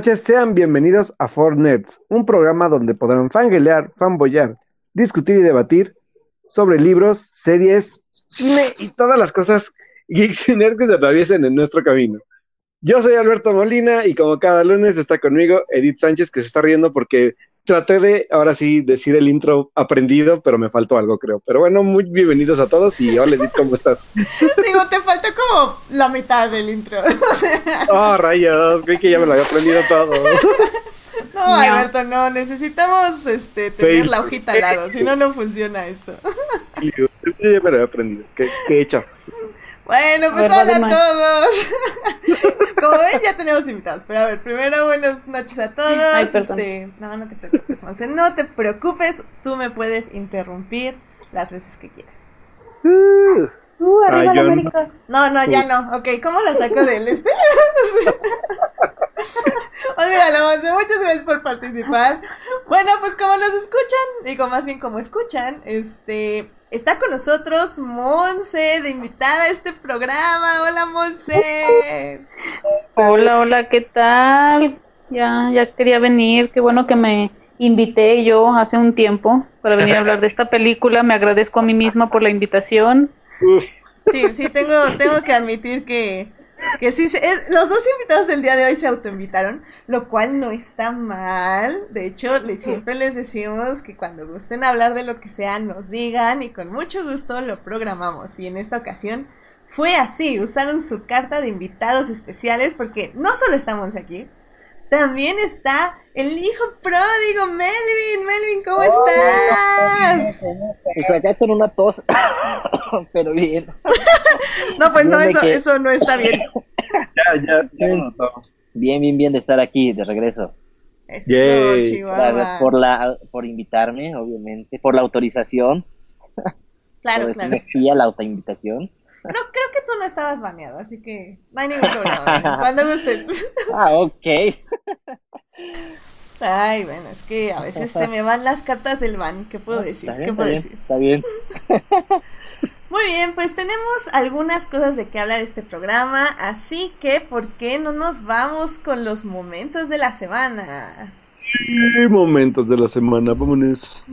Noches, sean bienvenidos a Four Nerds, un programa donde podrán fangelear, fanboyar, discutir y debatir sobre libros, series, cine y todas las cosas geeks y nerds que se atraviesen en nuestro camino. Yo soy Alberto Molina y como cada lunes está conmigo Edith Sánchez que se está riendo porque traté de, ahora sí, decir el intro aprendido, pero me faltó algo, creo. Pero bueno, muy bienvenidos a todos y hola Edith, ¿cómo estás? Digo, te faltó como la mitad del intro. Oh, rayos, creí que ya me lo había aprendido todo. No, Alberto, no, necesitamos este, tener la hojita al lado, si no, no funciona esto. Yo ya me lo había aprendido, qué, qué hecho. Bueno, pues hola a todos. Como ven, ya tenemos invitados. Pero a ver, primero buenas noches a todos. Ay, este, no, no te preocupes, Monse. No te preocupes. Tú me puedes interrumpir las veces que quieras. Uh, arriba Ay, la yo no. América. No, no, ya no. Ok, ¿cómo la saco del este? Olvídalo, Monse. Muchas gracias por participar. Bueno, pues como nos escuchan, digo más bien como escuchan, este. Está con nosotros Monse, de invitada a este programa. Hola, Monse. Hola, hola, ¿qué tal? Ya, ya quería venir. Qué bueno que me invité yo hace un tiempo para venir a hablar de esta película. Me agradezco a mí misma por la invitación. Sí, sí, tengo, tengo que admitir que, que sí, es- los dos invitados del día de hoy se autoinvitaron, lo cual no está mal. De hecho, le- siempre les decimos que cuando gusten hablar de lo que sea, nos digan y con mucho gusto lo programamos. Y en esta ocasión fue así, usaron su carta de invitados especiales porque no solo estamos aquí, también está el hijo pródigo, Melvin. Melvin, ¿cómo estás? Pues acá con una tos, pero bien. No, pues no, eso, que- eso no está bien. ya, ya, ya lo notamos. Bien, bien, bien de estar aquí de regreso. Eso, Yay. Chihuahua. Por la por invitarme, obviamente, por la autorización, Claro, claro. decirme sí a la autoinvitación. No, creo que tú no estabas baneado, así que no hay ningún problema. Cuando gustes. Ah, ok. Ay, bueno, es que a veces se me van las cartas del ban. ¿Qué puedo decir? Está ¿Qué bien, puedo está decir? bien, está bien. Muy bien, pues tenemos algunas cosas de qué hablar este programa, así que ¿por qué no nos vamos con los momentos de la semana? Sí, momentos de la semana, vámonos.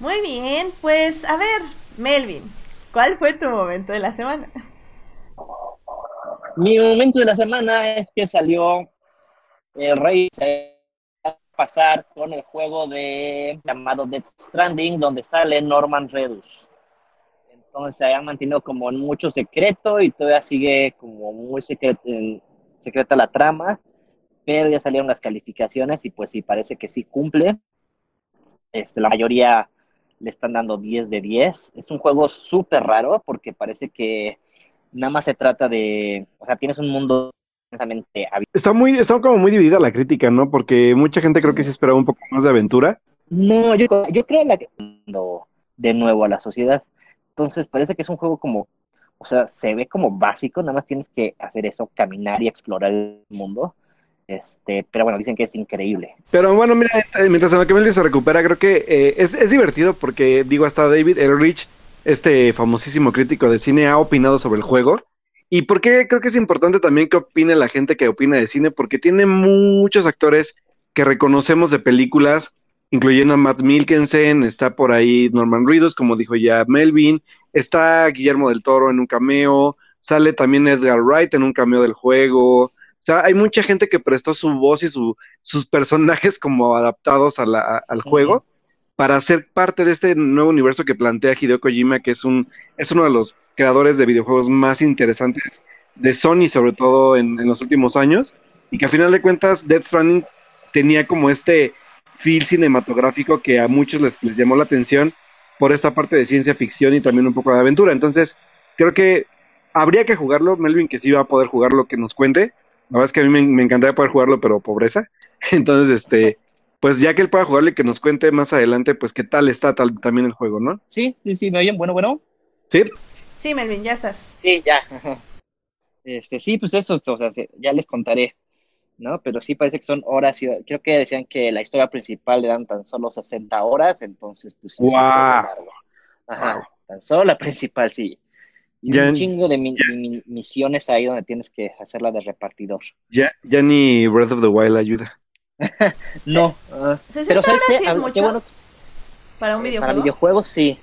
Muy bien, pues a ver, Melvin, ¿cuál fue tu momento de la semana? Mi momento de la semana es que salió el Rey a pasar con el juego de llamado Death Stranding, donde sale Norman Redus. Entonces se ha mantenido como en mucho secreto y todavía sigue como muy secreta, secreta la trama, pero ya salieron las calificaciones y pues sí, parece que sí cumple. Este, la mayoría le están dando 10 de 10. Es un juego súper raro porque parece que nada más se trata de, o sea, tienes un mundo intensamente abierto. Está muy, está como muy dividida la crítica, ¿no? Porque mucha gente creo que sí esperaba un poco más de aventura. No, yo, yo creo la que de nuevo a la sociedad. Entonces parece que es un juego como, o sea, se ve como básico, nada más tienes que hacer eso, caminar y explorar el mundo. Este, pero bueno, dicen que es increíble. Pero bueno, mira, eh, mientras Melvin se recupera, creo que eh, es, divertido porque, digo, hasta David Elrich, este famosísimo crítico de cine, ha opinado sobre el juego. ¿Y por qué creo que es importante también que opine la gente que opina de cine? Porque tiene muchos actores que reconocemos de películas, incluyendo a Matt Milkensen, está por ahí Norman Reedus, como dijo ya Melvin, está Guillermo del Toro en un cameo, sale también Edgar Wright en un cameo del juego. O sea, hay mucha gente que prestó su voz y su, sus personajes como adaptados a la- a- al juego para ser parte de este nuevo universo que plantea Hideo Kojima, que es, un, es uno de los creadores de videojuegos más interesantes de Sony, sobre todo en, en los últimos años, y que a final de cuentas Death Stranding tenía como este feel cinematográfico que a muchos les, les llamó la atención por esta parte de ciencia ficción y también un poco de aventura. Entonces, creo que habría que jugarlo, Melvin, que sí va a poder jugarlo, que nos cuente. La verdad es que a mí me, me encantaría poder jugarlo, pero pobreza. Entonces, este, pues ya que él pueda jugarlo y que nos cuente más adelante, pues qué tal está tal- también el juego, ¿no? Sí, sí, sí, ¿me oyen? Bueno, bueno. Sí, Sí, Melvin, ya estás. Sí, ya. Este, sí, pues eso, o sea, se- ya les contaré ¿no? Pero sí parece que son horas, y creo que decían que la historia principal eran tan solo 60 horas, entonces pues sí, Wow. largo. Ajá, Wow. tan solo la principal, sí. Y Ya- un chingo de mi- mi- misiones ahí donde tienes que hacerla de repartidor. Ya, ya ni Breath of the Wild ayuda. No, ah, 60 pero ¿sabes qué? es Habla- mucho qué bueno, para un videojuego. para videojuegos sí.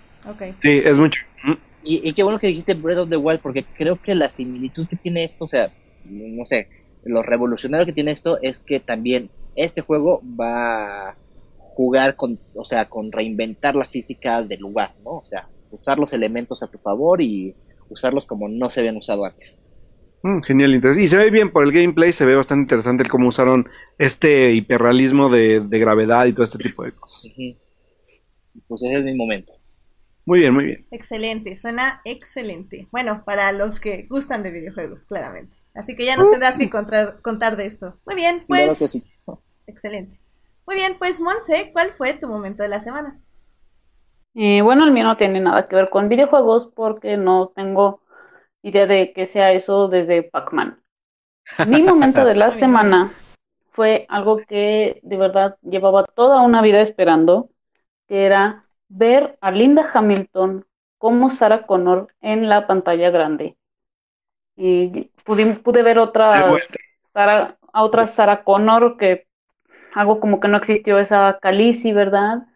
Sí, es mucho. Mm, Y, y qué bueno que dijiste Breath of the Wild, porque creo que la similitud que tiene esto, o sea, no sé, lo revolucionario que tiene esto es que también este juego va a jugar con, o sea, con reinventar la física del lugar, ¿no? O sea, usar los elementos a tu favor y usarlos como no se habían usado antes. mm, genial, interesante. Y se ve bien por el gameplay, se ve bastante interesante el cómo usaron este hiperrealismo de, de gravedad y todo este tipo de cosas. Pues ese es mi momento. Muy bien, muy bien. Excelente, suena excelente. Bueno, para los que gustan de videojuegos, claramente. Así que ya nos tendrás que contar, contar de esto. Muy bien, pues. Claro que sí. Excelente. Muy bien, pues Monse, ¿cuál fue tu momento de la semana? Eh, bueno, el mío no tiene nada que ver con videojuegos porque no tengo idea de que sea eso desde Pac-Man. Mi momento de la semana fue algo que de verdad llevaba toda una vida esperando, que era ver a Linda Hamilton como Sarah Connor en la pantalla grande. Y pude, pude ver bueno. Sarah, a otra Sarah Connor que algo como que no existió esa Khaleesi, ¿verdad?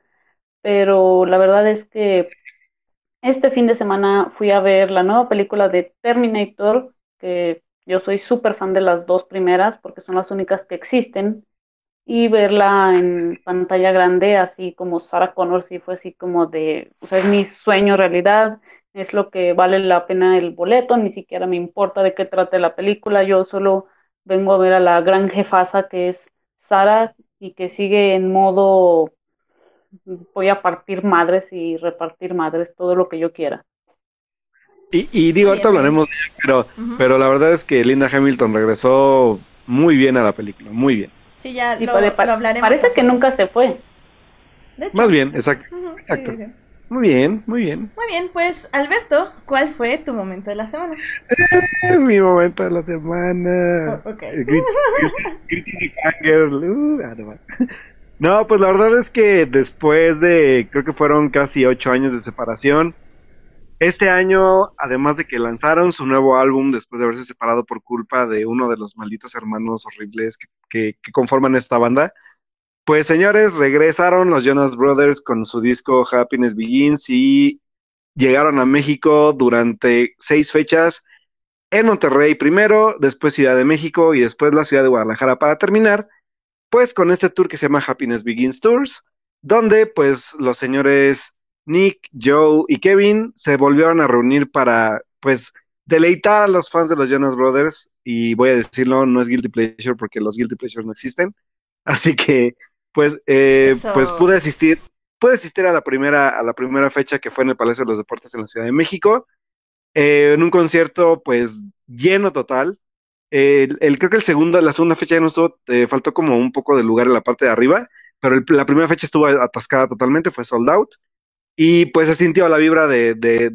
Pero la verdad es que este fin de semana fui a ver la nueva película de Terminator, que yo soy súper fan de las dos primeras porque son las únicas que existen, y verla en pantalla grande, así como Sarah Connor, sí fue así como de, o sea, es mi sueño realidad, es lo que vale la pena el boleto, ni siquiera me importa de qué trate la película, yo solo vengo a ver a la gran jefasa que es Sarah y que sigue en modo voy a partir madres y repartir madres, todo lo que yo quiera. Y, y digo, ahorita hablaremos de ella, pero, Ujú. pero la verdad es que Linda Hamilton regresó muy bien a la película, muy bien. Sí, ya Y lo, lo hablaremos. parece que nunca se fue. De hecho. Más bien, exacto. Ujú, sí, exacto. sí, sí. Muy bien, muy bien. Muy bien, pues Alberto, ¿cuál fue tu momento de la semana? Mi momento de la semana. O- ok. Eh, grit- grit- Fangirl. Uh, ah, no, pues la verdad es que después de, creo que fueron casi ocho años de separación, este año, además de que lanzaron su nuevo álbum después de haberse separado por culpa de uno de los malditos hermanos horribles que conforman esta banda, pues señores, regresaron los Jonas Brothers con su disco Happiness Begins y llegaron a México durante seis fechas. En Monterrey primero, después Ciudad de México y después la ciudad de Guadalajara para terminar, pues con este tour que se llama Happiness Begins Tours, donde pues los señores Nick, Joe y Kevin se volvieron a reunir para pues deleitar a los fans de los Jonas Brothers y voy a decirlo, no es guilty pleasure porque los guilty pleasures no existen, así que pues eh, Eso. pues pude asistir pude asistir a la primera a la primera fecha que fue en el Palacio de los Deportes en la Ciudad de México eh, en un concierto pues lleno total. El, el- creo que el segundo, la segunda fecha ya no estuvo, eh, faltó como un poco de lugar en la parte de arriba, pero la primera fecha estuvo atascada totalmente, fue sold out. Y pues se sintió la vibra de, de,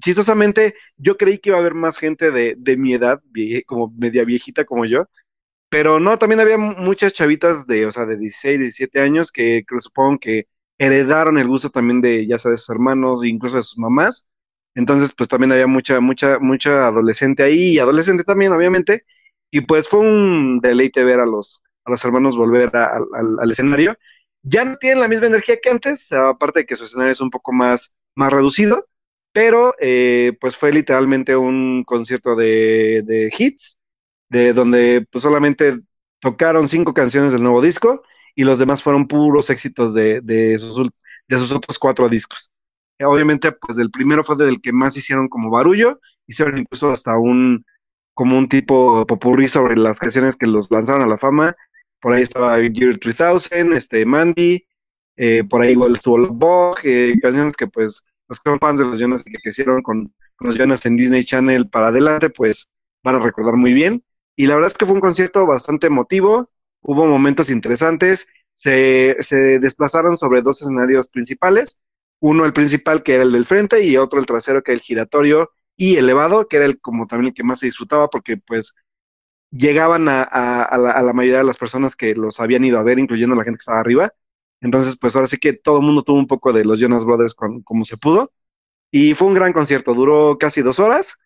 chistosamente, yo creí que iba a haber más gente de, de mi edad, como media viejita como yo, pero no, también había mu- muchas chavitas de, o sea, de 16, 17 años que, que supongo que heredaron el gusto también de, ya sea de sus hermanos, incluso de sus mamás. Entonces, pues también había mucha, mucha, mucha adolescente ahí y adolescente también, obviamente. Y pues fue un deleite ver a los, a los hermanos volver al- al- escenario. Ya no tienen la misma energía que antes, aparte de que su escenario es un poco más, más reducido, pero eh, pues fue literalmente un concierto de, de hits, de donde pues solamente tocaron cinco canciones del nuevo disco y los demás fueron puros éxitos de, de sus, de sus otros cuatro discos. Obviamente, pues el primero fue del que más hicieron como barullo, hicieron incluso hasta un, como un tipo popurrí sobre las canciones que los lanzaron a la fama. Por ahí estaba Year 3000, este, Mandy, eh, por ahí igual estuvo Bug, eh, canciones que pues los que son fans de los Jonas y que crecieron con, con los Jonas en Disney Channel para adelante, pues van a recordar muy bien. Y la verdad es que fue un concierto bastante emotivo, hubo momentos interesantes, se, se desplazaron sobre dos escenarios principales, uno el principal que era el del frente y otro el trasero que era el giratorio y elevado, que era el como también el que más se disfrutaba porque pues llegaban a, a, la, mayoría de las personas que los habían ido a ver, incluyendo la gente que estaba arriba. Entonces, pues ahora sí que todo el mundo tuvo un poco de los Jonas Brothers como se pudo. Y fue un gran concierto, duró casi dos horas.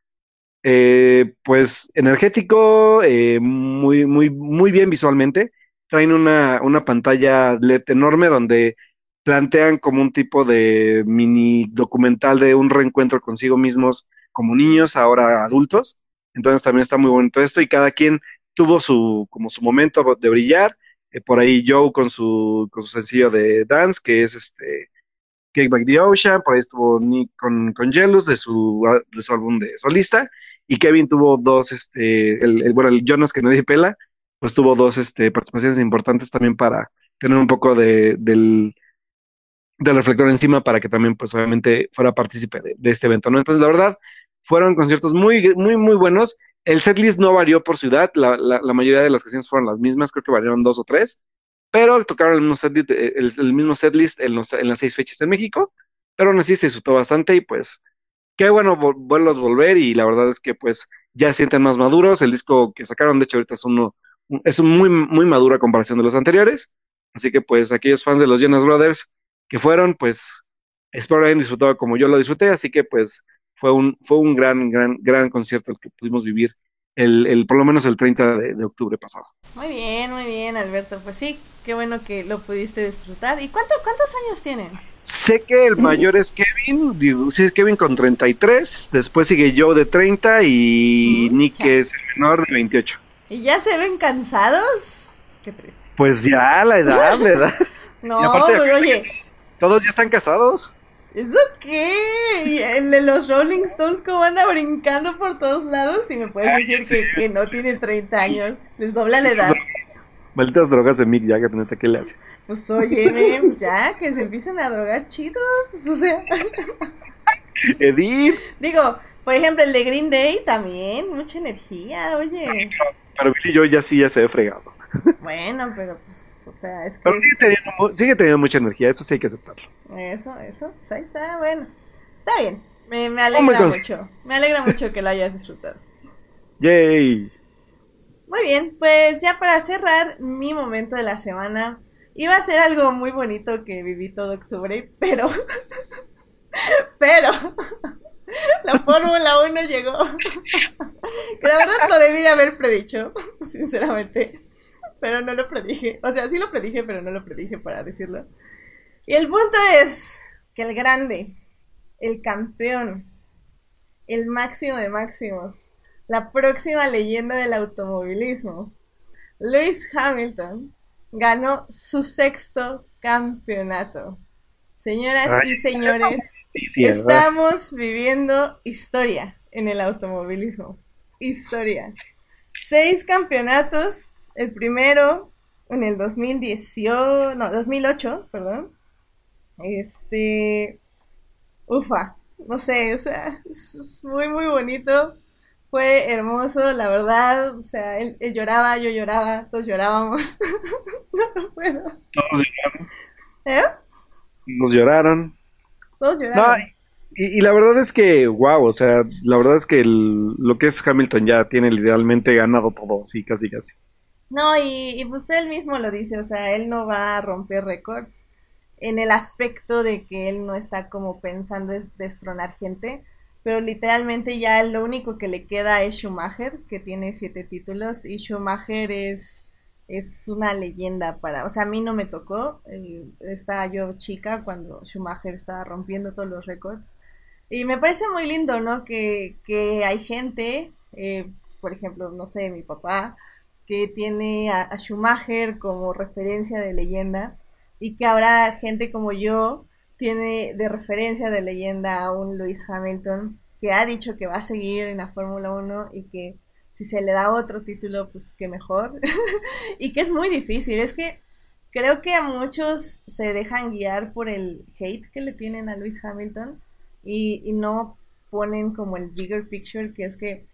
Eh, pues energético, eh, muy, muy, muy bien visualmente. Traen una, una pantalla LED enorme donde plantean como un tipo de mini documental de un reencuentro consigo mismos como niños, ahora adultos. Entonces también está muy bonito esto y cada quien tuvo su, como su momento de brillar. Eh, por ahí Joe con su, con su sencillo de Dance, que es este Cake Back the Ocean, por ahí estuvo Nick con, con Jealous de su, de su álbum de solista, y Kevin tuvo dos, este, el, bueno, el Jonas que nadie pela, pues tuvo dos este, participaciones importantes también para tener un poco de, del, del reflector encima para que también, pues obviamente, fuera partícipe de, este evento, ¿no? Entonces, la verdad, fueron conciertos muy, muy, muy buenos. El setlist no varió por ciudad, la, la, mayoría de las canciones fueron las mismas, creo que variaron dos o tres, pero tocaron el mismo setlist, eh, el, mismo setlist en, en las seis fechas en México, pero aún así se disfrutó bastante y pues qué bueno volverlos a volver y la verdad es que pues ya sienten más maduros, el disco que sacaron de hecho ahorita es uno, es un muy, muy maduro a comparación de los anteriores, así que pues aquellos fans de los Jonas Brothers que fueron, pues espero hayan disfrutado como yo lo disfruté, así que pues fue un, fue un gran, gran, gran concierto el que pudimos vivir el, el, por lo menos el 30 de, octubre pasado. Muy bien, muy bien, Alberto. Pues sí, qué bueno que lo pudiste disfrutar. ¿Y cuánto, cuántos años tienen? Sé que el mayor es Kevin, digo, sí es Kevin con 33, después sigue Joe de 30 y Nick es el menor de 28. ¿Y ya se ven cansados? Qué triste. Pues ya, la edad, la edad. no, oye. Todos ya están casados. ¿Eso qué? el de los Rolling Stones, como anda brincando por todos lados? Y me puedes decir que, no tiene 30 años. Les dobla la edad. Malditas drogas de Mick Jagger, neta, ¿qué le hace? Pues oye, pues ya, que se empiecen a drogar chido. Pues, o sea. Edith. Digo, por ejemplo, el de Green Day también, mucha energía, oye. Pero Billy y yo ya sí, ya se he fregado. Bueno, pero pues, o sea, es que. Pero sigue, teniendo, mucha energía, eso sí hay que aceptarlo. Eso, eso, pues ahí está, bueno. Está bien, me, me alegra mucho. Me alegra mucho que lo hayas disfrutado. Yay. Muy bien, pues ya para cerrar mi momento de la semana, iba a ser algo muy bonito que viví todo octubre, pero. pero. La Fórmula 1 llegó. que la verdad lo debí de haber predicho, sinceramente pero no lo predije. O sea, sí lo predije, pero no lo predije para decirlo. Y el punto es que el grande, el campeón, el máximo de máximos, la próxima leyenda del automovilismo, Lewis Hamilton, ganó su sexto campeonato. Señoras y señores, estamos viviendo historia en el automovilismo. Historia. Seis campeonatos el primero en el 2018, no, 2008, perdón. Este, ufa, no sé, o sea, es, muy, muy bonito. Fue hermoso, la verdad. O sea, él, lloraba, yo lloraba, todos llorábamos. no, puedo. Todos lloraron. ¿Eh? Nos lloraron. Todos lloraron. y, la verdad es que, wow, o sea, la verdad es que lo que es Hamilton ya tiene literalmente ganado todo, sí, casi, casi. No, y, pues él mismo lo dice, o sea, él no va a romper récords en el aspecto de que él no está como pensando es destronar gente, pero literalmente ya lo único que le queda es Schumacher, que tiene siete títulos, y Schumacher es, es una leyenda para, o sea, a mí no me tocó, estaba yo chica cuando Schumacher estaba rompiendo todos los récords, y me parece muy lindo, ¿no? Que, que hay gente, eh, por ejemplo, no sé, mi papá, que tiene a, Schumacher como referencia de leyenda y que ahora gente como yo tiene de referencia de leyenda a un Lewis Hamilton que ha dicho que va a seguir en la Fórmula 1 y que si se le da otro título, pues que mejor. y que es muy difícil. Es que creo que a muchos se dejan guiar por el hate que le tienen a Lewis Hamilton y, y no ponen como el bigger picture, que es que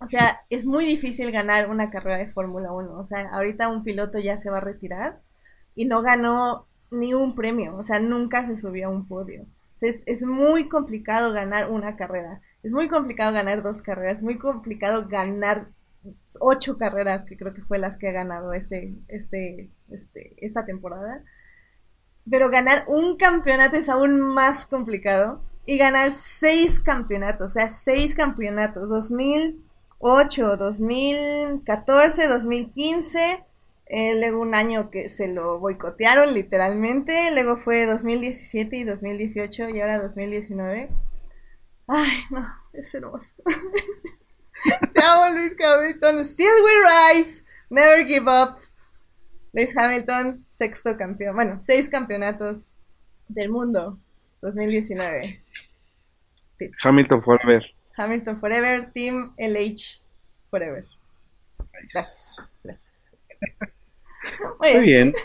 o sea, es muy difícil ganar una carrera de Fórmula 1. O sea, ahorita un piloto ya se va a retirar y no ganó ni un premio. O sea, nunca se subió a un podio. Es, es muy complicado ganar una carrera. Es muy complicado ganar dos carreras. Es muy complicado ganar ocho carreras que creo que fue las que ha ganado este, este, este, esta temporada. Pero ganar un campeonato es aún más complicado. Y ganar seis campeonatos, o sea, seis campeonatos, 2008, 2014, 2015, eh, luego un año que se lo boicotearon literalmente, luego fue 2017 y 2018 y ahora 2019. Ay, no, es hermoso. Te amo, Luis Hamilton. Still we rise. Never give up. Luis Hamilton, sexto campeón. Bueno, seis campeonatos del mundo. 2019. Peace. Hamilton Forever. Hamilton Forever, Team LH Forever. Gracias. Gracias. Muy Muy bien.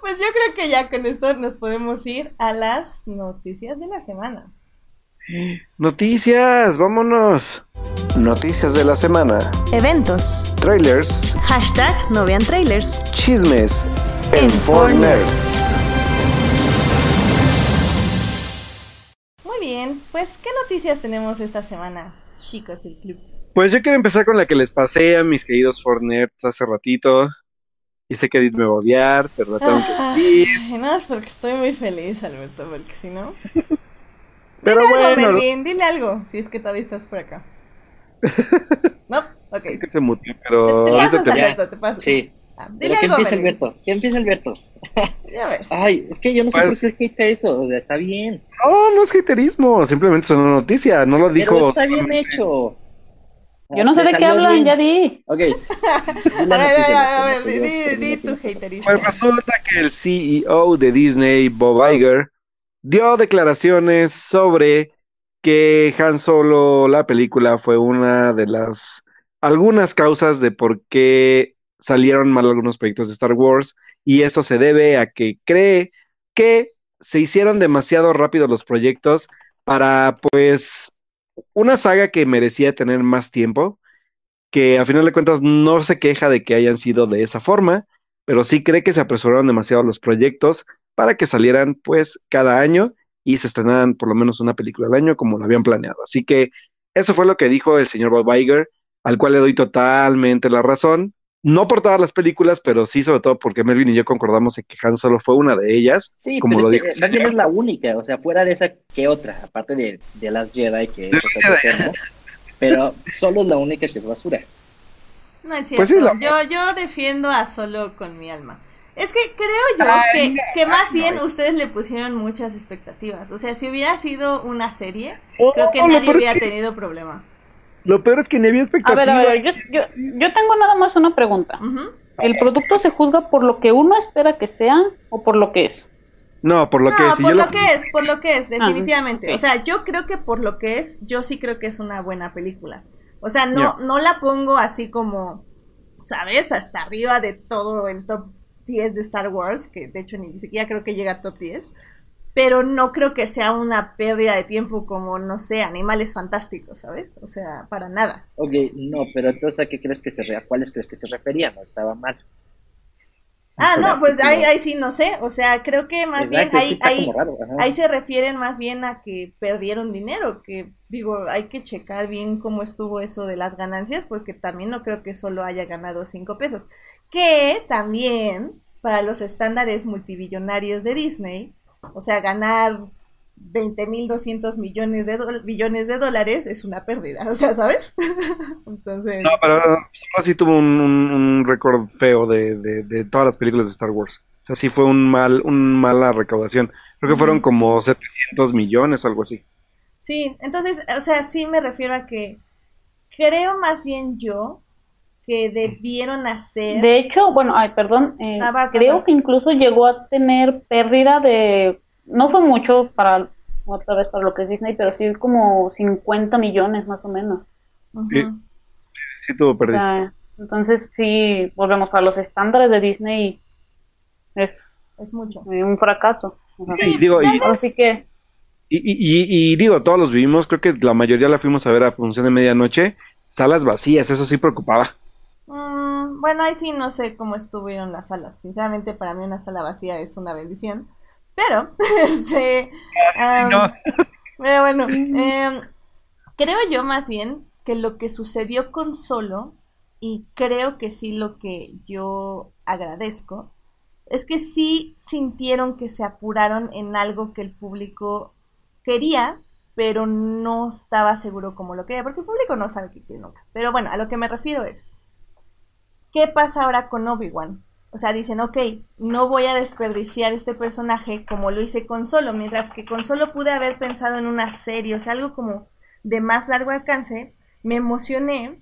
Pues yo creo que ya con esto nos podemos ir a las noticias de la semana. Noticias, vámonos. Noticias de la semana. Eventos. Trailers, Hashtag no vean trailers. chismes En 4Nerds. Bien, pues ¿qué noticias tenemos esta semana, chicos del club? Pues yo quiero empezar con la que les pasé a mis queridos Fornerds hace ratito. Y sé que Edith me va a odiar, pero la tengo que decir. Ay, no, es porque estoy muy feliz, Alberto, porque si no... Pero dile algo, bueno, Melvin, dile algo, si es que todavía estás por acá. ¿No? Ok. es que se mutió, pero Te pasas, te- Alberto, te pasas. Sí. Ah, Pero dile empiece Melvin. Alberto. Que empiece Alberto. Ya ves. Ay, es que yo no sé Pues- por qué es que eso. O sea, está bien. No, no es haterismo, simplemente es una noticia, no lo dijo. Pero está bien hecho. Yo no sé de qué salió hablan, bien. ya di. Ok. A ver, a ver, a ver, di, di, di tu haterismo. Pues resulta que el CEO de Disney, Bob Iger, dio declaraciones sobre que Han Solo, la película, fue una de las algunas causas de por qué salieron mal algunos proyectos de Star Wars y eso se debe a que cree que se hicieron demasiado rápido los proyectos para pues una saga que merecía tener más tiempo, que a final de cuentas no se queja de que hayan sido de esa forma, pero sí cree que se apresuraron demasiado los proyectos para que salieran pues cada año y se estrenaran por lo menos una película al año como lo habían planeado. Así que eso fue lo que dijo el señor Bob Iger, al cual le doy totalmente la razón. No por todas las películas, pero sí sobre todo porque Melvin y yo concordamos en que Han Solo fue una de ellas. Sí, Como pero lo es que la única, o sea, fuera de esa, ¿qué otra? Aparte de, de las Jedi, que es otra. Pero solo es la única que es basura. No es cierto. Pues sí, la- yo, yo defiendo a Solo con mi alma. Es que creo yo Ay, que, que más bien ustedes le pusieron muchas expectativas. O sea, si hubiera sido una serie, creo que No, lo nadie hubiera que- tenido problema. Lo peor es que ni había A expectativa. ver, a ver, yo, yo, yo tengo nada más una pregunta. ¿El producto se juzga por lo que uno espera que sea o por lo que es? No, por lo que No, si por yo lo lo- que es, por lo que es, definitivamente. ok. O sea, yo creo que por lo que es, yo sí creo que es una buena película. O sea, no, no la pongo así como, ¿sabes? Hasta arriba de todo el top 10 de Star Wars, que de hecho ni siquiera creo que llega a top 10. Pero no creo que sea una pérdida de tiempo como, no sé, animales fantásticos, ¿sabes? O sea, para nada. Ok, no, pero entonces ¿a qué crees que se re- a cuáles crees que se referían? No, estaba mal. Ah, no, pues ahí, ahí sí no sé. O sea, creo que más Exacto, bien ahí, ahí, raro. Ahí se refieren más bien a que perdieron dinero, que digo, hay que checar bien cómo estuvo eso de las ganancias, porque también no creo que solo haya ganado cinco pesos. Que también, para los estándares multibillonarios de Disney, o sea, ganar 20.200 millones de billones de dólares es una pérdida, o sea, ¿sabes? Entonces, No, pero sí tuvo un, un- un récord feo de, de- de todas las películas de Star Wars. O sea, sí fue un mal, un mala recaudación. Creo que fueron como 700 millones, algo así. Sí, entonces, o sea, sí me refiero a que creo más bien yo que debieron hacer... De hecho, bueno, ay, perdón, eh, Ah, vas, creo vas. que incluso llegó a tener pérdida de, no fue mucho para, otra vez para lo que es Disney, pero sí como 50 millones más o menos. Sí. Sí tuvo O pérdida. sea, entonces sí, volvemos a los estándares de Disney, es Es mucho. eh, un fracaso. Sí, digo, y, Así que, y, y- y- y digo, todos los vimos, creo que la mayoría la fuimos a ver a función de medianoche, salas vacías, eso sí preocupaba. Mm, bueno, ahí sí no sé cómo estuvieron las salas. Sinceramente, para mí una sala vacía es una bendición. Pero, este... am, no. Pero bueno, em, creo yo más bien que lo que sucedió con Solo y creo que sí lo que yo agradezco es que sí sintieron que se apuraron en algo que el público quería, pero no estaba seguro como lo quería, porque el público no sabe qué quiere nunca. Pero bueno, a lo que me refiero es, ¿qué pasa ahora con Obi-Wan? O sea, dicen, ok, no voy a desperdiciar este personaje como lo hice con Solo, mientras que con Solo pude haber pensado en una serie, o sea, algo como de más largo alcance, me emocioné,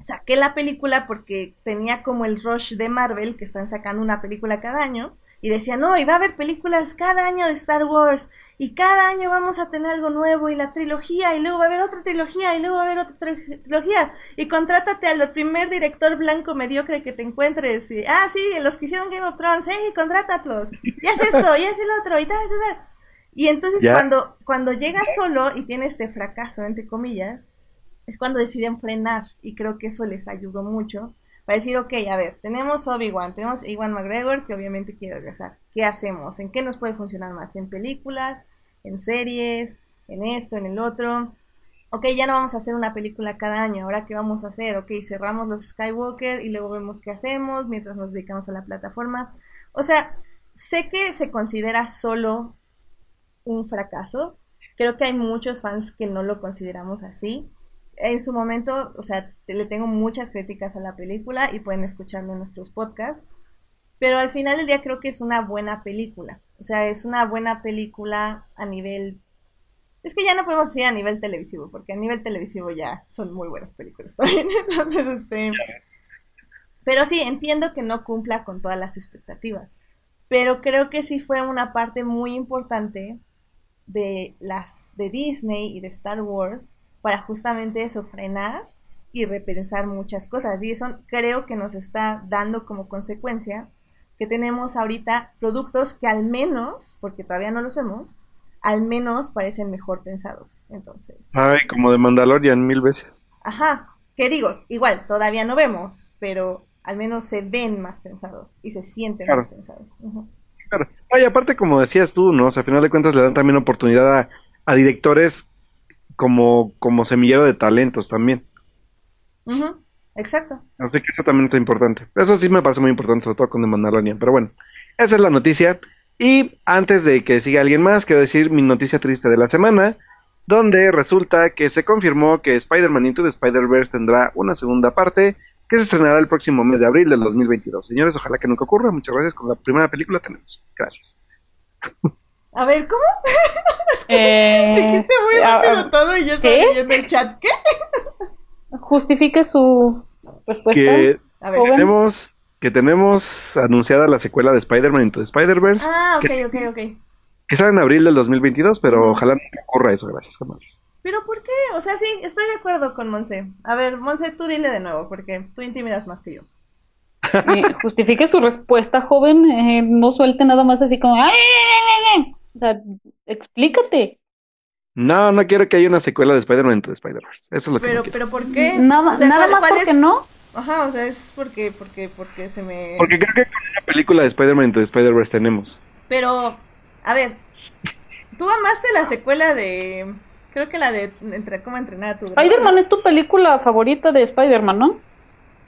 saqué la película porque tenía como el rush de Marvel, que están sacando una película cada año, y decía, no, y va a haber películas cada año de Star Wars, y cada año vamos a tener algo nuevo, y la trilogía, y luego va a haber otra trilogía, y luego va a haber otra trilogía, y contrátate al primer director blanco mediocre que te encuentres, y, ah, sí, los que hicieron Game of Thrones, hey, contrátalos, y haz esto, y haz el otro, y tal, tal, tal. Y entonces cuando, cuando llega solo y tiene este fracaso, entre comillas, es cuando deciden frenar, y creo que eso les ayudó mucho, para decir, ok, a ver, tenemos Obi-Wan, tenemos Iwan McGregor, que obviamente quiere regresar. ¿Qué hacemos? ¿En qué nos puede funcionar más? ¿En películas? ¿En series? ¿En esto? ¿En el otro? Ok, ya no vamos a hacer una película cada año, ahora qué vamos a hacer? Ok, cerramos los Skywalker y luego vemos qué hacemos mientras nos dedicamos a la plataforma. O sea, sé que se considera solo un fracaso. Creo que hay muchos fans que no lo consideramos así en su momento, o sea, le tengo muchas críticas a la película y pueden escucharlo en nuestros podcasts. Pero al final del día creo que es una buena película. O sea, es una buena película a nivel... Es que ya no podemos decir a nivel televisivo, porque a nivel televisivo ya son muy buenas películas también. Entonces, este... Pero sí, entiendo que no cumpla con todas las expectativas. Pero creo que sí fue una parte muy importante de las de Disney y de Star Wars para justamente eso, frenar y repensar muchas cosas. Y eso creo que nos está dando como consecuencia que tenemos ahorita productos que al menos, porque todavía no los vemos, al menos parecen mejor pensados. Entonces. Ay, como de Mandalorian mil veces. Ajá. Que digo, igual, todavía no vemos, pero al menos se ven más pensados y se sienten más pensados. Claro. Ay, aparte, como decías tú, ¿no? O sea, a final de cuentas le dan también oportunidad a, a directores como, como semillero de talentos también. Exacto. Así que eso también es importante. Eso sí me parece muy importante, sobre todo con The Mandalorian. Pero bueno, esa es la noticia. Y antes de que siga alguien más, quiero decir mi noticia triste de la semana, donde resulta que se confirmó que Spider-Man Into the Spider-Verse tendrá una segunda parte que se estrenará el próximo mes de abril del 2022. Señores, ojalá que nunca ocurra. Muchas gracias. Con la primera película tenemos. Gracias. A ver, ¿cómo? eh, dijiste muy rápido todo y yo estaba leyendo el chat. ¿Qué? Justifique su respuesta. Que tenemos que tenemos anunciada la secuela de Spider-Man Into the Spider-Verse. Ah, ok, ok, ok. Que sale en abril del 2022, pero ojalá no ocurra eso, gracias, Camales. ¿Pero por qué? O sea, sí, estoy de acuerdo con Monse. A ver, Monse, tú dile de nuevo, porque tú intimidas más que yo. Eh, justifique su respuesta, joven. Eh, no suelte nada más así como... ¡Ay, ay, ay, o sea, explícate. No, no quiero que haya una secuela de Spider-Man de Spider-Verse. Eso es lo que pero, no pero ¿por qué? Nada, nada más porque no. Ajá, o sea, es porque, porque, porque se me... Porque creo que con una película de Spider-Man de Spider-Verse tenemos. Pero, a ver, tú amaste la secuela de... Creo que la de entre, cómo entrenar a tu... Spider-Man es tu película favorita de Spider-Man, ¿no?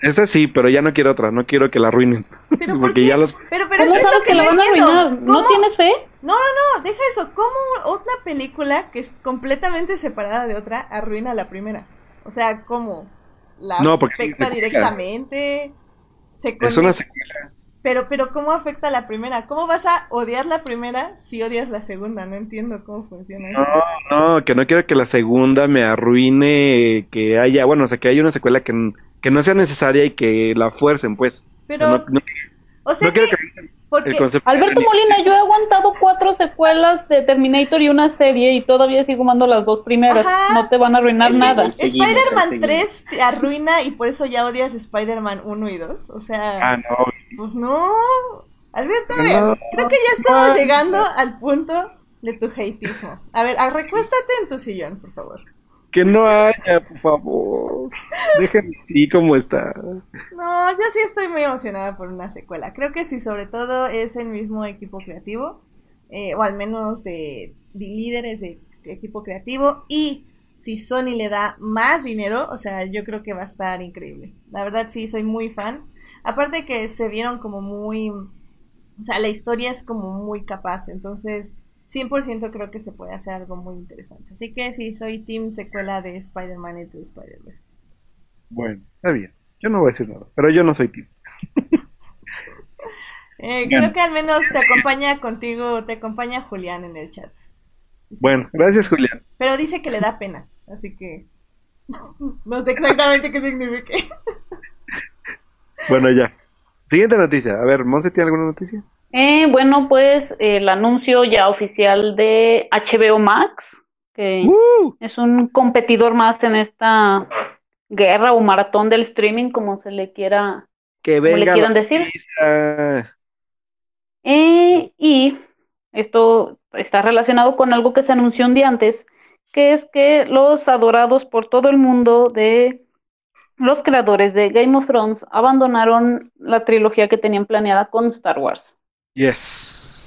Esta sí, pero ya no quiero otra, no quiero que la arruinen. ¿Pero Porque ya los... Pero, pero ¿Cómo sabes que, la van a arruinar? ¿No tienes fe? No, no, no, deja eso. ¿Cómo otra película que es completamente separada de otra arruina la primera? O sea, ¿cómo? ¿La no, afecta directamente? Se es una secuela. Pero, pero, ¿cómo afecta la primera? ¿Cómo vas a odiar la primera si odias la segunda? No entiendo cómo funciona eso. No, no, que no quiero que la segunda me arruine, que haya, bueno, o sea, que haya una secuela que que no sea necesaria y que la fuercen, pues. Pero, o sea, que, Alberto Molina, yo he aguantado cuatro secuelas de Terminator y una serie y todavía sigo mando las dos primeras. No te van a arruinar nada. Spider-Man 3 te arruina y por eso ya odias Spider-Man 1 y 2. O sea, ah, no. pues no. Alberto, a ver, creo que ya estamos llegando al punto de tu hateismo. A ver, recuéstate en tu sillón, por favor. Que no haya, por favor. Déjenme así como está. No, yo sí estoy muy emocionada por una secuela. Creo que sí, sobre todo es el mismo equipo creativo, eh, o al menos de, líderes de equipo creativo. Y si Sony le da más dinero, o sea, yo creo que va a estar increíble. La verdad sí, soy muy fan. Aparte que se vieron como muy, o sea, la historia es como muy capaz, entonces 100% creo que se puede hacer algo muy interesante. Así que sí, soy team secuela de Spider-Man Into Spider-Verse. Bueno, está bien. Yo no voy a decir nada, pero yo no soy team. Eh, creo que al menos te acompaña contigo, te acompaña Julián en el chat. Bueno, gracias Julián. Pero dice que le da pena, así que no sé exactamente qué significa. Bueno, ya. Siguiente noticia. A ver, Monse, ¿tiene alguna noticia? Eh, bueno, pues el anuncio ya oficial de HBO Max, que ¡Uh! es un competidor más en esta guerra o maratón del streaming, como se le quiera Que le venga quieran decir. Eh, y esto está relacionado con algo que se anunció un día antes, que es que los adorados por todo el mundo de los creadores de Game of Thrones abandonaron la trilogía que tenían planeada con Star Wars. Yes.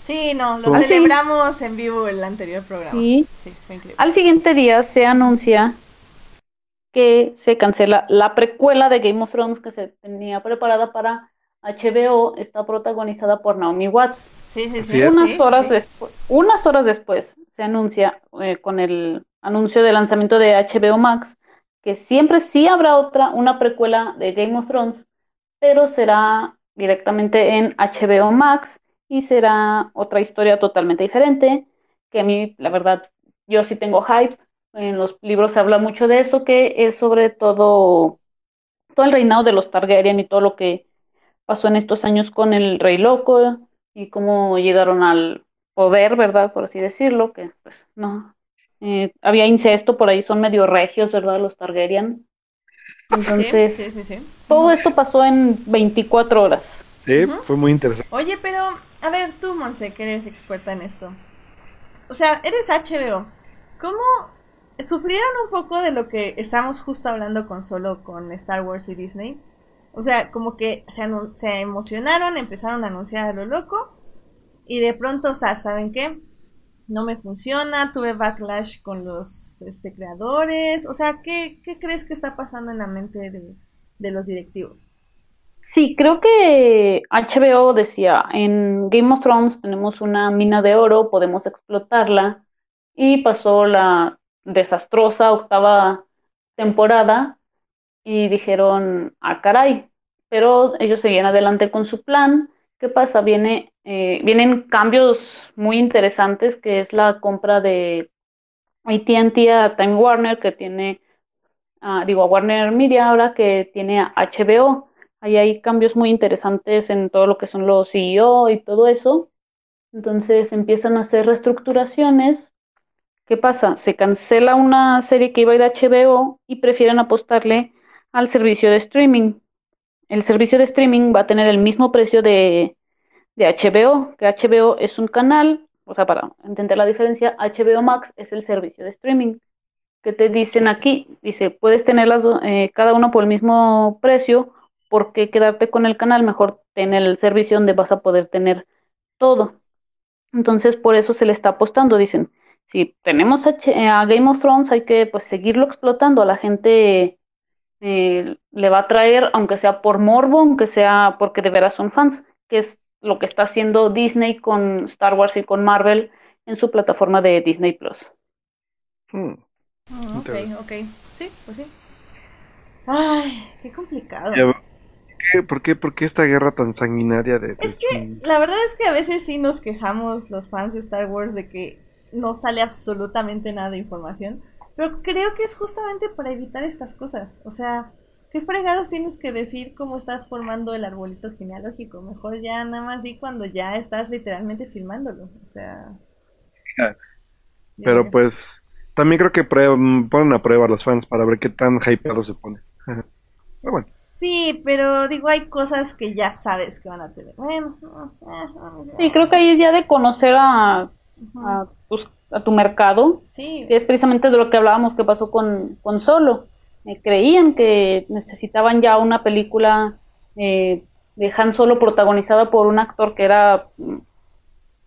Sí, no, lo sí. celebramos en vivo el anterior programa. Sí. Sí, fue increíble. Al siguiente día se anuncia que se cancela la precuela de Game of Thrones que se tenía preparada para HBO, está protagonizada por Naomi Watts. Sí, sí, sí. Unas sí, horas sí. después, unas horas después se anuncia eh, con el anuncio de lanzamiento de HBO Max que siempre sí habrá otra, una precuela de Game of Thrones, pero será directamente en HBO Max y será otra historia totalmente diferente, que a mí, la verdad, yo sí tengo hype. En los libros se habla mucho de eso, que es sobre todo, todo el reinado de los Targaryen y todo lo que pasó en estos años con el Rey Loco y cómo llegaron al poder, ¿verdad? Por así decirlo, que pues no. Eh, había incesto por ahí, son medio regios, ¿verdad? Los Targaryen. Entonces, Sí, sí, sí, sí. todo esto pasó en 24 horas. Sí, fue muy interesante. Oye, pero, a ver, tú, Monse, que eres experta en esto. O sea, eres HBO. ¿Cómo sufrieron un poco de lo que estamos justo hablando con solo con Star Wars y Disney? O sea, como que se, se emocionaron, empezaron a anunciar a lo loco. Y de pronto, o sea, ¿saben qué? No me funciona, tuve backlash con los este, creadores. O sea, ¿qué, qué crees que está pasando en la mente de, de los directivos? Sí, creo que HBO decía, en Game of Thrones tenemos una mina de oro, podemos explotarla, y pasó la desastrosa octava temporada y dijeron, ah, caray, pero ellos seguían adelante con su plan. ¿Qué pasa? Viene, eh, vienen cambios muy interesantes, que es la compra de AT&T a Time Warner, que tiene, ah, digo, a Warner Media ahora, que tiene a HBO. Ahí hay cambios muy interesantes en todo lo que son los CEO y todo eso. Entonces empiezan a hacer reestructuraciones. ¿Qué pasa? Se cancela una serie que iba a ir a HBO y prefieren apostarle al servicio de streaming. El servicio de streaming va a tener el mismo precio de, de HBO, que HBO es un canal, o sea, para entender la diferencia, HBO Max es el servicio de streaming. que te dicen aquí? Dice, puedes tenerlas eh, cada uno por el mismo precio, ¿por qué quedarte con el canal? Mejor tener el servicio donde vas a poder tener todo. Entonces, por eso se le está apostando. Dicen, si tenemos a, a Game of Thrones, hay que pues seguirlo explotando. A la gente eh, le va a traer, aunque sea por morbo, aunque sea porque de veras son fans, que es lo que está haciendo Disney con Star Wars y con Marvel en su plataforma de Disney Plus. Hmm. Oh, ok, ok. Sí, pues sí. Ay, qué complicado. Ya, ¿qué- ¿Por qué, por qué esta guerra tan sanguinaria de... Es que la verdad es que a veces sí nos quejamos los fans de Star Wars de que no sale absolutamente nada de información, pero creo que es justamente para evitar estas cosas. O sea, ¿qué fregados tienes que decir cómo estás formando el arbolito genealógico? Mejor ya nada más di cuando ya estás literalmente filmándolo. O sea... Pero pues también creo que ponen a prueba a los fans para ver qué tan hypeado se pone. Pero bueno. Sí, pero digo, hay cosas que ya sabes que van a tener. Bueno, eh, Sí, creo que ahí es ya de conocer a, a, tus- a tu mercado, Sí, que es precisamente de lo que hablábamos que pasó con, con Solo. Eh, creían que necesitaban ya una película eh, de Han Solo protagonizada por un actor que era mm,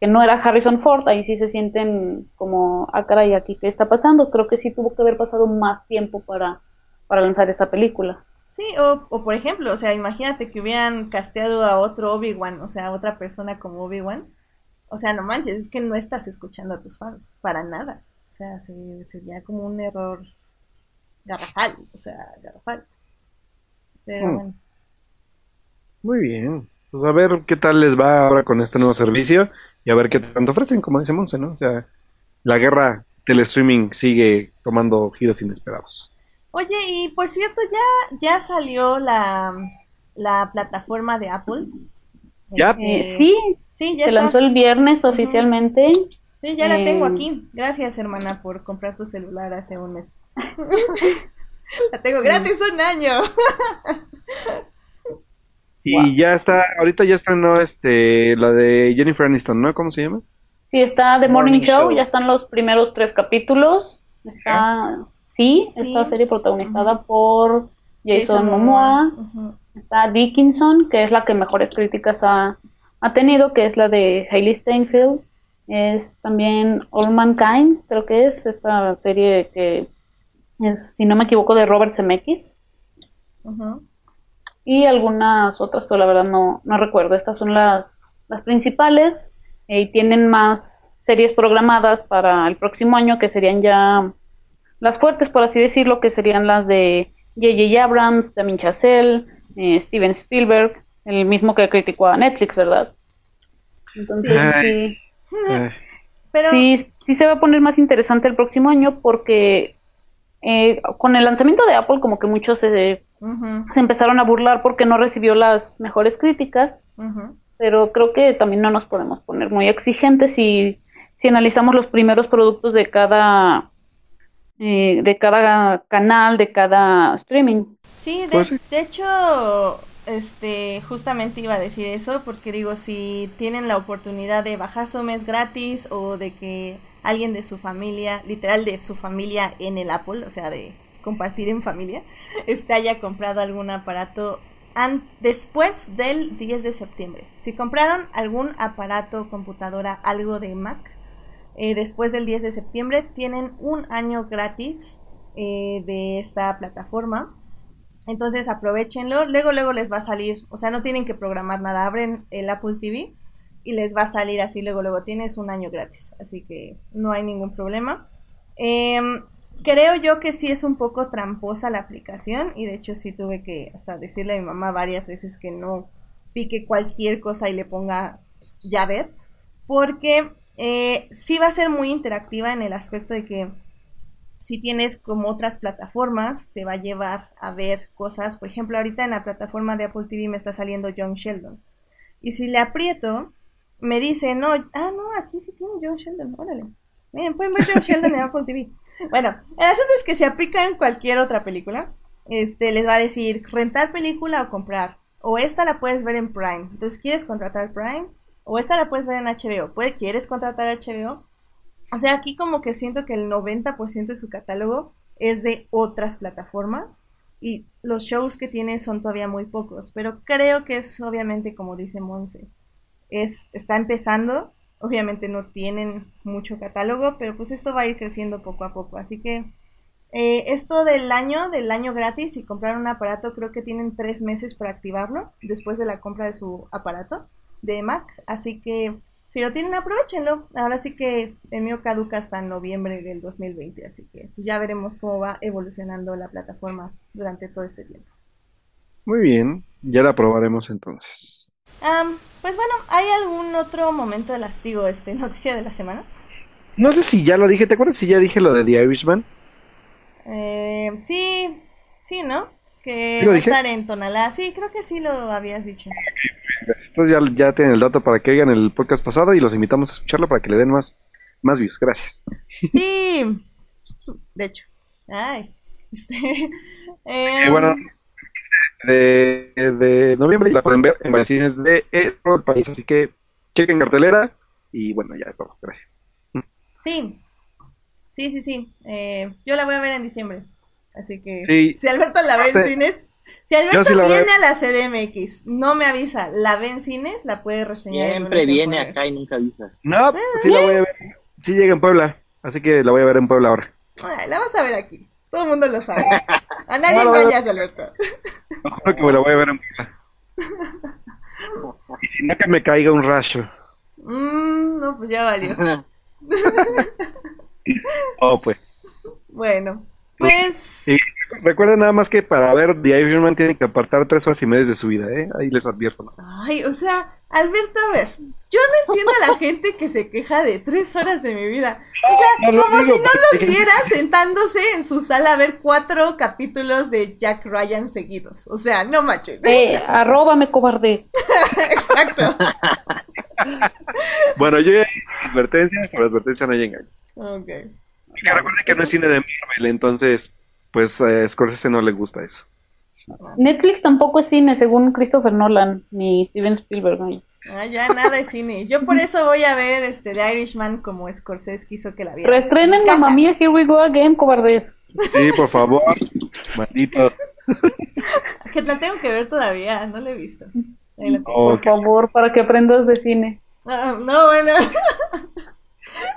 que no era Harrison Ford, ahí sí se sienten como, ah, caray, aquí qué está pasando. Creo que sí tuvo que haber pasado más tiempo para, para lanzar esta película. Sí, o, o por ejemplo, o sea, imagínate que hubieran casteado a otro Obi-Wan, o sea, a otra persona como Obi-Wan. O sea, no manches, es que no estás escuchando a tus fans, para nada. O sea, sería como un error garrafal, o sea, garrafal. Pero Hmm. bueno. Muy bien. Pues a ver qué tal les va ahora con este nuevo servicio y a ver qué tanto ofrecen, como dice Monse, ¿no? O sea, la guerra del streaming sigue tomando giros inesperados. Oye, y por cierto, ya, ya salió la, la plataforma de Apple. Ya. Este, Eh, sí, sí, ya se está. lanzó el viernes oficialmente. Sí, ya la tengo Eh, aquí. Gracias, hermana, por comprar tu celular hace un mes. la tengo gratis un año. Y Wow. ya está, ahorita ya está, ¿no? Este, la de Jennifer Aniston, ¿no? ¿Cómo se llama? Sí, está The Morning Morning, Show, Show. ya están los primeros tres capítulos. Está, sí, Sí. esta serie protagonizada por Jason, Jason Momoa. Está Dickinson, que es la que mejores críticas ha, ha tenido, que es la de Hailey Steinfeld. Es también All Mankind, creo que es esta serie que es, si no me equivoco, de Robert Zemeckis. Y algunas otras, pero la verdad no, no recuerdo. Estas son las, las principales eh, y tienen más series programadas para el próximo año, que serían ya las fuertes, por así decirlo, que serían las de J.J. Abrams, Damien Chazelle, eh, Steven Spielberg, el mismo que criticó a Netflix, ¿verdad? Entonces, Sí. Sí, Pero, sí, sí se va a poner más interesante el próximo año porque eh, con el lanzamiento de Apple como que muchos se, empezaron a burlar porque no recibió las mejores críticas, pero creo que también no nos podemos poner muy exigentes si, si analizamos los primeros productos de cada eh, de cada canal, de cada streaming. Sí, de, Pues sí. de hecho, este, justamente iba a decir eso, porque digo, si tienen la oportunidad de bajar su mes gratis o de que alguien de su familia, literal de su familia en el Apple, o sea, de compartir en familia, este haya comprado algún aparato después del 10 de septiembre. Si compraron algún aparato, computadora, algo de Mac, eh, después del 10 de septiembre tienen un año gratis eh, de esta plataforma. Entonces aprovechenlo. Luego, luego les va a salir, o sea, no tienen que programar nada. Abren el Apple TV y les va a salir así. Luego, luego tienes un año gratis. Así que no hay ningún problema. Em, creo yo que sí es un poco tramposa la aplicación. Y de hecho, sí tuve que hasta decirle a mi mamá varias veces que no pique cualquier cosa y le ponga ya ver. Porque eh, sí va a ser muy interactiva en el aspecto de que si tienes como otras plataformas, te va a llevar a ver cosas. Por ejemplo, ahorita en la plataforma de Apple TV me está saliendo John Sheldon. Y si le aprieto, me dice, no, ah, no, aquí sí tiene John Sheldon, órale. Miren, pueden ver John Sheldon en Apple TV. Bueno, el asunto es que se aplica en cualquier otra película. Este, les va a decir rentar película o comprar. O esta la puedes ver en Prime. Entonces, ¿quieres contratar Prime? O esta la puedes ver en HBO. ¿Puede, ¿Quieres contratar HBO? O sea, aquí como que siento que el 90% de su catálogo es de otras plataformas y los shows que tiene son todavía muy pocos, pero creo que es obviamente como dice Monse, es, está empezando, obviamente no tienen mucho catálogo, pero pues esto va a ir creciendo poco a poco, así que eh, esto del año, del año gratis y comprar un aparato, creo que tienen tres meses para activarlo después de la compra de su aparato de Mac, así que si lo tienen, aprovechenlo. Ahora sí que el mío caduca hasta noviembre del 2020, así que ya veremos cómo va evolucionando la plataforma durante todo este tiempo. Muy bien, ya la probaremos entonces. Pues bueno, ¿hay algún otro momento de las, digo, este, noticia de la semana? No sé si ya lo dije, ¿te acuerdas si ya dije lo de The Irishman? Eh, sí, sí, ¿no? Que ¿Sí lo va a estar en Tonalá. Sí, creo que sí lo habías dicho. Entonces ya, ya tienen el dato para que oigan el podcast pasado y los invitamos a escucharlo para que le den más, más views. Gracias. Sí, de hecho. Ay, este, Eh, bueno, de, de noviembre la pueden ver en varios cines de eh, todo el país, así que chequen cartelera y bueno, ya es todo. Gracias. Sí, sí, sí, sí. Eh, yo la voy a ver en diciembre. Así que Sí. si Alberto la ve en cines, Si Alberto sí viene a la CDMX, no me avisa, la ve en cines, la puede reseñar. Siempre viene Jueves. acá y nunca avisa. No, sí la voy a ver. Sí llega en Puebla, así que la voy a ver en Puebla ahora. Ay, la vas a ver aquí. Todo el mundo lo sabe. A nadie No, no, no. engañas, Alberto. Juro que me la voy a ver en Puebla. Y si no que me caiga un rayo. Mm, no, pues ya valió. Oh, pues. Bueno, pues. Sí. Recuerden nada más que para ver The Irishman tienen que apartar tres horas y media de su vida, ¿eh? Ahí les advierto. ¿no? Ay, o sea, Alberto, a ver, yo no entiendo a la gente que se queja de tres horas de mi vida. O sea, No, no como digo, si no los viera sentándose en su sala a ver cuatro capítulos de Jack Ryan seguidos. O sea, no macho. Eh, arróbame, cobarde. Exacto. Bueno, yo ya advertencia, sobre advertencia no hay engaño. Ok. Porque recuerden que no es cine de Marvel, entonces, pues a Scorsese no le gusta eso. Netflix tampoco es cine, según Christopher Nolan, ni Steven Spielberg. ¿no? Ah, ya nada de cine. Yo por eso voy a ver este The Irishman como Scorsese quiso que la viera. Reestrenen En casa. Mamma Mía, Here We Go Again, cobardes. Sí, por favor, maldito. Que la tengo que ver todavía, no la he visto. La. Oh, Por favor, para que aprendas de cine. Ah, no, bueno.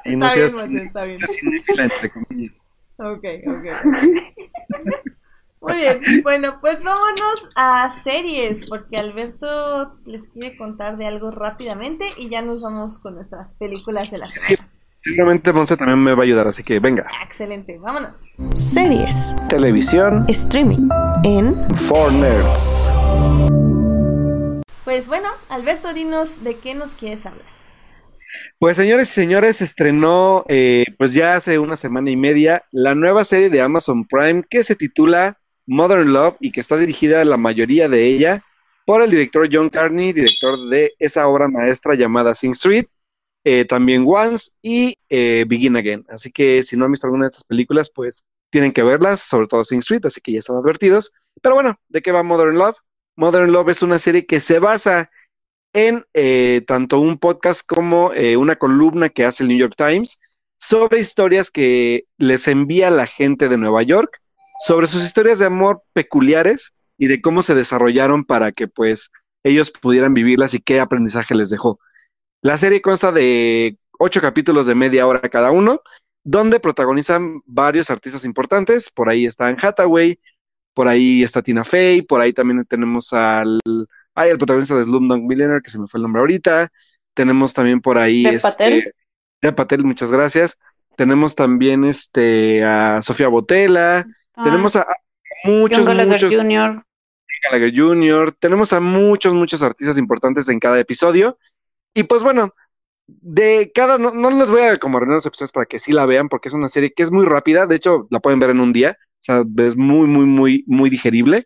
y no está bien, seas Monse, está bien. cinéfila, entre comillas. Ok, ok. Muy bien, bueno, pues vámonos a series, porque Alberto les quiere contar de algo rápidamente y ya nos vamos con nuestras películas de la semana. Seguramente Monse también me va a ayudar, así que venga. Excelente, vámonos. Series, Televisión streaming, en for Nerds. Pues bueno, Alberto, dinos de qué nos quieres hablar. Pues señores y señores, se estrenó eh, pues ya hace una semana y media la nueva serie de Amazon Prime que se titula Modern Love y que está dirigida la mayoría de ella por el director John Carney, director de esa obra maestra llamada Sing Street, eh, también Once y eh, Begin Again. Así que si no han visto alguna de estas películas, pues tienen que verlas, sobre todo Sing Street, así que ya están advertidos. Pero bueno, ¿de qué va Modern Love? Modern Love es una serie que se basa en eh, tanto un podcast como eh, una columna que hace el New York Times sobre historias que les envía la gente de Nueva York, sobre sus historias de amor peculiares y de cómo se desarrollaron para que pues ellos pudieran vivirlas y qué aprendizaje les dejó. La serie consta de ocho capítulos de media hora cada uno, donde protagonizan varios artistas importantes. Por ahí está Anne Hathaway, por ahí está Tina Fey, por ahí también tenemos al hay el protagonista de Slumdog Millionaire, que se me fue el nombre ahorita. Tenemos también por ahí Dev este, Patel. Patel, muchas gracias. Tenemos también este a Sofía Botella. Ah, Tenemos a, a muchos, John Gallagher muchos Jr. Gallagher Jr. Tenemos a muchos, muchos artistas importantes en cada episodio. Y pues bueno, de cada, no, no les voy a como arruinar los episodios para que sí la vean, porque es una serie que es muy rápida. De hecho, la pueden ver en un día. O sea, es muy, muy, muy, muy digerible.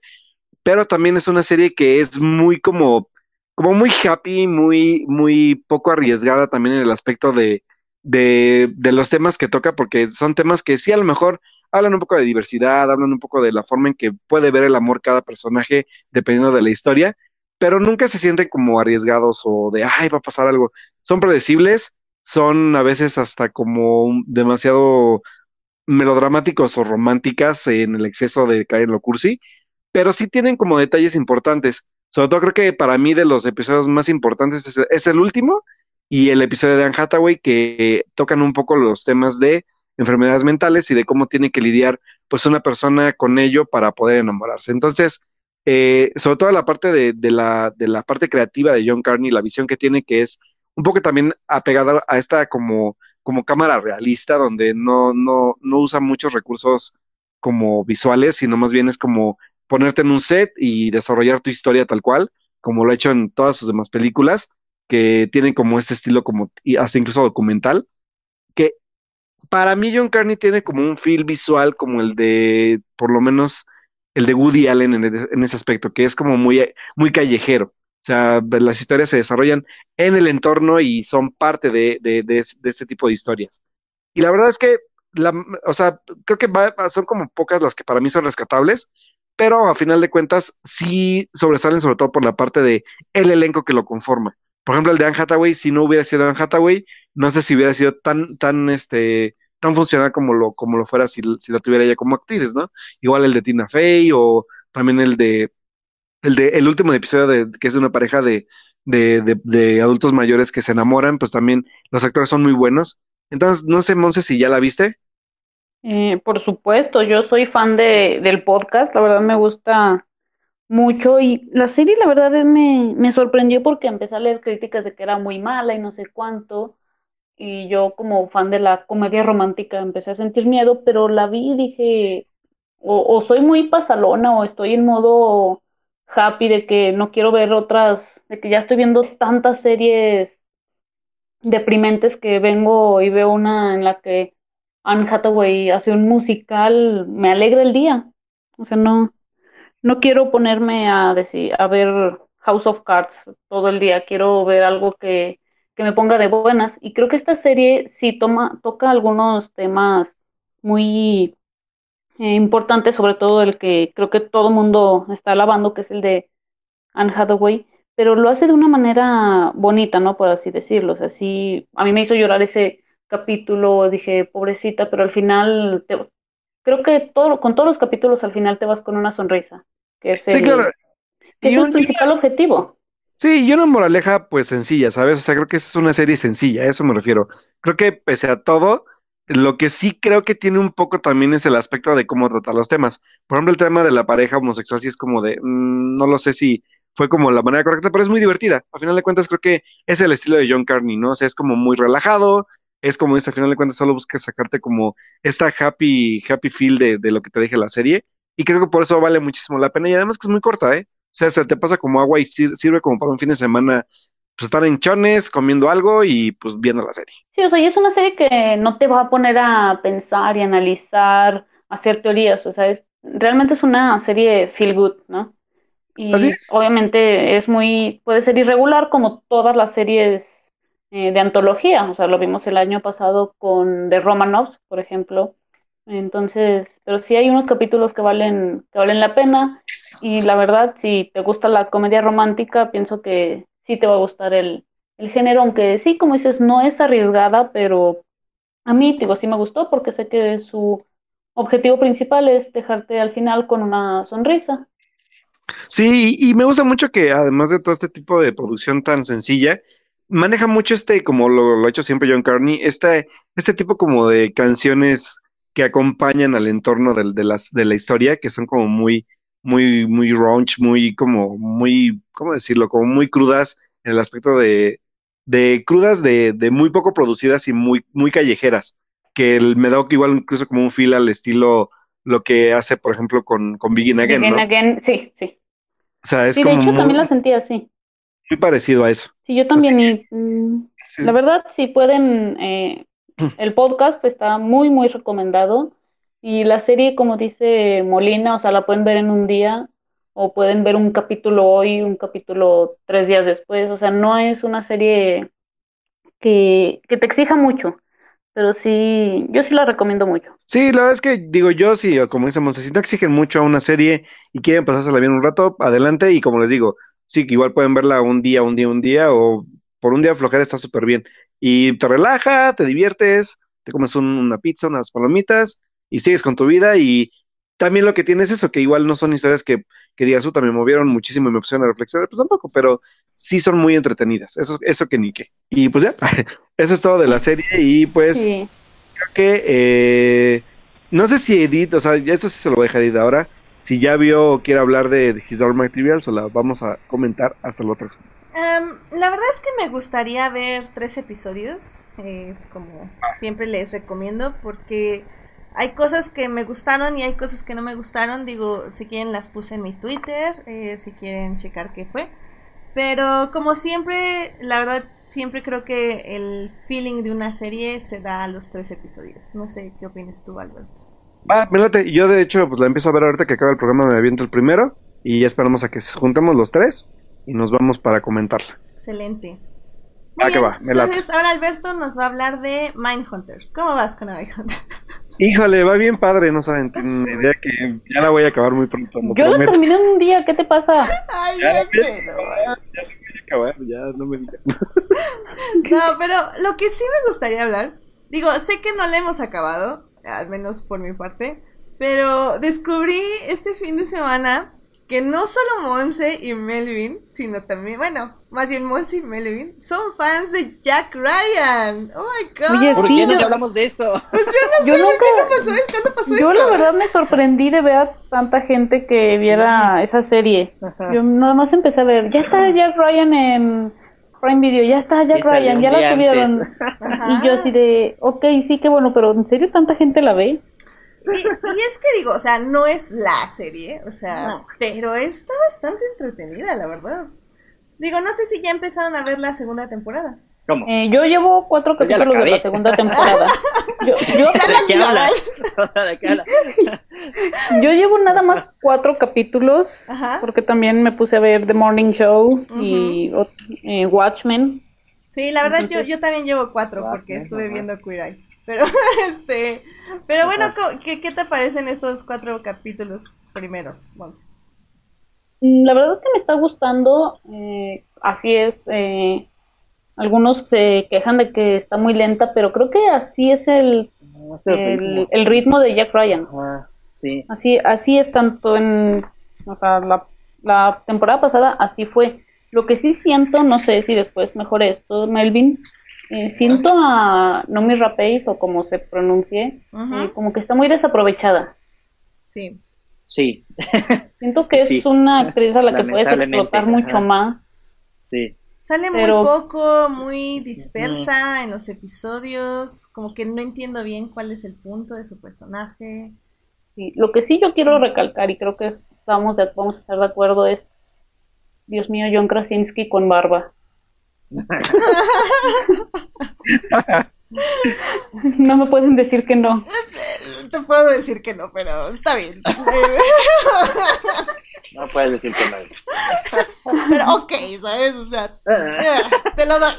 Pero también es una serie que es muy como, como muy happy, muy, muy poco arriesgada también en el aspecto de, de, de los temas que toca, porque son temas que sí a lo mejor hablan un poco de diversidad, hablan un poco de la forma en que puede ver el amor cada personaje dependiendo de la historia, pero nunca se sienten como arriesgados o de, ay, va a pasar algo. Son predecibles, son a veces hasta como demasiado melodramáticos o románticas en el exceso de caer en lo cursi, pero sí tienen como detalles importantes. Sobre todo creo que para mí de los episodios más importantes es, el último y el episodio de Anne Hathaway que tocan un poco los temas de enfermedades mentales y de cómo tiene que lidiar pues una persona con ello para poder enamorarse. Entonces, eh, sobre todo la parte de, de la, de la parte creativa de John Carney, la visión que tiene que es un poco también apegada a esta como, como cámara realista, donde no, no, no usa muchos recursos como visuales, sino más bien es como ponerte en un set y desarrollar tu historia tal cual, como lo ha hecho en todas sus demás películas, que tienen como este estilo como hasta incluso documental, que para mí John Carney tiene como un feel visual como el de, por lo menos, el de Woody Allen en, el- en ese aspecto, que es como muy, muy callejero. O sea, las historias se desarrollan en el entorno y son parte de, de, de, de este tipo de historias. Y la verdad es que, la, o sea, creo que va- son como pocas las que para mí son rescatables, pero a final de cuentas sí sobresalen sobre todo por la parte de el elenco que lo conforma. Por ejemplo, el de Anne Hathaway, si no hubiera sido Anne Hathaway, no sé si hubiera sido tan, tan, este, tan funcional como lo, como lo fuera si, si la tuviera ella como actriz, ¿no? Igual el de Tina Fey o también el de el de el último episodio de que es de una pareja de, de, de, de adultos mayores que se enamoran, pues también los actores son muy buenos. Entonces, no sé, Monse, si ya la viste. Eh, por supuesto, yo soy fan de, del podcast, la verdad me gusta mucho y la serie la verdad me, me sorprendió porque empecé a leer críticas de que era muy mala y no sé cuánto y yo como fan de la comedia romántica empecé a sentir miedo, pero la vi y dije, o, o soy muy pasalona o estoy en modo happy de que no quiero ver otras, de que ya estoy viendo tantas series deprimentes que vengo y veo una en la que Anne Hathaway hace un musical, me alegra el día. O sea, no, no quiero ponerme a decir, a ver House of Cards todo el día, quiero ver algo que, que me ponga de buenas. Y creo que esta serie sí toma, toca algunos temas muy eh, importantes, sobre todo el que creo que todo el mundo está alabando, que es el de Anne Hathaway, pero lo hace de una manera bonita, ¿no? Por así decirlo. O sea, sí, a mí me hizo llorar ese capítulo, dije, pobrecita, pero al final te, creo que todo, con todos los capítulos al final te vas con una sonrisa, que es Sí, el, claro. que es el principal objetivo. Sí, y una moraleja pues sencilla, ¿sabes? O sea, creo que es una serie sencilla, a eso me refiero. Creo que pese a todo, lo que sí creo que tiene un poco también es el aspecto de cómo tratar los temas. Por ejemplo, el tema de la pareja homosexual sí es como de, mm, no lo sé si fue como la manera correcta, pero es muy divertida. A final de cuentas creo que es el estilo de John Carney, ¿no? O sea, es como muy relajado, es como dice, a final de cuentas solo busca sacarte como esta happy, happy feel de, de lo que te deje la serie. Y creo que por eso vale muchísimo la pena. Y además que es muy corta, ¿eh? O sea, se te pasa como agua y sir- sirve como para un fin de semana, pues estar en chones, comiendo algo y pues viendo la serie. Sí, o sea, y es una serie que no te va a poner a pensar y analizar, hacer teorías, o sea, es, realmente es una serie feel good, ¿no? Y Así es. obviamente es muy, puede ser irregular como todas las series eh, de antología, o sea, lo vimos el año pasado con The Romanovs, por ejemplo. Entonces, pero sí hay unos capítulos que valen, que valen la pena y la verdad, si te gusta la comedia romántica, pienso que sí te va a gustar el, el género, aunque sí, como dices, no es arriesgada, pero a mí, digo, sí me gustó porque sé que su objetivo principal es dejarte al final con una sonrisa. Sí, y, y me gusta mucho que además de todo este tipo de producción tan sencilla, maneja mucho este, como lo, lo ha hecho siempre John Carney, este, este tipo como de canciones que acompañan al entorno del- de, las, de la historia, que son como muy, muy, muy raunch, muy como, muy, ¿cómo decirlo? Como muy crudas en el aspecto de, de crudas, de, de muy poco producidas y muy, muy callejeras, que el- me da igual incluso como un feel al estilo lo que hace, por ejemplo, con, con Begin Again, Begin ¿no? Again, sí, sí. O sea, es Sí, de hecho muy, también la sentí así. Muy parecido a eso. Sí, yo también. Y, mm, Sí. la verdad, si pueden, eh, el podcast está muy, muy recomendado. Y la serie, como dice Molina, o sea, la pueden ver en un día o pueden ver un capítulo hoy, un capítulo tres días después. O sea, no es una serie que, que te exija mucho, pero sí, yo sí la recomiendo mucho. Sí, la verdad es que digo yo, sí, como dice Monse, si no exigen mucho a una serie y quieren pasársela bien un rato, adelante. Y como les digo, sí, que igual pueden verla un día, un día, un día, o por un día flojera está súper bien. Y te relaja, te diviertes, te comes un- una pizza, unas palomitas y sigues con tu vida. Y también lo que tiene es eso, que igual no son historias que, que digas, "Uta, me movieron muchísimo y me pusieron a reflexionar, pues tampoco, pero sí son muy entretenidas. Eso, eso que ni qué. Y pues ya, eso es todo de la serie. Y pues Sí. que eh, no sé si Edith, o sea, ya esto sí se lo voy a dejar Edith ahora. Si ya vio o quiere hablar de, His Dark Materials, o la vamos a comentar hasta la otra semana. Em, la verdad es que me gustaría ver tres episodios, eh, como siempre les recomiendo, porque hay cosas que me gustaron y hay cosas que no me gustaron. Digo, si quieren las puse en mi Twitter, eh, si quieren checar qué fue. Pero como siempre, la verdad, siempre creo que el feeling de una serie se da a los tres episodios. No sé qué opinas tú, Alberto. Va, me late. Yo, de hecho, pues la empiezo a ver ahorita que acaba el programa, me aviento el primero. Y ya esperamos a que se juntemos los tres y nos vamos para comentarla. Excelente. Va Muy que bien, va, me late. Entonces, ahora Alberto nos va a hablar de Mindhunter. ¿Cómo vas con Mindhunter? Híjole, va bien padre, no saben, tienen una idea que ya la voy a acabar muy pronto, lo Yo la prometo. terminé en un día, ¿qué te pasa? Ay, Ya, ya no. ya se voy a acabar, ya no me digan. No, pero lo que sí me gustaría hablar, digo, sé que no la hemos acabado, al menos por mi parte, pero descubrí este fin de semana que no solo Monse y Melvin, sino también, bueno, más bien Monse y Melvin, son fans de Jack Ryan. Oh my god. Oye, ¿Por sí, qué no yo- hablamos de eso? Pues yo no Yo sé qué nunca- no pasó. ¿Cuándo pasó Yo esto? la verdad me sorprendí de ver a tanta gente que viera esa serie. Ajá. Yo nada más empecé a ver, ya está Jack Ryan en Prime Video, ya está Jack Sí, Ryan, ya la subieron. Ajá. Y yo así de, ok, sí, qué bueno, pero ¿en serio tanta gente la ve? Y, y es que digo, o sea, no es la serie, o sea, No. pero está bastante entretenida, la verdad. Digo, no sé si ya empezaron a ver la segunda temporada. ¿Cómo? Eh, yo llevo cuatro capítulos de la segunda temporada. Yo, yo, ¿De qué hablas? ¿De qué hablas? yo llevo nada más cuatro capítulos, Ajá. porque también me puse a ver The Morning Show y eh, Watchmen. Sí, la verdad yo, Entonces- yo también llevo cuatro porque estuve viendo Queer Eye. Pero, este, pero bueno, ¿qué, ¿qué te parecen estos cuatro capítulos primeros, Monse? Mm, La verdad es que me está gustando, eh, así es. eh, algunos se quejan de que está muy lenta, pero creo que así es el, No, es el el, ritmo. el ritmo de Jack Ryan. Sí. Así, así es tanto en, o sea, la, la temporada pasada así fue. Lo que sí siento, no sé si después mejore esto, Melvin, eh, siento a Nomi Rapace o como se pronuncie, eh, como que está muy desaprovechada. Sí. Sí, Siento que Sí. es una actriz a la que puedes explotar mucho ajá. más. sí. Sale Pero- muy poco, muy dispersa en los episodios, como que no entiendo bien cuál es el punto de su personaje. Sí, lo que sí yo quiero recalcar y creo que estamos de- vamos a estar de acuerdo es, Dios mío, John Krasinski con barba. no me pueden decir que no. Te puedo decir que no, pero está bien. No puedes decir que no. pero ok, ¿sabes? O sea, te lo doy.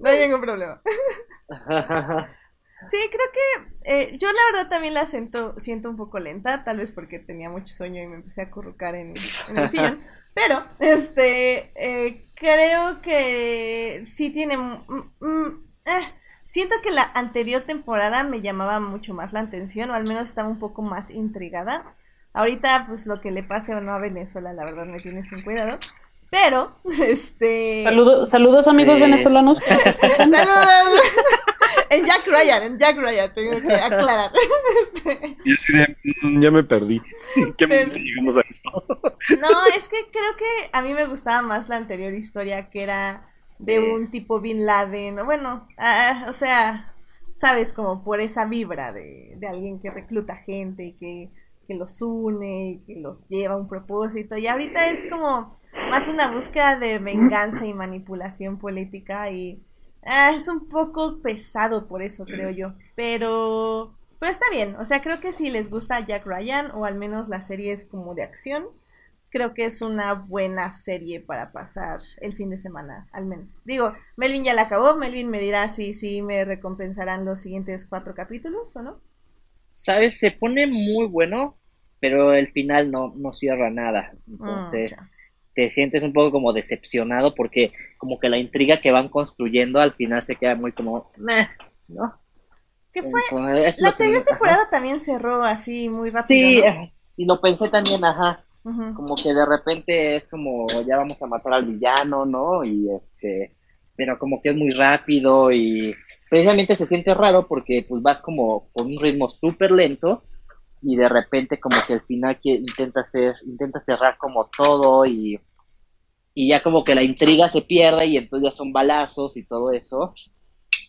no hay ningún problema. Sí, creo que eh, yo la verdad también la siento, siento un poco lenta, tal vez porque tenía mucho sueño y me empecé a acurrucar en, en el sillón, pero este eh, creo que sí tiene... mm, mm, eh, siento que la anterior temporada me llamaba mucho más la atención, o al menos estaba un poco más intrigada. Ahorita pues lo que le pase o no a Venezuela, la verdad me tiene sin cuidado. Pero, este... Saludos, saludos amigos Sí. venezolanos. Saludos. En Jack Ryan, en Jack Ryan, tengo que aclarar. Y así de, "Mm, ya me perdí. ¿Qué Pero- momento llegamos a esto? No, es que creo que a mí me gustaba más la anterior historia que era de un tipo Bin Laden. Bueno, ah, o sea, sabes, como por esa vibra de, de alguien que recluta gente y que, que los une y que los lleva a un propósito. Y ahorita es como más una búsqueda de venganza y manipulación política y ah, es un poco pesado por eso, creo yo. Pero, pero está bien, o sea, creo que si les gusta Jack Ryan o al menos las series como de acción, creo que es una buena serie para pasar el fin de semana, al menos. Digo, Melvin ya la acabó, Melvin me dirá si, si me recompensarán los siguientes cuatro capítulos o no. ¿Sabes? Se pone muy bueno, pero el final no, no cierra nada. Entonces, Mm, ya. te sientes un poco como decepcionado porque como que la intriga que van construyendo al final se queda muy como, "Meh", ¿no? ¿Qué fue? Entonces, La anterior ajá. temporada también cerró así muy rápido, Sí, y lo pensé también, ajá, Como que de repente es como ya vamos a matar al villano, ¿no? Y este, pero como que es muy rápido y precisamente se siente raro porque pues vas como con un ritmo súper lento y de repente como que al final que intenta hacer, intenta cerrar como todo y, y ya como que la intriga se pierde y entonces ya son balazos y todo eso,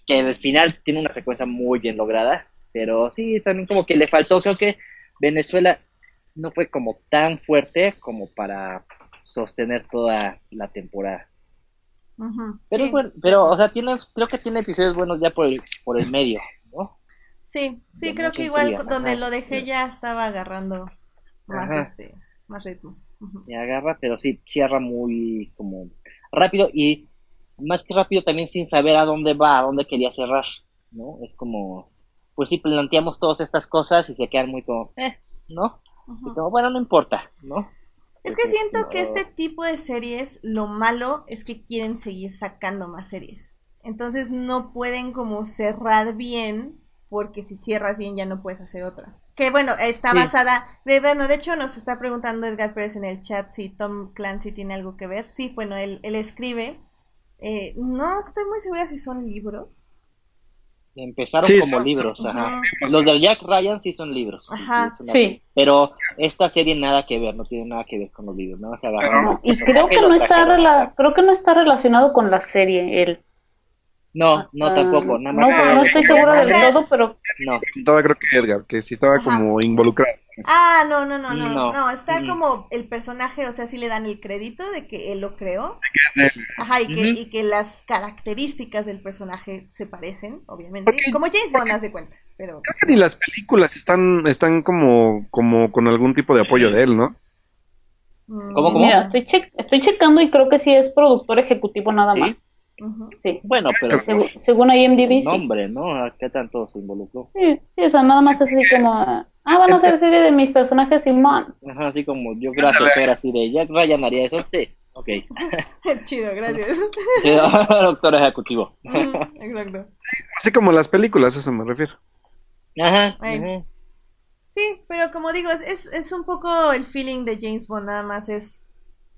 que al final tiene una secuencia muy bien lograda, pero sí, también como que le faltó, creo que Venezuela no fue como tan fuerte como para sostener toda la temporada. Pero sí. bueno, pero o sea, tiene creo que tiene episodios buenos ya por el por el medio, ¿no? Sí, sí, de creo que igual donde ajá. lo dejé ya estaba agarrando más Ajá. este, más ritmo. Me agarra, pero sí cierra muy como rápido y más que rápido también sin saber a dónde va, a dónde quería cerrar, ¿no? Es como pues sí planteamos todas estas cosas y se quedan muy como, eh, ¿no? Ujú. Y como, bueno, no importa, ¿no? Es que siento que este tipo de series, lo malo es que quieren seguir sacando más series. Entonces no pueden como cerrar bien porque si cierras bien ya no puedes hacer otra. Que bueno, está Sí. basada, de bueno, de hecho nos está preguntando Edgar Pérez en el chat si Tom Clancy tiene algo que ver. Sí, bueno, él, él escribe. Eh, no estoy muy segura si son libros. Empezaron Sí, como son- libros, ajá. Ajá. Los de Jack Ryan sí son libros. Ajá. Sí. Pero esta serie nada que ver, no tiene nada que ver con los libros, ¿no? Se No, un y creo que no está rela- creo que no está relacionado con la serie el No, no ah, tampoco, nada no, más. No, no estoy segura del todo, pero No, Estaba creo que Edgar, que sí estaba Ajá. como involucrado. Ah, no, no, no, no, no, No. está Mm. como el personaje, o sea, sí le dan el crédito de que él lo creó. Ajá, y que, Ujú. y que las características del personaje se parecen, obviamente. Porque- como James Bond, haz de cuenta, pero... Creo que ni las películas están, están como, como con algún tipo de apoyo de él, ¿no? mm, ¿Cómo, cómo? mira, estoy, che- estoy checando y creo que sí es productor ejecutivo nada Sí. más. Sí. bueno, pero Segu- según IMDb, el sí. nombre, ¿no? ¿A ¿Qué tanto se involucró? Sí, sí, o sea, nada más es así como, ah, van a hacer serie de mis personajes Simón. Ajá, así como yo gracias, era así de Jack Ryan haría eso, sí. Ok. Chido, gracias. Doctor ejecutivo. Ujú, Exacto. Así como las películas, a eso me refiero. Ajá. Sí, pero como digo, es, es, es un poco el feeling de James Bond, nada más es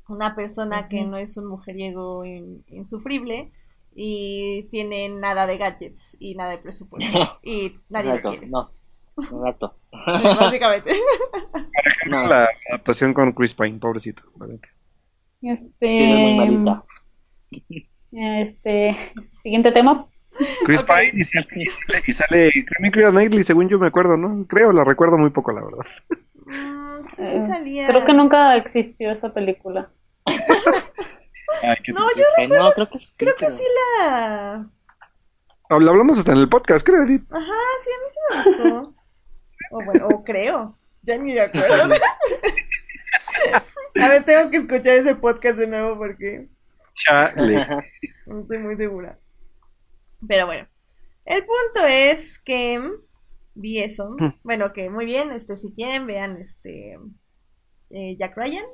una persona que no es un mujeriego in- insufrible y tiene nada de gadgets y nada de presupuesto y nadie lo Exacto, quiere, no. Exacto. básicamente. No, La adaptación con Chris Pine, pobrecito. Este, sí, es muy malita. este, siguiente tema. Chris Ok. Pine y sale, y sale, y sale también Keira Knightley, según yo me acuerdo, ¿no? Creo, la recuerdo muy poco, la verdad. Mm, sí, Eh, salía. Creo que nunca existió esa película. Ay, No, yo Ay, no, creo que sí. creo que pero- sí la... Habla- Hablamos hasta en el podcast, creo, Edith. Ajá, sí, a mí sí me gustó. O bueno, o creo. Ya ni de acuerdo. A ver, tengo que escuchar ese podcast de nuevo porque Chale. no estoy muy segura. Pero bueno, el punto es que vi eso. Bueno, que muy bien, este, si quieren, vean este eh, Jack Ryan.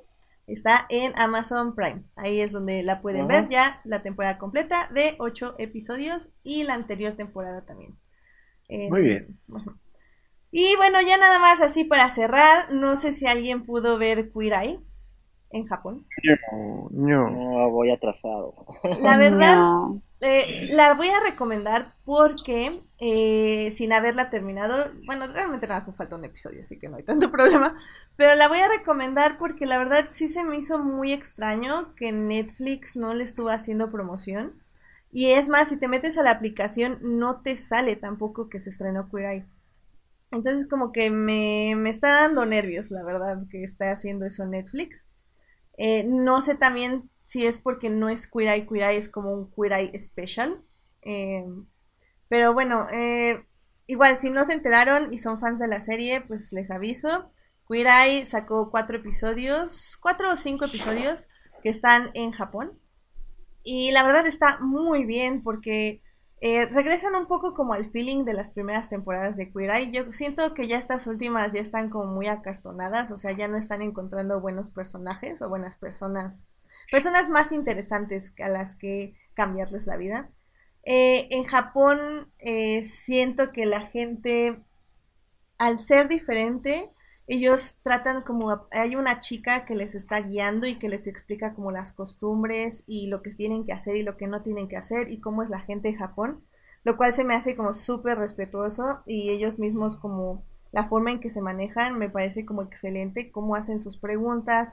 Está en Amazon Prime. Ahí es donde la pueden ver ya la temporada completa de ocho episodios y la anterior temporada también. En- Muy bien. Ujú. Y bueno, ya nada más así para cerrar, no sé si alguien pudo ver Queer Eye en Japón. No, no. No, voy atrasado. La verdad, No. eh, la voy a recomendar porque eh, sin haberla terminado, bueno, realmente nada más me falta un episodio, así que no hay tanto problema, pero la voy a recomendar porque la verdad sí se me hizo muy extraño que Netflix no le estuvo haciendo promoción. Y es más, si te metes a la aplicación, no te sale tampoco que se estrenó Queer Eye. Entonces como que me, me está dando nervios, la verdad, que está haciendo eso Netflix. Eh, no sé también si es porque no es Queer Eye, Queer Eye es como un Queer Eye Special. Eh, pero bueno, eh, igual si no se enteraron y son fans de la serie, pues les aviso. Queer Eye sacó cuatro episodios, cuatro o cinco episodios que están en Japón. Y la verdad está muy bien porque eh, regresan un poco como al feeling de las primeras temporadas de Queer Eye. Yo siento que ya estas últimas ya están como muy acartonadas, o sea, ya no están encontrando buenos personajes o buenas personas, personas más interesantes a las que cambiarles la vida. Eh, en Japón eh, siento que la gente, al ser diferente, ellos tratan como, hay una chica que les está guiando y que les explica como las costumbres y lo que tienen que hacer y lo que no tienen que hacer y cómo es la gente de Japón, lo cual se me hace como súper respetuoso y ellos mismos como la forma en que se manejan me parece como excelente, cómo hacen sus preguntas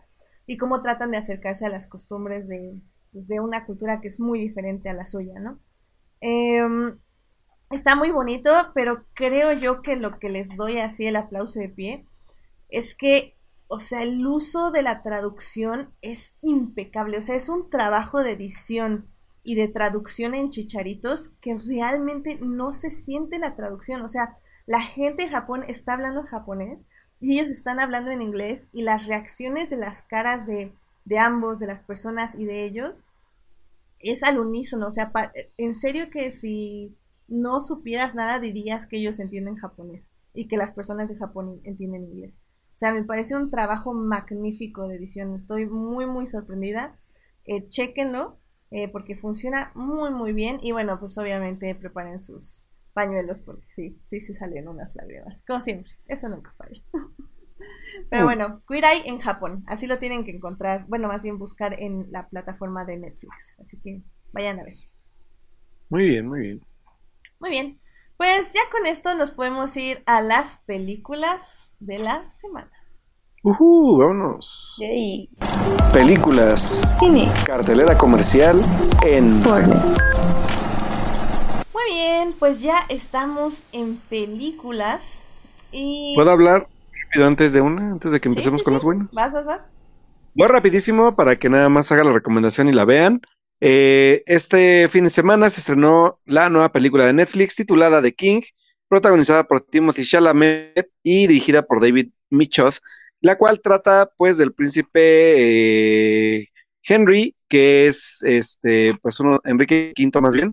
y cómo tratan de acercarse a las costumbres de, pues, de una cultura que es muy diferente a la suya, ¿no? Em, está muy bonito, pero creo yo que lo que les doy así el aplauso de pie es que, o sea, el uso de la traducción es impecable, o sea, es un trabajo de edición y de traducción en chicharitos que realmente no se siente la traducción, o sea, la gente de Japón está hablando japonés y ellos están hablando en inglés y las reacciones de las caras de, de ambos, de las personas y de ellos, es al unísono, o sea, pa- en serio que si no supieras nada dirías que ellos entienden japonés y que las personas de Japón entienden inglés. O sea, me parece un trabajo magnífico de edición. Estoy muy, muy sorprendida. Eh, chéquenlo, eh, porque funciona muy, muy bien. Y bueno, pues obviamente preparen sus, pañuelos porque sí, sí, sí salen unas lágrimas. Como siempre, eso nunca falla. Pero bueno, Eye en Japón. Así lo tienen que encontrar. Bueno, más bien buscar en la plataforma de Netflix. Así que vayan a ver. Muy bien, muy bien. Muy bien. Pues ya con esto nos podemos ir a las películas de la semana. Uh, vámonos. Yay. Películas. Cine. Cartelera comercial en Fortnite. Muy bien, pues ya estamos en películas. Y. ¿Puedo hablar rápido antes de una? Antes de que Sí, empecemos sí, con sí. las buenas. Vas, vas, vas. Voy rapidísimo para que nada más haga la recomendación y la vean. Eh, este fin de semana se estrenó la nueva película de Netflix titulada The King, protagonizada por Timothy Chalamet y dirigida por David Michos, la cual trata pues del príncipe eh, Henry, que es este pues uno Enrique V más bien,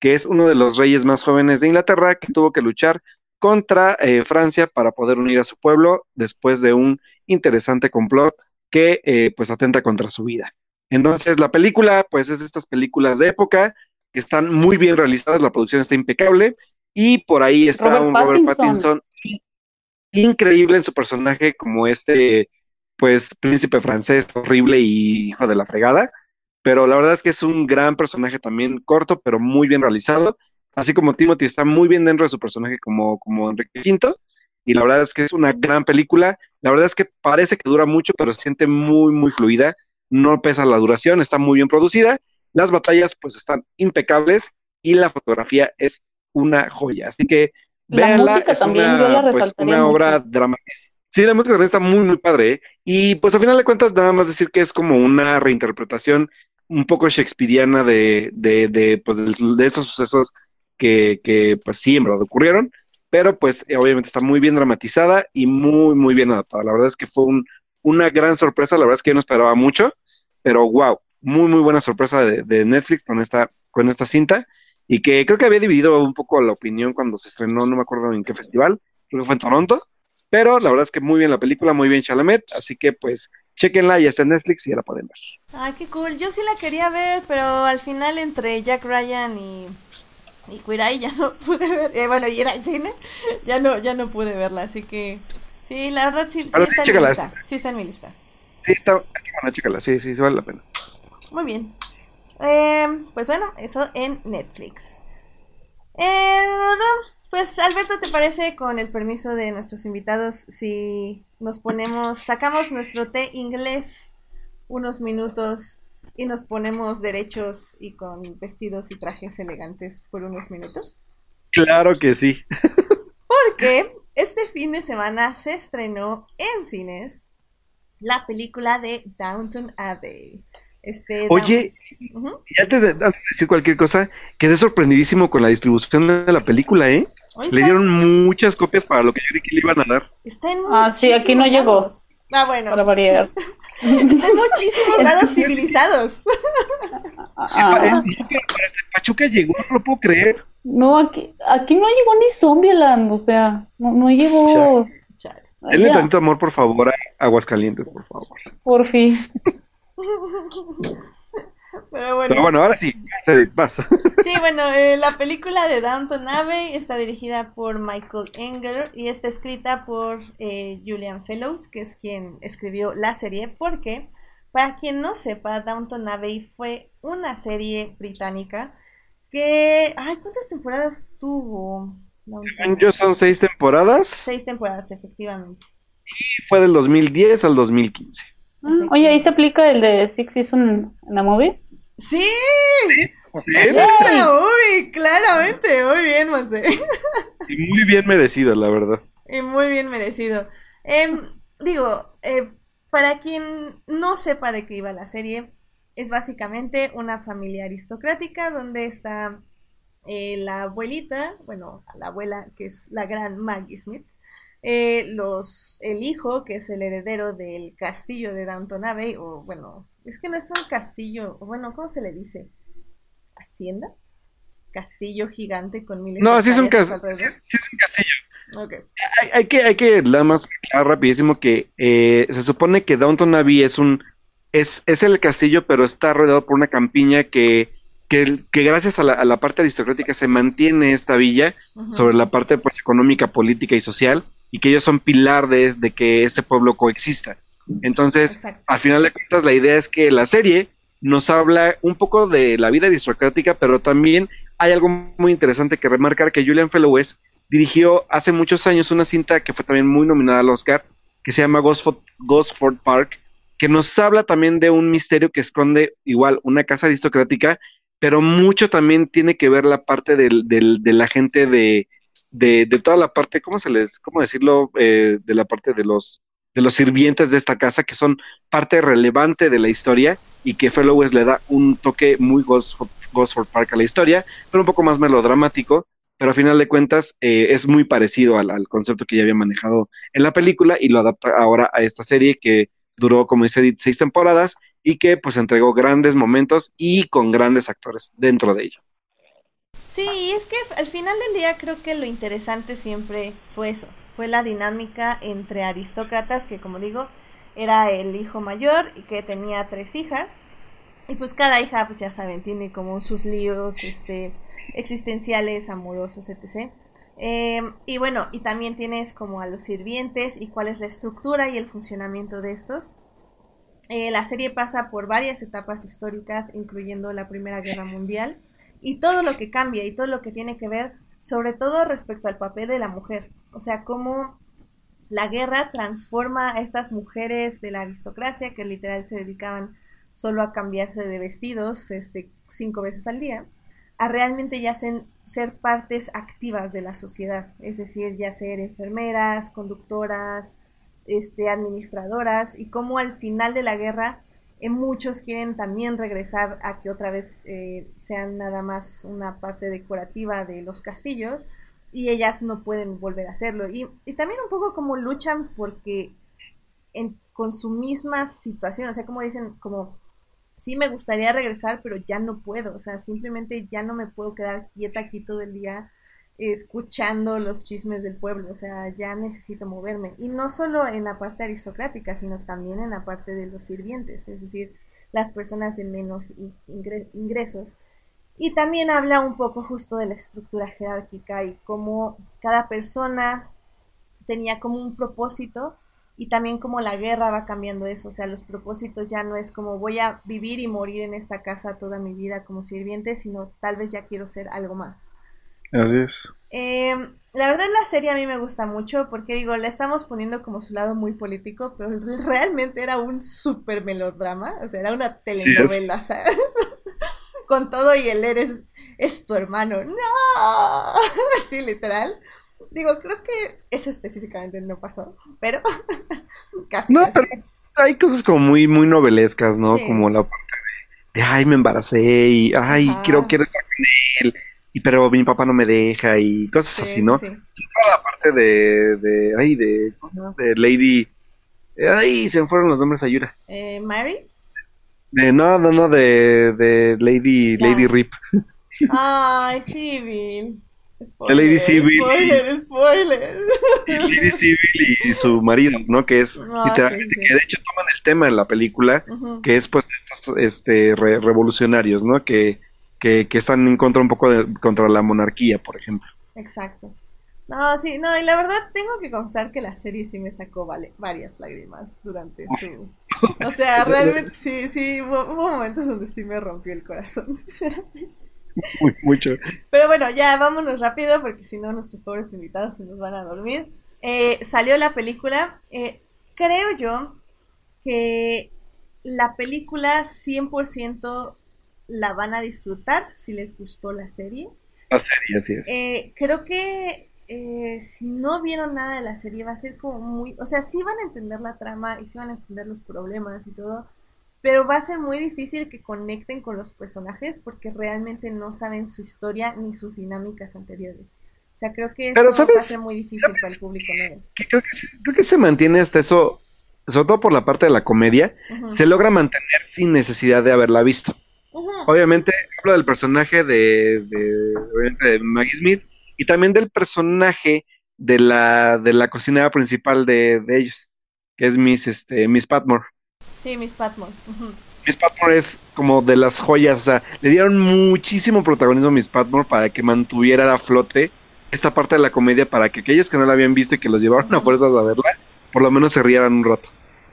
que es uno de los reyes más jóvenes de Inglaterra que tuvo que luchar contra eh, Francia para poder unir a su pueblo después de un interesante complot que eh, pues atenta contra su vida. Entonces la película pues es de estas películas de época que están muy bien realizadas, la producción está impecable y por ahí está Robert un Robert Pattinson. Pattinson increíble en su personaje como este pues príncipe francés horrible y hijo de la fregada, pero la verdad es que es un gran personaje también corto pero muy bien realizado, así como Timothy está muy bien dentro de su personaje como, como Enrique V y la verdad es que es una gran película. La verdad es que parece que dura mucho, pero se siente muy, muy fluida. No pesa la duración, está muy bien producida. Las batallas, pues, están impecables y la fotografía es una joya. Así que La véanla, es una, pues, una obra dramática. Sí, la música también está muy, muy padre. ¿eh? Y pues, a final de cuentas, nada más decir que es como una reinterpretación un poco shakespeariana de, de, de, pues, de, esos sucesos que, que, pues, sí, en verdad ocurrieron pero pues obviamente está muy bien dramatizada y muy, muy bien adaptada. La verdad es que fue un, una gran sorpresa, la verdad es que yo no esperaba mucho, pero wow, muy, muy buena sorpresa de, Netflix con esta, con esta cinta y que creo que había dividido un poco la opinión cuando se estrenó, no me acuerdo en qué festival, creo que fue en Toronto, pero la verdad es que muy bien la película, muy bien Chalamet, así que pues chequenla, ya está en Netflix y ya la pueden ver. Ay, qué cool. Yo sí la quería ver, pero al final entre Jack Ryan y, y Eye ya no pude ver. eh, bueno, y era el cine, ya no, ya no pude verla, así que sí, la verdad sí, sí Ahora sí, está en mi lista. Sí está en mi lista. Sí, está, bueno, chécala, sí, sí, sí vale la pena. Muy bien. Em, pues bueno, eso en Netflix. Eh, pues Alberto, ¿te parece con el permiso de nuestros invitados si nos ponemos, sacamos nuestro té inglés unos minutos y nos ponemos derechos y con vestidos y trajes elegantes por unos minutos? Claro que sí. Porque este fin de semana se estrenó en cines la película de Downton Abbey. Este, Oye, y antes de, antes de decir cualquier cosa, quedé sorprendidísimo con la distribución de la película, ¿eh? Le dieron muchas copias para lo que yo creí que le iban a dar. Está en Ah, sí, aquí no llegó. lados. Ah, bueno. Para variar. Está en muchísimos lados civilizados. Ah, Pachuca llegó, no lo puedo creer. no, aquí, aquí no llegó ni Zombieland, o sea, no, no llegó. Chale. Denle tantito amor, por favor, a Aguascalientes, por favor. por fin. Pero bueno. Pero bueno, ahora sí, se- vas. Sí, bueno, eh, la película de Downton Abbey está dirigida por Michael Enger y está escrita por eh, Julian Fellows, que es quien escribió la serie, porque, para quien no sepa, Downton Abbey fue una serie británica que... Ay, ¿cuántas temporadas tuvo? Según yo son seis temporadas Seis temporadas, efectivamente. y fue del 2010 al 2015. Mm, Oye, ahí se aplica el de Six Season en la movie. ¡Sí! ¿Sí? Uy, claramente, muy bien, Monse. Y muy bien merecido, la verdad. Y muy bien merecido. Em, digo, eh, para quien no sepa de qué iba la serie, es básicamente una familia aristocrática donde está eh, la abuelita, bueno, la abuela que es la gran Maggie Smith, eh, los, el hijo que es el heredero del castillo de Downton Abbey, o bueno, es que no es un castillo, bueno, ¿cómo se le dice? ¿Hacienda? Castillo gigante con miles No, de sí es un, hectáreas a cas- su sí, alrededor. es- sí es un castillo. Hay, hay que, hay que nada más aclarar rapidísimo que eh, se supone que Downton Abbey es un es, es el castillo, pero está rodeado por una campiña que que, que gracias a la, a la, parte aristocrática se mantiene esta villa uh -huh. sobre la parte pues, económica, política y social, y que ellos son pilar de, de que este pueblo coexista. Entonces, Exacto. al final de cuentas, la idea es que la serie nos habla un poco de la vida aristocrática, pero también hay algo muy interesante que remarcar que Julian Fellowes dirigió hace muchos años una cinta que fue también muy nominada al Oscar, que se llama Gosford, Gosford Park, que nos habla también de un misterio que esconde igual una casa aristocrática, pero mucho también tiene que ver la parte del, del, de la gente de, de, de, toda la parte, ¿cómo se les, cómo decirlo? Eh, de la parte de los, de los sirvientes de esta casa, que son parte relevante de la historia y que Fellowes le da un toque muy Gosford, Gosford Park a la historia, pero un poco más melodramático, pero a final de cuentas eh, es muy parecido al, al, concepto que ya había manejado en la película y lo adapta ahora a esta serie que duró, como dice Edith, seis temporadas y que pues entregó grandes momentos y con grandes actores dentro de ello. Sí, es que al final del día creo que lo interesante siempre fue eso, fue la dinámica entre aristócratas, que como digo, era el hijo mayor y que tenía tres hijas. Y pues cada hija, pues ya saben, tiene como sus líos este, existenciales, amorosos, etc. Eh, y bueno, y también tienes como a los sirvientes y cuál es la estructura y el funcionamiento de estos. Eh, la serie pasa por varias etapas históricas, incluyendo la Primera Guerra Mundial, y todo lo que cambia y todo lo que tiene que ver, sobre todo respecto al papel de la mujer. O sea, cómo la guerra transforma a estas mujeres de la aristocracia que literal se dedicaban solo a cambiarse de vestidos este, cinco veces al día, a realmente ya ser, partes activas de la sociedad, es decir, ya ser enfermeras, conductoras, este, administradoras, y cómo al final de la guerra eh, muchos quieren también regresar a que otra vez eh, sean nada más una parte decorativa de los castillos, y ellas no pueden volver a hacerlo. Y, y también un poco como luchan porque en, con su misma situación, o sea, como dicen, como sí me gustaría regresar, pero ya no puedo, o sea, simplemente ya no me puedo quedar quieta aquí todo el día escuchando los chismes del pueblo, o sea, ya necesito moverme. Y no solo en la parte aristocrática, sino también en la parte de los sirvientes, es decir, las personas de menos ingresos. Y también habla un poco justo de la estructura jerárquica y cómo cada persona tenía como un propósito y también como la guerra va cambiando eso, o sea, los propósitos ya no es como voy a vivir y morir en esta casa toda mi vida como sirviente, sino tal vez ya quiero ser algo más. Así es. Eh, la verdad la serie a mí me gusta mucho porque digo, la estamos poniendo como su lado muy político, pero realmente era un súper melodrama, o sea, era una telenovela, sí, ¿sabes? Con todo y el eres es tu hermano, no, así literal. Digo, creo que eso específicamente no pasó, pero casi. No, casi. pero hay cosas como muy, muy novelescas, ¿no? Sí. Como la parte de, ay, me embaracé y, ay, quiero, quiero estar con él, y pero mi papá no me deja y cosas sí, así, ¿no? Sí. sí. toda la parte de, de, ay, de, de Lady, ay, se me fueron los nombres, ayuda. Eh, ¿Mary? De, no, no, no, de, de Lady. Lady Rip. Ay, Bill. Spoiler, Lady Civil. Spoiler, y, spoiler. Y Lady Civil y, su marido, ¿no? Que es no, literalmente, sí, sí. que de hecho toman el tema en la película, uh -huh. que es pues estos este, re revolucionarios, ¿no? Que, que, que, están en contra un poco de, contra la monarquía, por ejemplo. Exacto. No, sí, no, y la verdad tengo que confesar que la serie sí me sacó vale, varias lágrimas durante su... O sea, realmente sí, sí, hubo, hubo momentos donde sí me rompió el corazón, sinceramente. Muy, mucho. Pero bueno, ya vámonos rápido porque si no nuestros pobres invitados se nos van a dormir. Eh, salió la película. Eh, creo yo que la película 100% la van a disfrutar si les gustó la serie. La serie, así es. Eh, creo que eh, si no vieron nada de la serie va a ser como muy... O sea, sí van a entender la trama y sí van a entender los problemas y todo pero va a ser muy difícil que conecten con los personajes porque realmente no saben su historia ni sus dinámicas anteriores. O sea, creo que eso ¿sabes? va a ser muy difícil para el público nuevo. Creo, que, creo que se mantiene hasta eso, sobre todo por la parte de la comedia, uh -huh. se logra mantener sin necesidad de haberla visto. Uh -huh. Obviamente, hablo del personaje de, de, de, Maggie Smith y también del personaje de la, de la cocinera principal de, de ellos, que es Miss, este, Miss Patmore. Sí, Miss Patmore. Uh -huh. Miss Patmore es como de las joyas, o sea, le dieron muchísimo protagonismo a Miss Patmore para que mantuviera a flote esta parte de la comedia para que aquellos que no la habían visto y que los llevaron a fuerzas a verla, por lo menos se rieran un rato.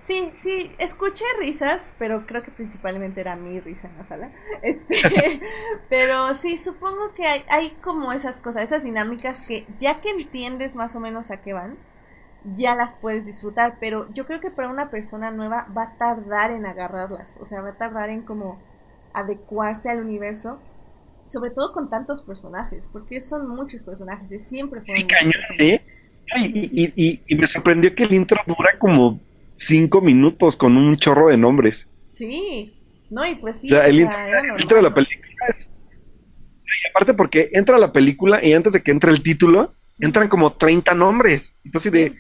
Sí, sí, escuché risas, pero creo que principalmente era mi risa en la sala. Este, pero sí, supongo que hay, hay como esas cosas, esas dinámicas que ya que entiendes más o menos a qué van, ya las puedes disfrutar, pero yo creo que para una persona nueva va a tardar en agarrarlas, o sea, va a tardar en como adecuarse al universo, sobre todo con tantos personajes, porque son muchos personajes y siempre Sí, cañón. ¿eh? Y, y- y- y me sorprendió que el intro dura como cinco minutos con un chorro de nombres. Sí, no, y pues sí, o sea, o el, sea, intro, era el intro de la película es... Y aparte porque entra la película y antes de que entre el título, entran como 30 nombres. Entonces de,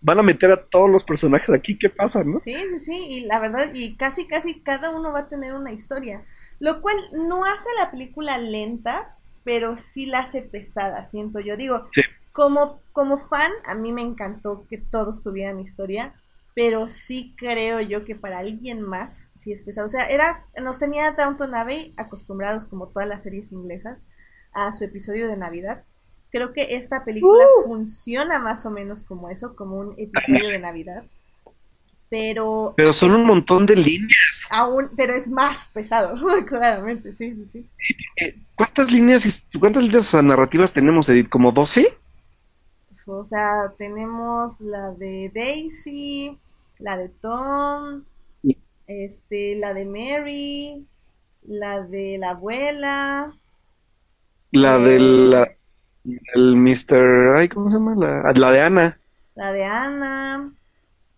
van a meter a todos los personajes aquí, ¿qué pasa, no? Sí, sí, sí, y la verdad, y casi, casi cada uno va a tener una historia, lo cual no hace la película lenta, pero sí la hace pesada, siento yo. Digo, Sí. como, como fan, a mí me encantó que todos tuvieran historia, pero sí creo yo que para alguien más sí es pesado. O sea, era, nos tenía Downton Abbey acostumbrados, como todas las series inglesas, a su episodio de Navidad. Creo que esta película funciona más o menos como eso, como un episodio de Navidad. Pero Pero son es un montón de líneas. aún, pero es más pesado, claramente, sí, sí, sí. Eh, ¿Cuántas líneas, cuántas líneas narrativas tenemos, Edith? ¿Como 12? O sea, tenemos la de Daisy, la de Tom, este, la de Mary, la de la abuela, La Eh. la, el Mr. Ay, ¿cómo se llama? La, la de Ana. la de Anna,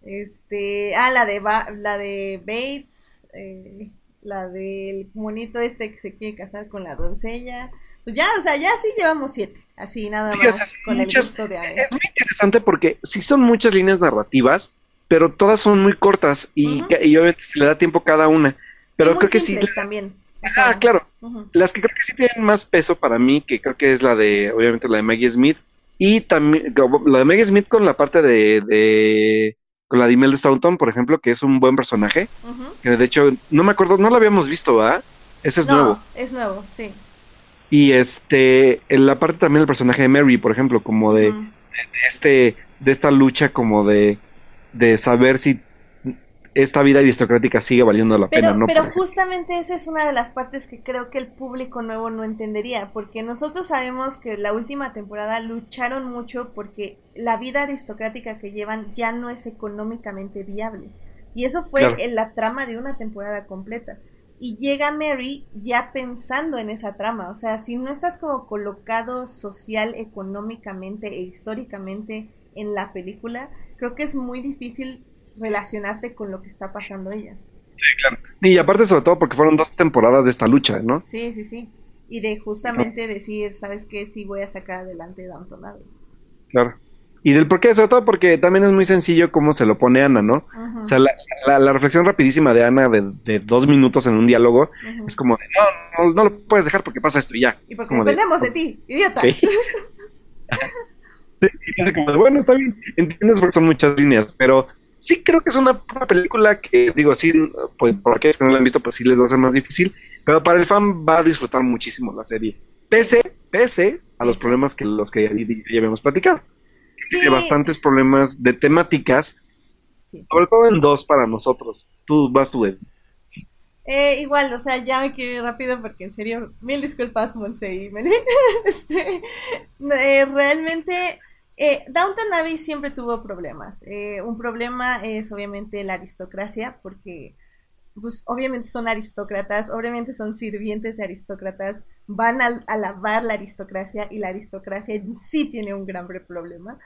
este, ah, la de Ba- la de Bates, eh, la del monito este que se quiere casar con la doncella. Pues ya, o sea, ya sí llevamos siete, así nada Sí, más o sea, sí, con el gusto de. Es muy interesante porque sí son muchas líneas narrativas, pero todas son muy cortas y, Ujú. y obviamente se le da tiempo cada una. Pero Y creo que sí. también. o Ah, sea, claro. Las que creo que sí tienen más peso para mí, que creo que es la de, obviamente, la de Maggie Smith. Y también la de Maggie Smith con la parte de, de con la de Imelda Staunton, por ejemplo, que es un buen personaje. Que de hecho, no me acuerdo, no lo habíamos visto, ¿verdad? Ese es no, nuevo. es nuevo, sí. Y este, en la parte también del personaje de Mary, por ejemplo, como de, de este, de esta lucha como de, de saber si esta vida aristocrática sigue valiendo la Pero, pena, ¿no? pero justamente esa es una de las partes que creo que el público nuevo no entendería, porque nosotros sabemos que la última temporada lucharon mucho porque la vida aristocrática que llevan ya no es económicamente viable. Y eso fue Claro. en la trama de una temporada completa. Y llega Mary ya pensando en esa trama. O sea, si no estás como colocado social, económicamente e históricamente en la película, creo que es muy difícil relacionarte con lo que está pasando ella. Y aparte, sobre todo, porque fueron dos temporadas de esta lucha, ¿no? Sí, sí, sí. Y de justamente decir, ¿sabes qué? Sí voy a sacar adelante Downton Abbey. Claro. Y del por qué, sobre todo porque también es muy sencillo cómo se lo pone Ana, ¿no? O sea, la, la- la reflexión rapidísima de Ana de, de dos minutos en un diálogo es como de, no, no, no lo puedes dejar porque pasa esto y ya. Y porque como de, dependemos de ti, idiota. Sí, y es como de, bueno, está bien, entiendes porque son muchas líneas, pero sí creo que es una, película que, digo, sí, pues, por aquellos que no la han visto, pues sí les va a ser más difícil, pero para el fan va a disfrutar muchísimo la serie, pese, pese a los Sí. problemas que los que ya, ya habíamos platicado. Sí, Tiene bastantes problemas de temáticas, Sí. sobre todo en dos para nosotros. Tú vas tú, Ed. Eh, igual, o sea, ya me quiero ir rápido porque en serio, mil disculpas, Monse y Melvin. este, eh, realmente, eh, Downton Abbey siempre tuvo problemas. Eh, un problema es obviamente la aristocracia, porque pues obviamente son aristócratas, obviamente son sirvientes de aristócratas, van a alabar la aristocracia y la aristocracia en sí tiene un gran problema.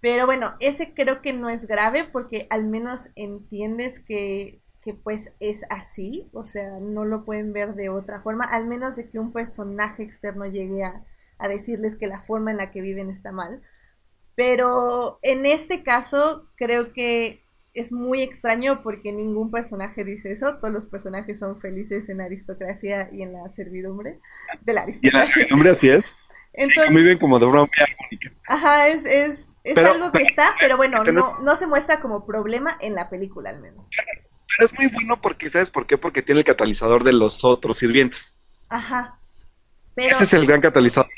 Pero bueno, ese creo que no es grave porque al menos entiendes que, que pues es así, o sea, no lo pueden ver de otra forma, al menos de que un personaje externo llegue a, a decirles que la forma en la que viven está mal. Pero en este caso creo que es muy extraño porque ningún personaje dice eso, todos los personajes son felices en la aristocracia y en la servidumbre de la Y en la aristocracia. servidumbre así es. Entonces, Muy bien como de armónica. Ajá, es, es, es Pero- algo que está, pero bueno, no, no se muestra como problema en la película al menos. Pero es muy bueno porque, ¿sabes por qué? Porque tiene el catalizador de los otros sirvientes. Ajá. Pero, Ese es el gran catalizador.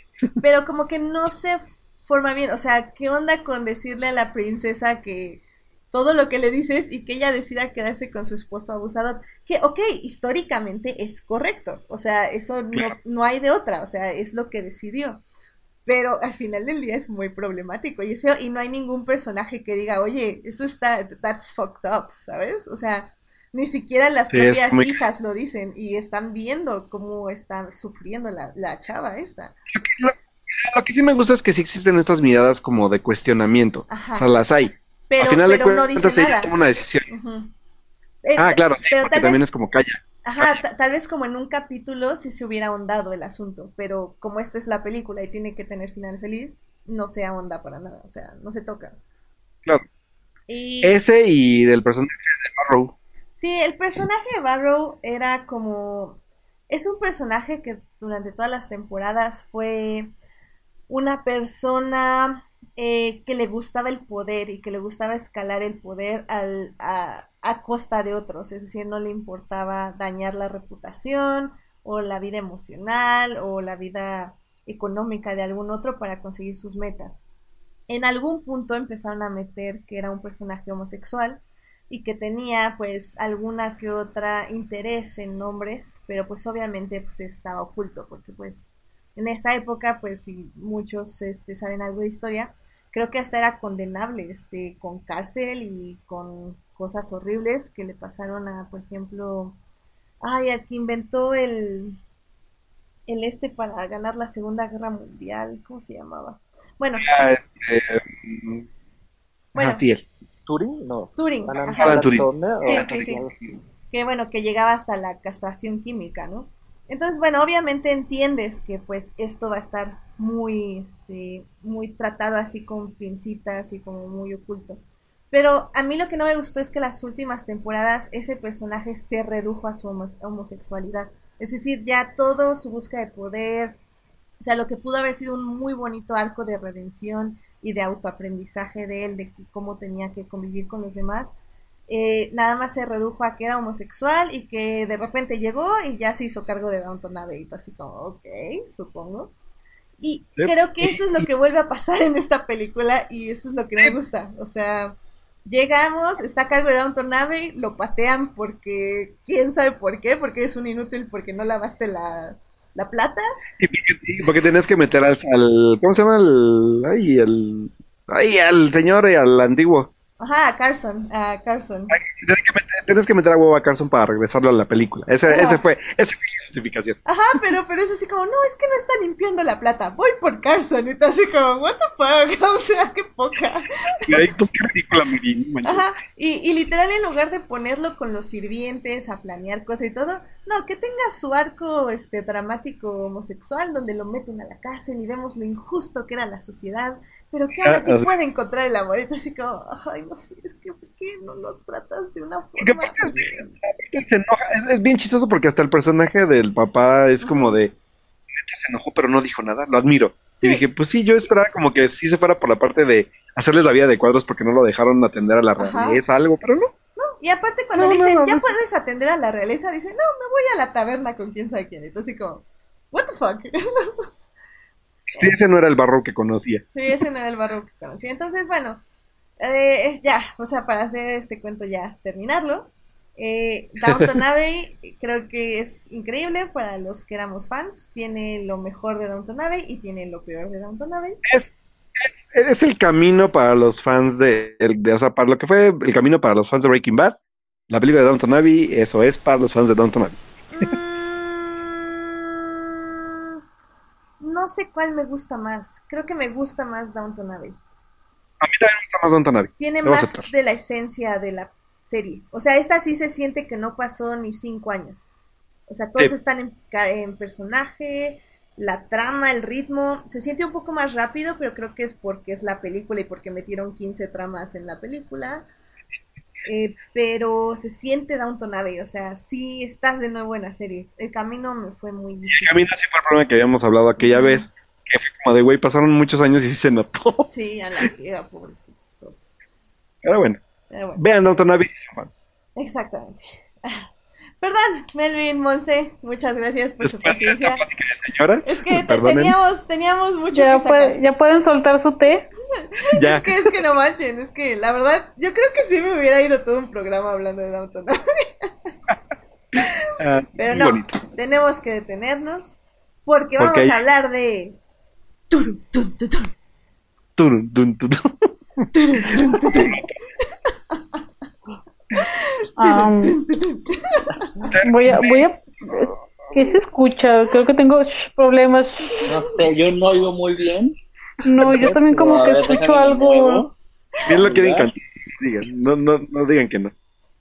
pero como que no se forma bien. O sea, ¿qué onda con decirle a la princesa que todo lo que le dices y que ella decida quedarse con su esposo abusador? Que, ok, históricamente es correcto. O sea, eso no, no hay de otra. O sea, es lo que decidió. Pero al final del día es muy problemático y es feo. Y no hay ningún personaje que diga, oye, eso está, that's fucked up, ¿sabes? O sea, ni siquiera las Sí, propias muy- hijas lo dicen y están viendo cómo está sufriendo la, la chava esta. Lo que sí me gusta es que sí existen estas miradas como de cuestionamiento. Ajá. O sea, las hay. Pero, Al final de pero no cuentas dice nada. toma una decisión. Eh, Ah, claro, sí, pero porque también vez- es como calla. Ajá, ta- tal vez como en un capítulo sí se hubiera ahondado el asunto, pero como esta es la película y tiene que tener final feliz, no se ahonda para nada, o sea, no se toca. Claro. Y Ese y del personaje de Barrow. sí, el personaje de Barrow era como... Es un personaje que durante todas las temporadas fue una persona eh, que le gustaba el poder y que le gustaba escalar el poder al, a, a costa de otros, es decir, no le importaba dañar la reputación o la vida emocional o la vida económica de algún otro para conseguir sus metas. En algún punto empezaron a meter que era un personaje homosexual y que tenía pues alguna que otra interés en hombres, pero pues obviamente pues estaba oculto porque pues en esa época pues si muchos este, saben algo de historia, creo que hasta era condenable este con cárcel y con cosas horribles que le pasaron a por ejemplo ay al que inventó el el este para ganar la Segunda Guerra Mundial, ¿cómo se llamaba? Bueno, Ah, este, mm, Bueno. sí, él. ¿Turing? No. Turing, ajá. Turing. Turner, Sí, sí, sí. que bueno, que llegaba hasta la castración química, ¿no? Entonces, bueno, obviamente entiendes que pues esto va a estar muy, este, muy tratado así con pincitas y como muy oculto. Pero a mí lo que no me gustó es que las últimas temporadas ese personaje se redujo a su homo- homosexualidad. Es decir, ya todo su búsqueda de poder, o sea, lo que pudo haber sido un muy bonito arco de redención y de autoaprendizaje de él, de cómo tenía que convivir con los demás, eh, nada más se redujo a que era homosexual y que de repente llegó y ya se hizo cargo de Downton Abbey, y así como, ok, supongo. Y creo que eso es lo que vuelve a pasar en esta película y eso es lo que me gusta. O sea, llegamos, está a cargo de Downton Abbey, lo patean porque, quién sabe por qué, porque es un inútil porque no lavaste la, la plata. Y porque, porque tenías que meter al, al- ¿cómo se llama? El, ay, el, ay, al señor y al antiguo. Ajá, a Carson, a Carson. Tienes que meter, tienes que meter a huevo a Carson para regresarlo a la película. Ese, ese fue, esa fue la justificación. Ajá, pero, pero es así como, no, es que no está limpiando la plata, voy por Carson. Y tú así como, what the fuck, o sea, qué poca. Y ahí, pues qué ridícula, manches. Ajá, y, y literal en lugar de ponerlo con los sirvientes a planear cosas y todo, no, que tenga su arco este dramático homosexual donde lo meten a la cárcel y vemos lo injusto que era la sociedad, pero que ahora Ah, sí o sea- puede encontrar el amor. Así como, ay, no sé, es que ¿por qué no lo tratas de una forma? es, aparte se enoja. Es, es bien chistoso porque hasta el personaje del papá es como de. Neta se enojó, pero no dijo nada. Lo admiro. Sí. Y dije, pues sí, yo esperaba como que sí se fuera por la parte de hacerles la vida de cuadros porque no lo dejaron atender a la Ajá. realeza, algo, pero no. Y aparte cuando No, le dicen, no, ya no, puedes atender a la realeza, dice, no, me voy a la taberna con quién sabe quién. Entonces así como, what the fuck. Sí, ese no era el barro que conocía. Sí, ese no era el barro que conocí. Entonces, bueno, eh, ya, o sea, para hacer este cuento ya, terminarlo. Eh, Downton Abbey creo que es increíble para los que éramos fans. Tiene lo mejor de Downton Abbey y tiene lo peor de Downton Abbey. Es, es, es el camino para los fans de, de, o sea, para lo que fue el camino para los fans de Breaking Bad. La película de Downton Abbey, eso es para los fans de Downton Abbey. Mm, no sé cuál me gusta más. Creo que me gusta más Downton Abbey. A mí también me gusta más Downton Abbey. Tiene más de la esencia de la serie. O sea, esta sí se siente que no pasó ni cinco años. O sea, todos Sí. están en, en personaje, la trama, el ritmo. Se siente un poco más rápido, pero creo que es porque es la película y porque metieron 15 tramas en la película. Eh, pero se siente Downton Abbey, o sea, sí estás de nuevo en la serie. El camino me fue muy El difícil. camino sí fue el problema que habíamos hablado aquella vez. Que fue como de, güey, pasaron muchos años y sí se notó. Sí, a la friega, pobrecitos. Pero bueno, Pero bueno. vean Downton Abbey si son fans. Exactamente. Perdón, Melvin, Monse, muchas gracias por su Después paciencia. plática de señoras, Es que te- teníamos, teníamos mucho Ya, que sacar. puede- ya pueden soltar su té. ya. Es que es que no manchen, es que la verdad, yo creo que sí me hubiera ido todo un programa hablando de Downton Abbey. Ah, Pero no, bonito. tenemos que detenernos porque, Porque vamos hay- a hablar de... Turum, tum, tum, tum. Turun, tun, tun, tun. Voy a, voy a, ¿qué se escucha? Creo que tengo problemas. No sé, yo no oigo muy bien. No, yo también como que escucho algo. Bien lo quieren ¿Verdad? cantar. Digan, no, no, no digan que no.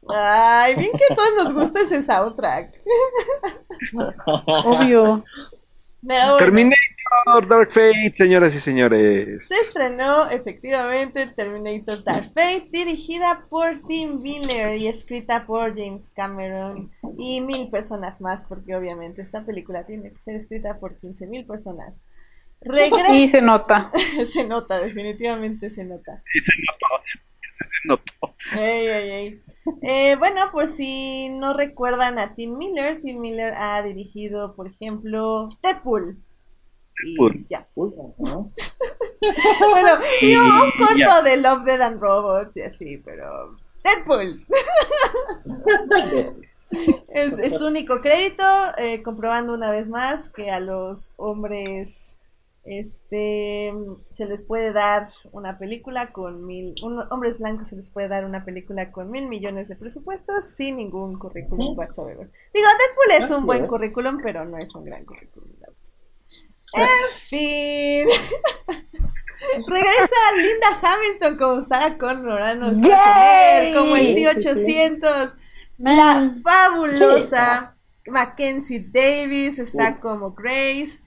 Ay, bien que a todos nos gusta ese soundtrack. Obvio. Pero bueno, Terminator Dark Fate, señoras y señores. se estrenó efectivamente Terminator Dark Fate, dirigida por Tim Miller y escrita por James Cameron y mil personas más, porque obviamente esta película tiene que ser escrita por 15 mil personas. Regresa. Y se nota. se nota, definitivamente se nota. Y se notó. Ese se notó. Ey, ey, ey. Eh, bueno, por si no recuerdan a Tim Miller, Tim Miller ha dirigido, por ejemplo, Deadpool. Y Deadpool. ya. Bueno, y un corto ya. de Love, Dead and Robots y así, pero Deadpool. Es, es su único crédito, eh, comprobando una vez más que a los hombres este se les puede dar una película con mil un- hombres blancos se les puede dar una película con mil millones de presupuestos sin ningún currículum whatsoever. Digo, Deadpool es un buen es. currículum, pero no es un gran currículum. En fin. Regresa Linda Hamilton como Sarah Connor, Schwarzenegger, como Sí, sí, sí. T-800. La fabulosa Mackenzie Davis está como Grace.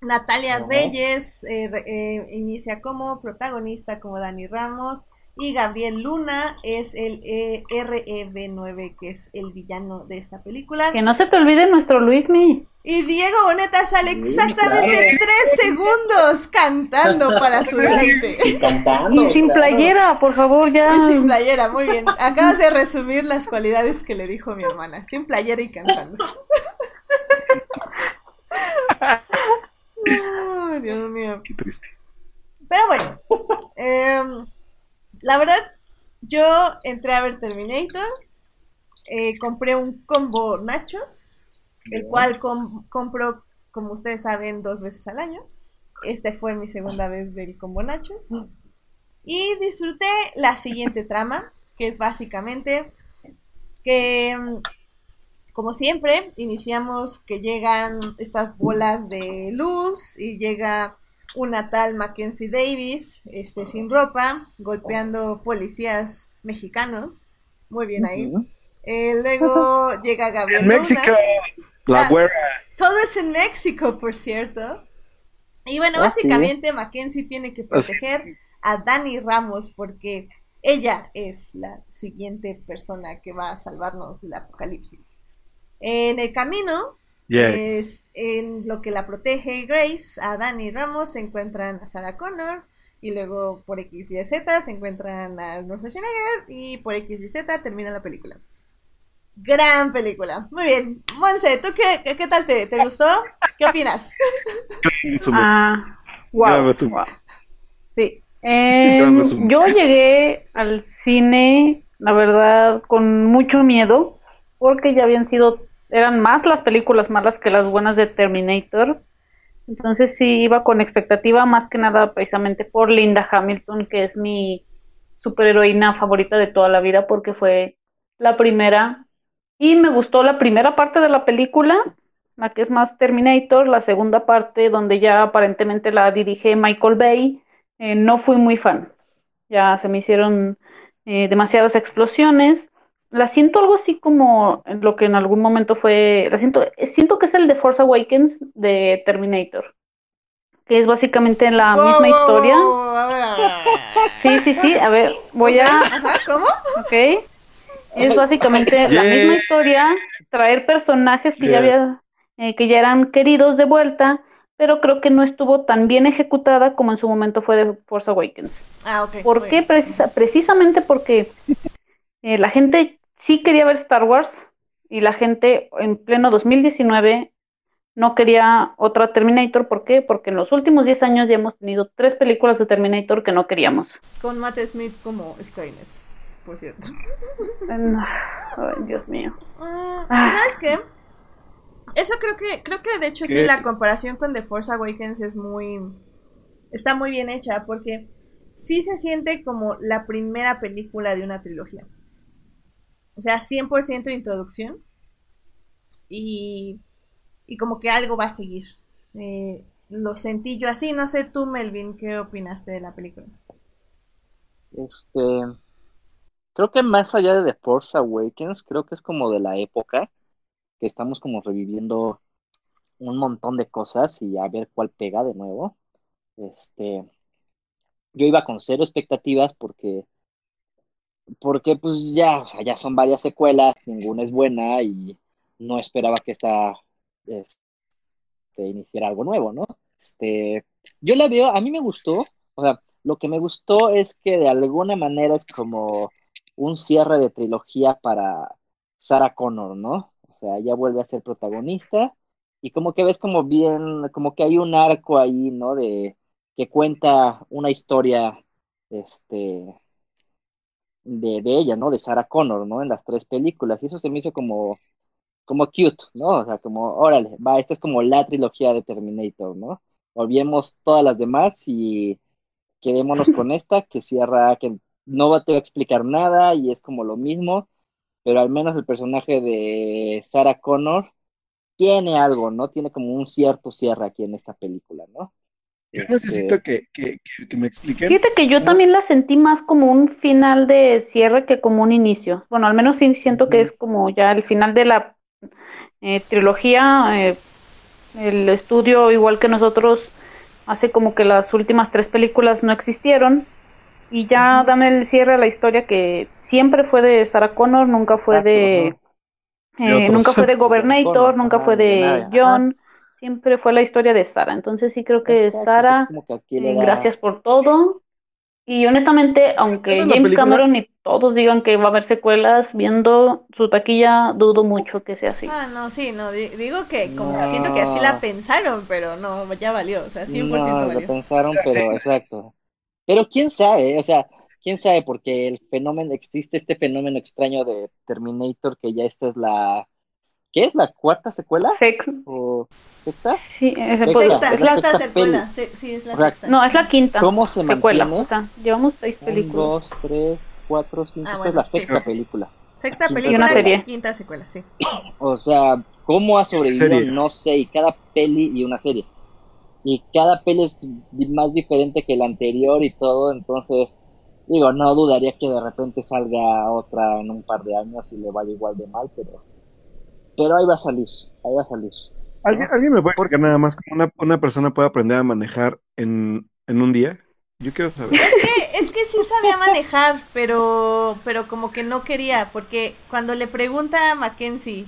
Natalia. Reyes eh, eh, inicia como protagonista como Dani Ramos. Y Gabriel Luna es el eh, REB9, que es el villano de esta película. Que no se te olvide nuestro Luismi. Y Diego Boneta sale Sí, exactamente claro. tres segundos cantando para su deleite. Cantando. Y sin claro. playera, por favor, ya. Y sin playera, muy bien. Acabas de resumir las cualidades que le dijo mi hermana. Sin playera y cantando. Dios mío. Qué triste. Pero bueno, em, la verdad, yo entré a ver Terminator, eh, compré un combo nachos, el cual com- compro, como ustedes saben, dos veces al año. Este fue mi segunda vez del combo nachos. Y disfruté la siguiente trama, que es básicamente que, mm, como siempre, iniciamos que llegan estas bolas de luz y llega una tal Mackenzie Davis, este, sin ropa, golpeando policías mexicanos. Muy bien ahí. Eh, luego llega Gabriel En México, Luna. la Ah. güera. Todo es en México, por cierto. Y bueno, Ah, sí. básicamente Mackenzie tiene que proteger a Dani Ramos porque ella es la siguiente persona que va a salvarnos del apocalipsis. En el camino, Yeah. es en lo que la protege Grace, a Dani Ramos se encuentran a Sarah Connor y luego por X y Z se encuentran a Arnold Schwarzenegger y por X y Z termina la película. Gran película. Muy bien. Monse, ¿tú qué, qué, qué tal te, te gustó? ¿Qué opinas? Ah, wow. Sí. Eh, resumen. yo llegué al cine, la verdad, con mucho miedo, porque ya habían sido, eran más las películas malas que las buenas de Terminator. Entonces sí iba con expectativa, más que nada precisamente por Linda Hamilton, que es mi superheroína favorita de toda la vida, porque fue la primera. Y me gustó la primera parte de la película, la que es más Terminator, la segunda parte donde ya aparentemente la dirige Michael Bay, eh, no fui muy fan. Ya se me hicieron eh, demasiadas explosiones. La siento algo así como lo que en algún momento fue, la siento, siento que es el de Force Awakens de Terminator, que es básicamente la Wow, misma wow, historia. wow. Sí, sí, sí, a ver, voy a, Ajá, ¿cómo? Ok. Es básicamente la misma historia, traer personajes que ya había, eh, que ya eran queridos de vuelta, pero creo que no estuvo tan bien ejecutada como en su momento fue de Force Awakens. Ah, ok. ¿Por qué? bien. Precisa- precisamente porque eh, la gente sí quería ver Star Wars y la gente en pleno 2019 no quería otra Terminator. ¿Por qué? Porque en los últimos 10 años ya hemos tenido tres películas de Terminator que no queríamos. Con Matt Smith como Skynet, por cierto. Ay, Dios mío. ¿y ¿Sabes qué? Eso creo que, creo que de hecho sí, la comparación con The Force Awakens es muy, está muy bien hecha porque sí se siente como la primera película de una trilogía. O sea, 100% de introducción y, y como que algo va a seguir. Eh, lo sentí yo así, no sé tú Melvin, ¿qué opinaste de la película? Este, creo que más allá de The Force Awakens, creo que es como de la época que estamos como reviviendo un montón de cosas y a ver cuál pega de nuevo. Este, yo iba con cero expectativas porque, porque pues ya, o sea, ya son varias secuelas, ninguna es buena y no esperaba que esta este, iniciara algo nuevo, ¿no? Este, yo la veo, a mí me gustó, o sea, lo que me gustó es que de alguna manera es como un cierre de trilogía para Sarah Connor, ¿no? O sea, ella vuelve a ser protagonista y como que ves como bien, como que hay un arco ahí, ¿no? De que cuenta una historia, este, de, de ella, ¿no? De Sarah Connor, ¿no? En las tres películas y eso se me hizo como, como cute, ¿no? O sea, como, órale, va, esta es como la trilogía de Terminator, ¿no? Olvidemos todas las demás y quedémonos con esta que cierra, que no te va a explicar nada y es como lo mismo, pero al menos el personaje de Sarah Connor tiene algo, ¿no? Tiene como un cierto cierre aquí en esta película, ¿no? Yo necesito que, que, que, que me expliquen. Fíjate que yo también la sentí más como un final de cierre que como un inicio. Bueno, al menos sí siento que es como ya el final de la eh, trilogía. eh, el estudio, igual que nosotros, hace como que las últimas tres películas no existieron. Y ya dame el cierre a la historia que siempre fue de Sarah Connor, nunca fue Exacto, de, eh, nunca fue de Gobernator, nunca fue de. John, siempre fue la historia de Sarah. Entonces sí creo que Exacto, pues le eh, da- gracias por todo. Y honestamente, aunque ¿Recuerdas la James película? Cameron y todos digan que va a haber secuelas, viendo su taquilla, dudo mucho que sea así. Ah, no, sí, no, di- digo que como No. siento que así la pensaron, pero no, ya valió, o sea, 100% No, lo valió. pensaron, pero exacto. Pero quién sabe, o sea, quién sabe, porque el fenómeno, existe este fenómeno extraño de Terminator, que ya esta es la, ¿qué es? ¿La cuarta secuela? Sex, ¿O sexta? sí, Sexta, Sexta, es la sexta sexta secuela, peli. sí, sí, es la sexta. no, es la quinta ¿Cómo se secuela. mantiene? O sea, llevamos seis Un, películas. dos, tres, cuatro, cinco, Ah, esta bueno, es la sí. sexta película. Sexta Y película, una serie. quinta secuela, sí. O sea, ¿cómo ha sobrevivido? Serie. No sé, y cada peli y una serie. Y cada peli es más diferente que la anterior y todo, entonces, digo, no dudaría que de repente salga otra en un par de años y le vaya igual de mal, pero, pero ahí va a salir, ahí va a salir. ¿Alguien, ¿alguien me puede explicar nada más cómo una, una persona puede aprender a manejar en, en un día? Yo quiero saber. Es que, es que sí sabía manejar, pero, pero como que no quería, porque cuando le pregunta a Mackenzie,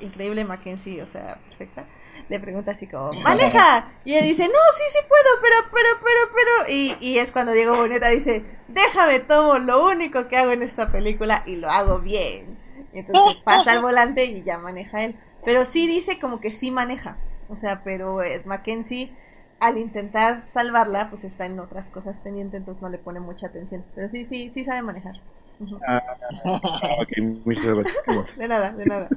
increíble Mackenzie, o sea, perfecta, le pregunta así como, maneja, y ella dice, no, sí, sí puedo, pero, pero, pero, pero, y, y es cuando Diego Boneta dice, déjame, tomo lo único que hago en esta película y lo hago bien. Entonces pasa al volante y ya maneja él. Pero sí dice como que sí maneja, o sea, pero eh, Mackenzie al intentar salvarla, pues está en otras cosas pendiente, entonces no le pone mucha atención. Pero sí, sí, sí sabe manejar. Ah, ok, muchas gracias. Qué bueno. De nada, de nada.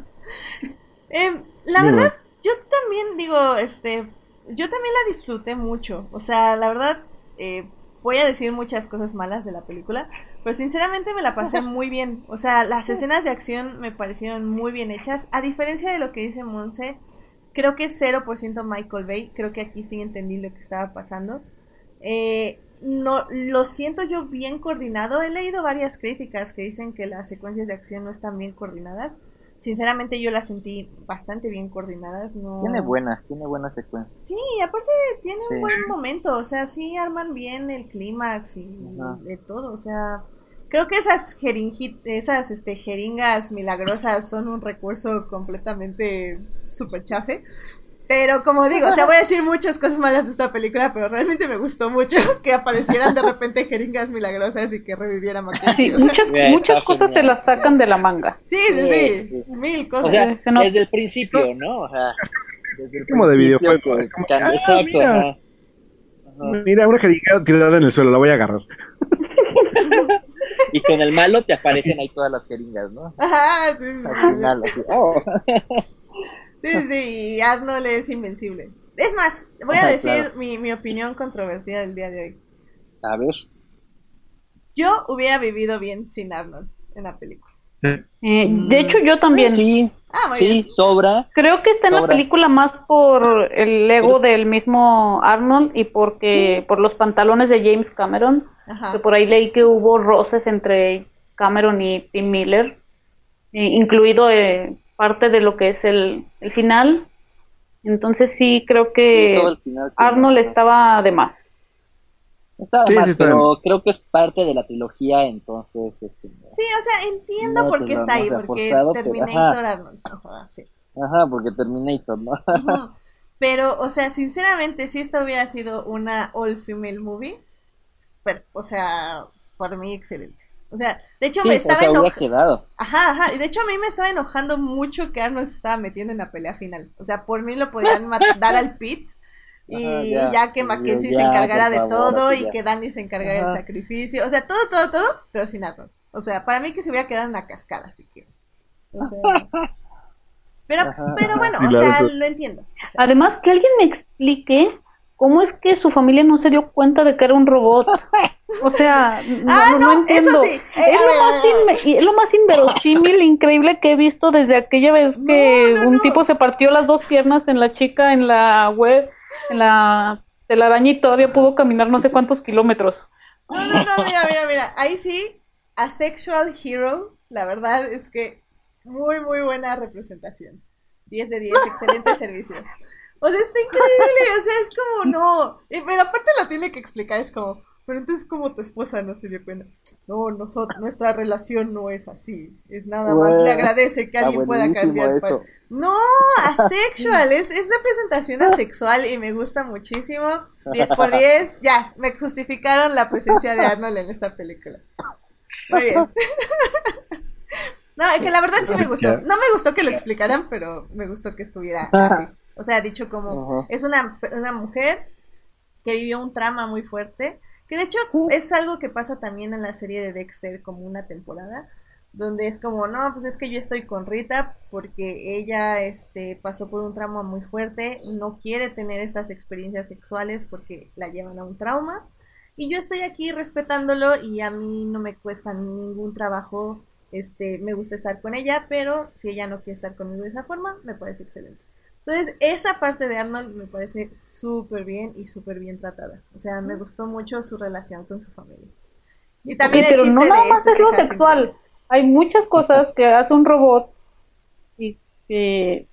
Em, la Muy verdad, yo también digo, este, yo también la disfruté mucho. O sea, la verdad, eh, voy a decir muchas cosas malas de la película, pero sinceramente me la pasé muy bien. O sea, las escenas de acción me parecieron muy bien hechas. A diferencia de lo que dice Monse, creo que es 0% Michael Bay. Creo que aquí sí entendí lo que estaba pasando. Eh, no, lo siento yo bien coordinado. He leído varias críticas que dicen que las secuencias de acción no están bien coordinadas. Sinceramente yo las sentí bastante bien coordinadas. No... Tiene buenas, tiene buenas secuencias. Sí, aparte tiene Sí. un buen momento, o sea, sí arman bien el clímax y Ajá. de todo, o sea, creo que esas esas este jeringas milagrosas son un recurso completamente super chafe, Pero como digo, o sea, voy a decir muchas cosas malas de esta película, pero realmente me gustó mucho que aparecieran de repente jeringas milagrosas y que reviviera Sí. O sea, muchas, muchas cosas se las sacan de la manga. sí, sí, sí, Sí, sí. mil O cosas. sea, se nos- desde el principio, ¿no? O sea, desde el Como de videojuego, que- es como, que- ah, exacto, mira. ajá. Ajá. Mira, una jeringa tirada en el suelo, la voy a agarrar. Y con el malo te aparecen ahí todas las jeringas, ¿no? Ajá, sí, sí, Al final, así, oh. sí, sí, y Arnold es invencible. Es más, voy a decir claro. mi, mi opinión controvertida del día de hoy. A ver. Yo hubiera vivido bien sin Arnold en la película. Eh, de hecho, yo también. Sí, Ah, muy sí, bien. sobra. Creo que está en la película más por el ego del mismo Arnold y porque por los pantalones de James Cameron. Ajá. Que por ahí leí que hubo roces entre Cameron y Tim Miller, eh, incluido eh, parte de lo que es el, el final. Entonces sí creo que final, Arnold estaba de más. Está Sí, mal, sí pero creo que es parte de la trilogía, entonces. este, Sí, o sea, entiendo No, por qué está ahí, porque forzado, pero- Terminator ajá. Arnold. Ajá, sí. Ajá, porque Terminator, ¿no? Pero, o sea, sinceramente, si esta hubiera sido una all-female movie, pero, o sea, por mí excelente. O sea, de hecho Sí, me estaba enojando. quedado. Ajá, ajá. Y de hecho a mí me estaba enojando mucho que Arnold se estaba metiendo en la pelea final. O sea, por mí lo podían dar al pit. Y Ajá, ya, ya. que Mackenzie se encargara de favor, todo y ya. que Danny se encargara del sacrificio. O sea, todo, todo, todo, pero sin Arnold. O sea, para mí que se hubiera quedado en la cascada, si quiero. O sea. Pero, Ajá, pero bueno, o sea, lo entiendo. O sea, Además, que alguien me explique cómo es que su familia no se dio cuenta de que era un robot. O sea, no, Ah, no- no, no entiendo. eso sí. Eh, Es a lo, a más a es lo más inverosímil, increíble que he visto desde aquella vez que No, un tipo se partió las dos piernas en la chica en la web, en la telaraña y todavía pudo caminar no sé cuántos kilómetros. No, no, no, mira, mira, mira. Ahí sí, Asexual Hero, la verdad es que muy, muy buena representación. 10 de 10, excelente servicio. O sea, está increíble, o sea, es como, no. Y, pero aparte lo tiene que explicar, es como, pero entonces como tu esposa no se dio cuenta. No, nosotros, nuestra relación no es así. Es nada más, le Bueno, agradece que alguien pueda cambiar. No, asexual, es, es representación asexual y me gusta muchísimo. 10 por 10, ya, me justificaron la presencia de Arnold en esta película. Muy bien. No, es que la verdad sí me gustó. No me gustó que lo explicaran, pero me gustó que estuviera así. O sea, dicho como, es una, una mujer que vivió un trama muy fuerte, que de hecho es algo que pasa también en la serie de Dexter como una temporada, donde es como, no, pues es que yo estoy con Rita porque ella este, pasó por un trauma muy fuerte, no quiere tener estas experiencias sexuales porque la llevan a un trauma, y yo estoy aquí respetándolo y a mí no me cuesta ningún trabajo, este, me gusta estar con ella, pero si ella no quiere estar conmigo de esa forma, me parece excelente. Entonces, esa parte de Arnold me parece súper bien y súper bien tratada. O sea, me gustó mucho su relación con su familia. Y también el pero no nada más es lo sexual. Hay muchas cosas que hace un robot y que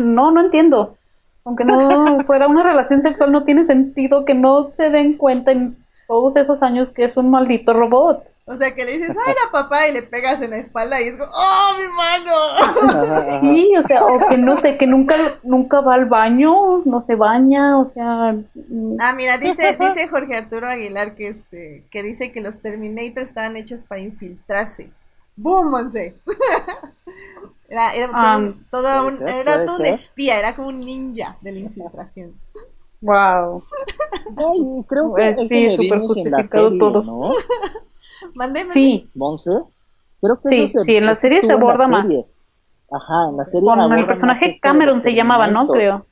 no, no entiendo. Aunque no fuera una relación sexual, no tiene sentido que no se den cuenta en todos esos años que es un maldito robot. O sea, que le dices, ay, la papá, y le pegas en la espalda y es como, ¡oh, mi mano! Sí, o sea, o que no sé, que nunca, nunca va al baño, no se baña, o sea, mm, Ah, mira, dice, dice Jorge Arturo Aguilar que este, que dice que los Terminator estaban hechos para infiltrarse. ¡Boom, Monse! Era, era, Ah, todo, todo un, era todo un espía, era como un ninja de la infiltración. wow. Ay, creo que Pues sí, súper justificado serie, todo. ¿no? Mándeme. Sí, Monse. Creo que Sí, eso se- sí, en la serie se aborda más. serie. Ajá, en la serie con el más personaje Cameron se llamaba, ¿no? Creo.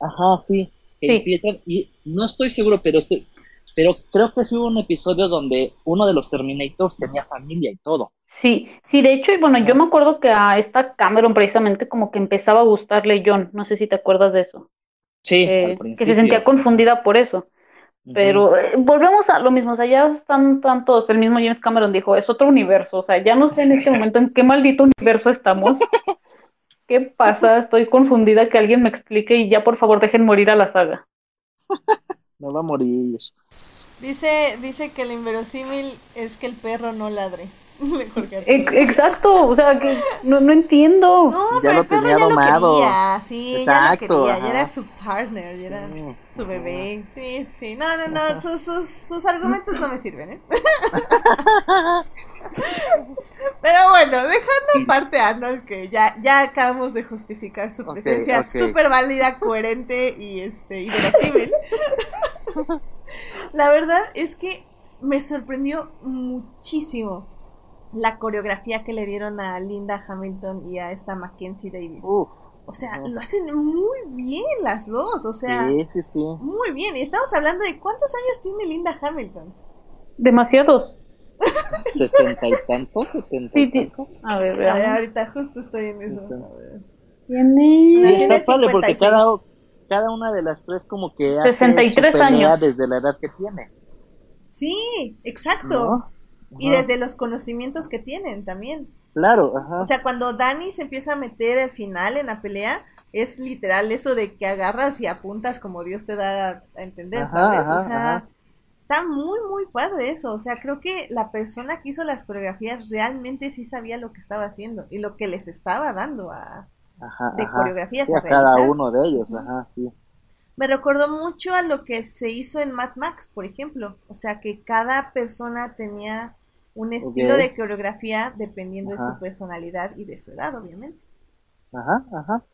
Ajá, sí. Que Sí. y no estoy seguro, pero estoy, pero creo que sí hubo un episodio donde uno de los Terminators tenía familia y todo. Sí, sí, de hecho, y bueno, yo me acuerdo que a esta Cameron precisamente como que empezaba a gustarle John, no sé si te acuerdas de eso, Sí, eh, al que principio. se sentía confundida por eso. Pero eh, volvemos a lo mismo, o sea, ya están tantos, el mismo James Cameron dijo, es otro universo, o sea, ya no sé en este momento en qué maldito universo estamos, qué pasa, estoy confundida, que alguien me explique y ya por favor dejen morir a la saga. No va a morir. Dice, dice que lo inverosímil es que el perro no ladre. Exacto, o sea, que no, no entiendo. No, Ya pero lo el perro tenía ya domado. lo quería, sí, Exacto, ya lo quería, ya era su partner, ya era su bebé, sí, sí, no, no, no, sus, sus, sus argumentos no me sirven, ¿eh? Pero bueno, dejando aparte a Arnold, que ya, ya acabamos de justificar su presencia ok. súper válida, coherente y, este, y verosímil. La verdad es que me sorprendió muchísimo la coreografía que le dieron a Linda Hamilton y a esta Mackenzie Davis. Uf, O sea, lo hacen muy bien las dos, o sea, sí, sí, sí. muy bien. Y estamos hablando de cuántos años tiene Linda Hamilton. Demasiados. ¿Sesenta y tantos? ¿Setenta Sí, y tantos? A ver, A ver, veamos. ahorita justo estoy en eso. Ujú. A ver. Tiene está padre porque 56. cada, cada una de las tres como que hace 63 su pelea años. desde la edad que tiene. Sí, exacto. ¿no? Y desde los conocimientos que tienen también. Claro, ajá. O sea, cuando Dani se empieza a meter al final en la pelea, es literal eso de que agarras y apuntas como Dios te da a entender, Ajá, ¿sabes? ajá, o sea, está muy, muy padre eso. O sea, creo que la persona que hizo las coreografías realmente sí sabía lo que estaba haciendo y lo que les estaba dando a... de coreografías Sí, a a cada uno de ellos, ajá, sí. Me recordó mucho a lo que se hizo en Mad Max, por ejemplo. O sea, que cada persona tenía un estilo de coreografía dependiendo de su personalidad y de su edad, obviamente. Ajá, ajá.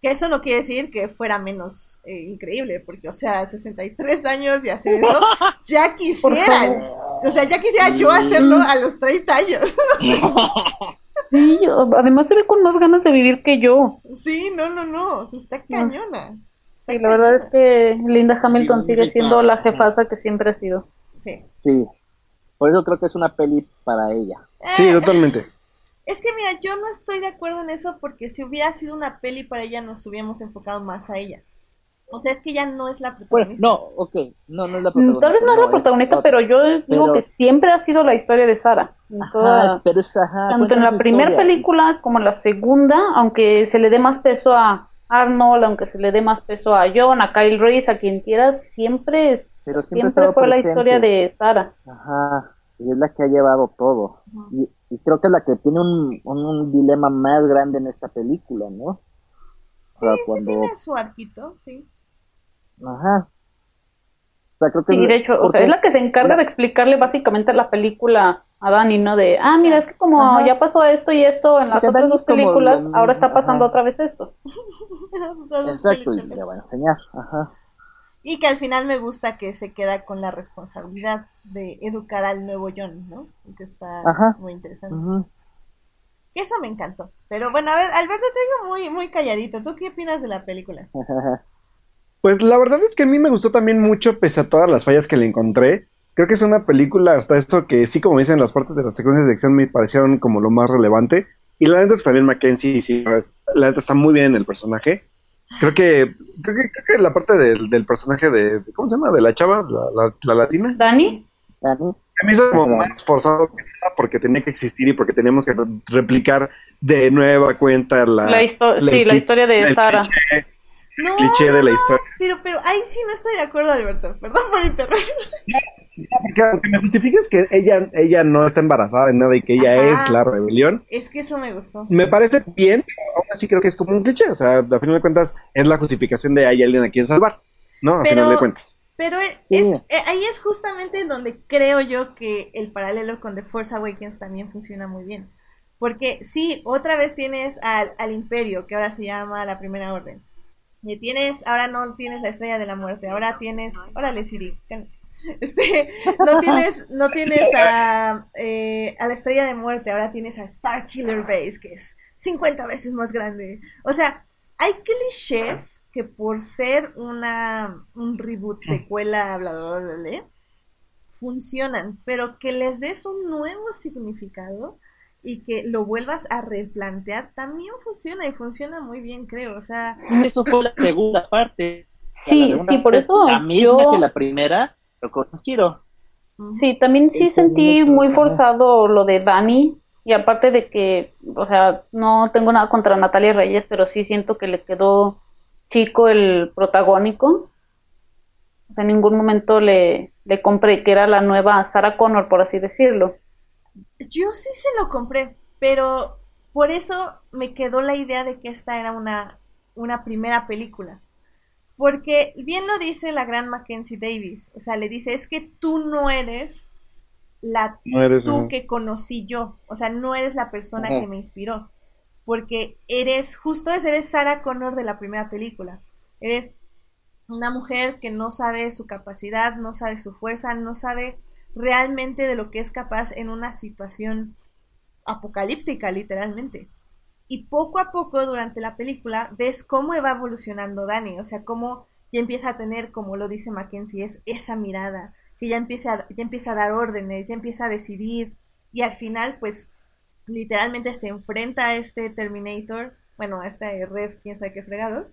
Que eso no quiere decir que fuera menos eh, increíble, porque, o sea, 63 años y hacer eso, ya quisieran. O sea, ya quisiera yo hacerlo a los 30 años. Sí, además se ve con más ganas de vivir que yo. Sí, no, no, no. O sea, está cañona. Está Sí, la verdad es que Linda Hamilton Sí, sigue siendo la jefaza que siempre ha sido. Sí. Sí. Por eso creo que es una peli para ella. Sí, Eh, totalmente. Es que mira, yo no estoy de acuerdo en eso porque si hubiera sido una peli para ella nos hubiéramos enfocado más a ella. O sea, es que ella no es la Bueno, protagonista. no, ok. No, no es la Mm, protagonista. Tal vez no es la protagonista, pero yo digo Pero- que siempre ha sido la historia de Sara. Toda- pero es, ajá, tanto en la primera película como en la segunda, aunque se le dé más peso a Arnold, aunque se le dé más peso a John, a Kyle Reese, a quien quieras, siempre, Pero siempre, ha siempre fue la presente. historia de Sara. Ajá, y es la que ha llevado todo. Y, y creo que es la que tiene un, un, un dilema más grande en esta película, ¿no? Sí, sea, sí cuando- tiene su arquito, sí. Ajá. O sea, creo que Y de hecho, o sea, es la que se encarga de explicarle básicamente la película a Dani, ¿no? De, ah, mira, es que como Ajá. ya pasó esto y esto en las Porque otras dos películas, ahora está pasando ajá. otra vez esto. Exacto, y le van a enseñar. Ajá. Y que al final me gusta que se queda con la responsabilidad de educar al nuevo John, ¿no? Que está Ajá. muy interesante. Eso me encantó. Pero bueno, a ver, Alberto, te digo muy, muy calladito. ¿Tú qué opinas de la película? Pues la verdad es que a mí me gustó también mucho, pese a todas las fallas que le encontré. Creo que es una película hasta esto que sí, como dicen, las partes de las secuencias de acción me parecieron como lo más relevante. Y la neta es que también Mackenzie, sí, la neta está muy bien en el personaje. Creo que, creo que, creo que la parte del, del personaje de, de- ¿cómo se llama? De la chava, la, la, la latina. Dani, Dani, A mí hizo como más forzado que nada porque tenía que existir y porque teníamos que re- replicar de nueva cuenta la, La histo- el sí, la historia de Sara. cliché- No, cliché de la historia. pero, pero ahí sí no estoy de acuerdo, Alberto. Perdón por interrumpir. Porque aunque me justifiques que ella, ella no está embarazada de nada y que ella Ajá. es la rebelión, Es que eso me gustó. me parece bien, pero aún así creo que es como un cliché. O sea, a final de cuentas, es la justificación de hay alguien a quien salvar. ¿No? A Pero- final de cuentas. Pero es, Sí. es- eh, ahí es justamente donde creo yo que el paralelo con The Force Awakens también funciona muy bien. Porque sí, otra vez tienes al, al Imperio, que ahora se llama la Primera Orden. Y tienes, ahora no tienes la Estrella de la Muerte, ahora tienes, órale Siri, cálmese. Este, no tienes, no tienes a, eh, a la Estrella de Muerte, ahora tienes a Star Killer Base, que es 50 veces más grande. O sea, hay clichés que por ser una un reboot, secuela, bla, bla, bla, funcionan, pero que les des un nuevo significado y que lo vuelvas a replantear también funciona y funciona muy bien, creo. O sea, Eso fue la segunda parte. Sí, La segunda sí, por parte eso La misma yo- que la primera, con un giro. Sí, también sí sentí muy forzado lo de Dani y aparte de que, o sea, no tengo nada contra Natalia Reyes, pero sí siento que le quedó chico el protagónico. O sea, en ningún momento le, le compré que era la nueva Sarah Connor, por así decirlo. Yo sí se lo compré, pero por eso me quedó la idea de que esta era una, una primera película. Porque bien lo dice la gran Mackenzie Davis, o sea, le dice, es que tú no eres la No eres tú un- que conocí yo, o sea, no eres la persona Ajá. que me inspiró, porque eres, justo es, eres Sarah Connor de la primera película, eres una mujer que no sabe su capacidad, no sabe su fuerza, no sabe realmente de lo que es capaz en una situación apocalíptica, literalmente. Y poco a poco durante la película ves cómo va evolucionando Dani, o sea, cómo ya empieza a tener, como lo dice Mackenzie, es esa mirada, que ya empieza, a- ya empieza a dar órdenes, ya empieza a decidir, y al final, pues, literalmente se enfrenta a este Terminator, bueno, a este Rev, quién sabe qué fregados,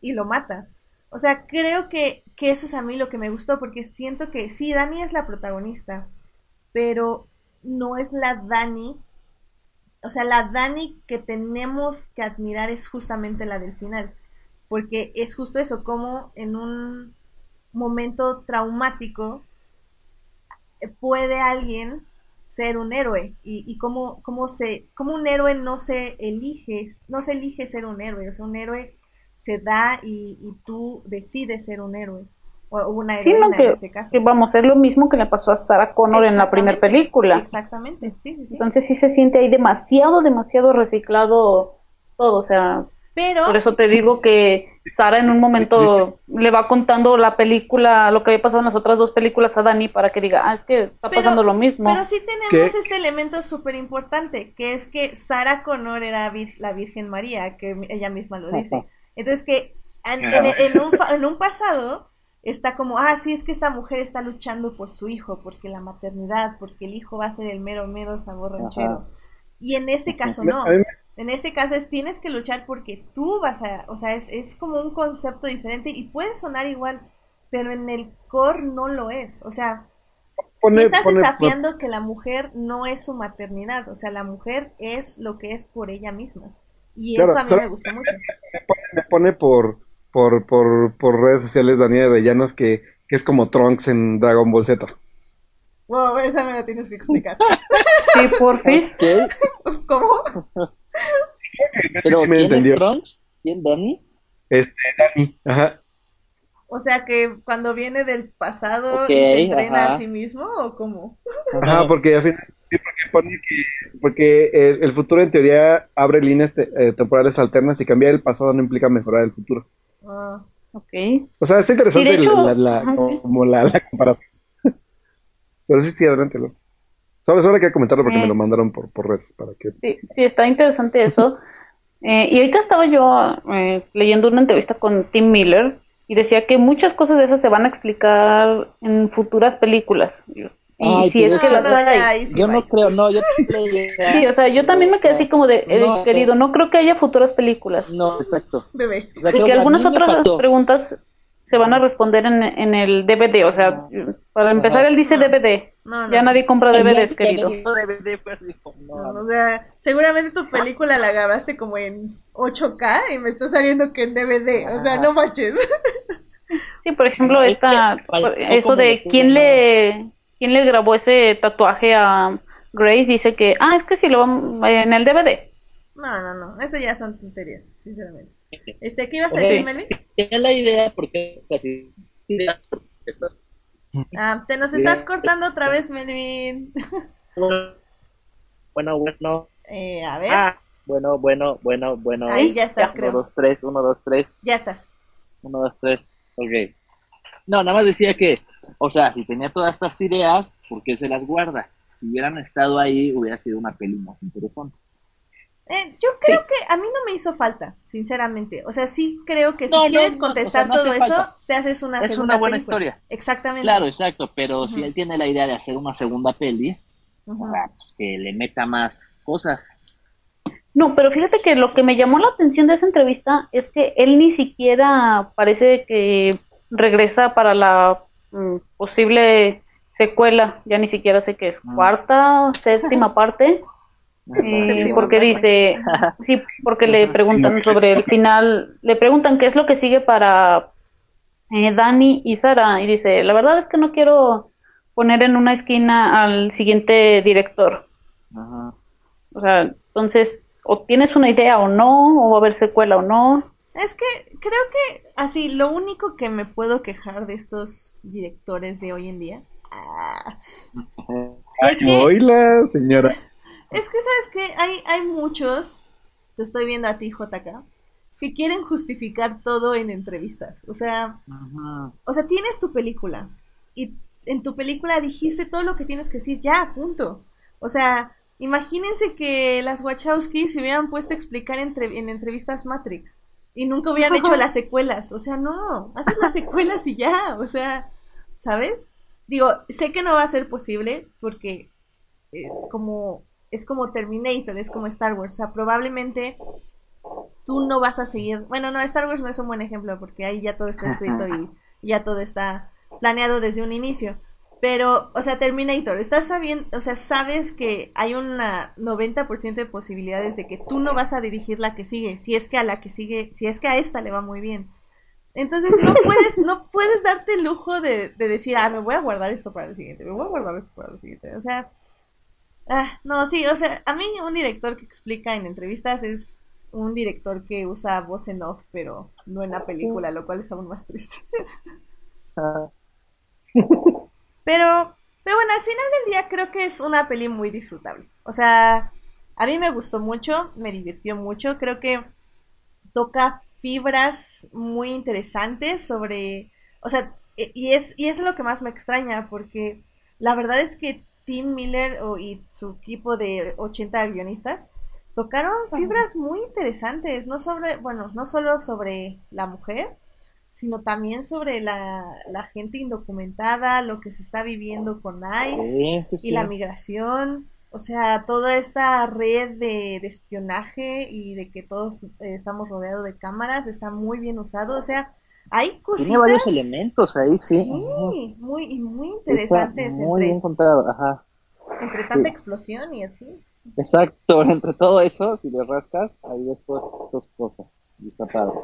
y lo mata. O sea, creo que, que eso es a mí lo que me gustó, porque siento que sí, Dani es la protagonista, pero no es la Dani o sea, la Dani que tenemos que admirar es justamente la del final, porque es justo eso, como en un momento traumático eh, puede alguien ser un héroe y, y cómo, cómo se, cómo un héroe no se elige, no se elige ser un héroe, o sea, un héroe se da y, y tú decides ser un héroe, o una Sí, heroína no, que, en este caso. que vamos, es lo mismo que le pasó a Sarah Connor en la primera película. Exactamente, sí, sí, sí. Entonces sí se siente ahí demasiado, demasiado reciclado todo. O sea, Pero por eso te digo que Sara en un momento le va contando la película, lo que había pasado en las otras dos películas a Dani para que diga, ah, es que está Pero- pasando lo mismo. Pero sí tenemos ¿Qué? este elemento súper importante, que es que Sara Connor era vir- la Virgen María, que ella misma lo dice. Entonces que en, en- en un, fa- en un pasado está como, ah, sí, es que esta mujer está luchando por su hijo, porque la maternidad, porque el hijo va a ser el mero, mero sabor ranchero. Ajá. Y en este caso no. En este caso es tienes que luchar porque tú vas a, o sea, es, es como un concepto diferente y puede sonar igual, pero en el core no lo es. O sea, pone- si estás pone- desafiando que la mujer no es su maternidad, o sea, la mujer es lo que es por ella misma. Y Claro, eso a mí me gustó mucho. me pone por, por, por, por redes sociales Daniela Avellanos que, que es como Trunks en Dragon Ball Z. Wow, esa me la tienes que explicar. Sí, por fin. Ok, ¿Cómo? pero me ¿quién entendió. es Trunks? ¿Quién, Danny? Este, Dani, ajá. O sea, que cuando viene del pasado Ok, y se entrena ajá. a sí mismo, ¿o cómo? Ajá, porque al final, sí, porque pone que, porque el, el futuro en teoría abre líneas te- eh, temporales alternas y cambiar el pasado no implica mejorar el futuro. Ah, Ok. O sea, está interesante hecho- la, como la, la comparación. Pero sí, sí, adelante. Lo. Sabes, ahora que comentarlo porque me lo mandaron por, por redes para que Sí, sí, está interesante eso. Eh, y ahorita estaba yo eh, leyendo una entrevista con Tim Miller y decía que muchas cosas de esas se van a explicar en futuras películas. Y Ay, si es que ahí sí, Yo no creo, no, yo Sí, o sea, yo también me quedé así como de, eh, No, querido, no creo que haya futuras películas. No, exacto. Bebé. O sea, que Porque algunas otras preguntas se van a responder en, en el DVD. O sea, para empezar, Ajá. él dice. DVD. No, no. Ya nadie compra DVDs, querido. DVD, pues, dijo, o sea, seguramente tu película la grabaste como en 8K y me está saliendo que en DVD. O sea, no manches. Sí, por ejemplo, esta, eso de quién le, quién le grabó ese tatuaje a Grace, dice que, ah, es que sí lo vamos en el DVD. No, no, no. Eso ya son tonterías, sinceramente. Este, ¿qué ibas a decir, Melvin? Tenía la idea porque casi Ah, te nos estás cortando otra vez, Melvin. bueno, bueno, Eh, a ver, ah, bueno, bueno, bueno, bueno. Ahí ya estás, Uno, creo. dos, tres, uno, dos, tres, ya estás. uno, dos, tres. Ok. No, nada más decía que, o sea, si tenía todas estas ideas, ¿por qué se las guarda? Si hubieran estado ahí, hubiera sido una peli más interesante. Eh, yo creo que a mí no me hizo falta, sinceramente. O sea, sí creo que si No, quieres no, contestar o sea, no todo eso, falta. te haces una Es segunda una buena película. historia. Exactamente. Claro, exacto, pero si él tiene la idea de hacer una segunda peli, pues, que le meta más cosas. No, pero fíjate que lo que me llamó la atención de esa entrevista es que él ni siquiera parece que regresa para la mm, posible secuela, ya ni siquiera sé qué es, Mm. cuarta, séptima parte. Eh, porque dice, sí, porque le preguntan sobre el final, le preguntan qué es lo que sigue para eh, Dani y Sara, y dice, la verdad es que no quiero poner en una esquina al siguiente director. Ajá. O sea, entonces, o tienes una idea o no, o va a haber secuela o no. Es que creo que así, lo único que me puedo quejar de estos directores de hoy en día ah, es que, señora. es que sabes que hay, hay muchos, te estoy viendo a ti JK, que quieren justificar todo en entrevistas. O sea, Ajá. o sea, tienes tu película y en tu película dijiste todo lo que tienes que decir, ya, punto. O sea, imagínense que las Wachowski se hubieran puesto a explicar entre- en entrevistas Matrix y nunca hubieran hecho las secuelas. O sea, no, haces las secuelas y ya, o sea, ¿sabes? Digo, sé que no va a ser posible porque eh, como es como Terminator, es como Star Wars, o sea, probablemente tú no vas a seguir, bueno, no, Star Wars no es un buen ejemplo porque ahí ya todo está escrito y ya todo está planeado desde un inicio. Pero, o sea, Terminator, estás sabiendo, o sea, sabes que hay una 90% de posibilidades de que tú no vas a dirigir la que sigue, si es que a la que sigue, si es que a esta le va muy bien. Entonces no puedes, no puedes darte el lujo de, de decir, ah, me voy a guardar esto para el siguiente, me voy a guardar esto para el siguiente. O sea, ah, no, sí, o sea, a mí un director que explica en entrevistas es un director que usa voz en off, pero no en la película, lo cual es aún más triste. Pero, pero bueno, al final del día creo que es una peli muy disfrutable. O sea, a mí me gustó mucho, me divirtió mucho. Creo que toca fibras muy interesantes sobre, o sea, e- y es, y es lo que más me extraña, porque la verdad es que Tim Miller y su equipo de 80 guionistas tocaron fibras muy interesantes, no sobre, bueno, no solo sobre la mujer, sino también sobre la, la gente indocumentada, lo que se está viviendo con ICE sí, sí, y la migración, o sea, toda esta red de, de espionaje y de que todos eh, estamos rodeados de cámaras está muy bien usado, o sea, hay cositas Tiene varios elementos ahí, sí. Ajá. sí, muy y muy Está interesantes muy entre, bien contado, ajá. entre tanta sí. explosión y así. Exacto, entre todo eso, si le rascas, ahí después dos cosas. Y está padre.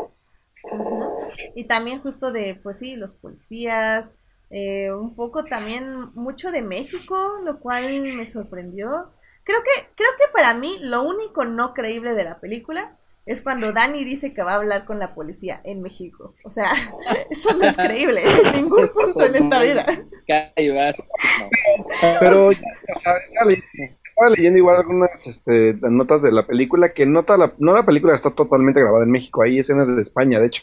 Y también justo de, pues sí, los policías, eh, un poco también mucho de México, lo cual me sorprendió. Creo que, creo que para mí lo único no creíble de la película es cuando Dani dice que va a hablar con la policía en México. O sea, eso no es creíble en ningún punto en esta vida. Callar. Pero, o sea, estaba, le- estaba leyendo igual algunas este, notas de la película, que no, toda la, no la película está totalmente grabada en México, hay escenas de España, de hecho.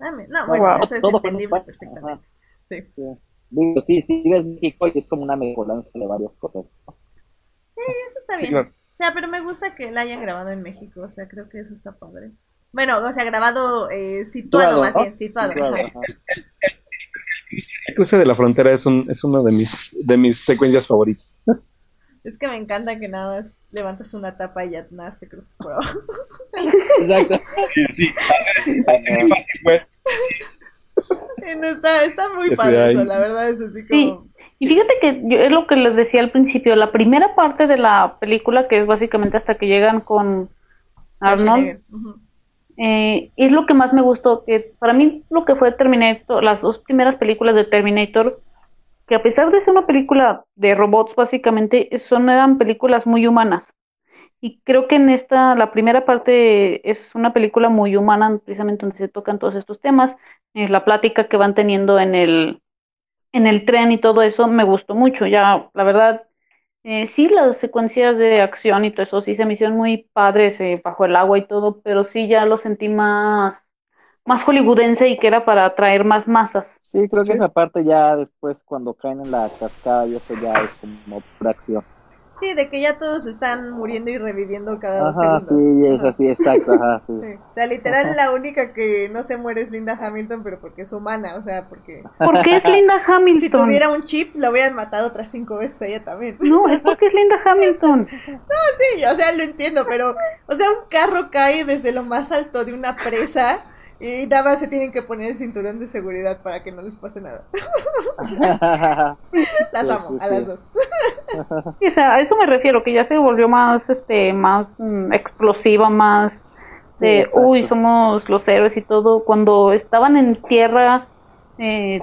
No, bueno, Wow. eso es entendible perfectamente. Sí. Sí. Digo, sí, sí, ves México y es como una mezcolanza de varias cosas. Eso está Sí, bien. claro. O sea, pero me gusta que la hayan grabado en México, o sea, creo que eso está padre. Bueno, o sea, grabado, eh, situado Situado, más bien, situado. Situado, ajá. ajá. El cruce de la frontera es, un, es uno de mis, de mis secuencias favoritas. Es que me encanta que nada más levantas una tapa y ya nada más te cruzas por abajo. Exacto. Sí, así, así fácil fue. No está, está muy padre eso, la verdad es así Sí. Y fíjate que yo, es lo que les decía al principio, la primera parte de la película, que es básicamente hasta que llegan con Arnold, eh, es lo que más me gustó, que para mí lo que fue Terminator, las dos primeras películas de Terminator, que a pesar de ser una película de robots básicamente, son eran películas muy humanas. Y creo que en esta, la primera parte es una película muy humana, precisamente donde se tocan todos estos temas, eh, la plática que van teniendo en el, en el tren y todo eso me gustó mucho. Ya, la verdad, eh, sí, las secuencias de acción y todo eso sí se me hicieron muy padres eh, bajo el agua y todo, pero sí ya lo sentí más, más hollywoodense y que era para atraer más masas. Sí, creo que esa parte ya después cuando caen en la cascada y eso ya es como pura acción. Sí, de que ya todos están muriendo y reviviendo cada dos Ajá, segundos. sí, es así, exacto, ajá, sí. Sí. O sea, literal la única que no se muere es Linda Hamilton, pero porque es humana, o sea, porque ¿Por qué es Linda si Hamilton? tuviera un chip la hubieran matado otras cinco veces a ella también. No, es porque es Linda Hamilton. Sí, o sea, lo entiendo, pero, o sea, un carro cae desde lo más alto de una presa y nada más se tienen que poner el cinturón de seguridad para que no les pase nada. Las amo, a las dos. Sí, o sea, a eso me refiero, que ya se volvió más, este, más mm, explosiva, más de, uy, somos los héroes y todo. Cuando estaban en tierra, eh,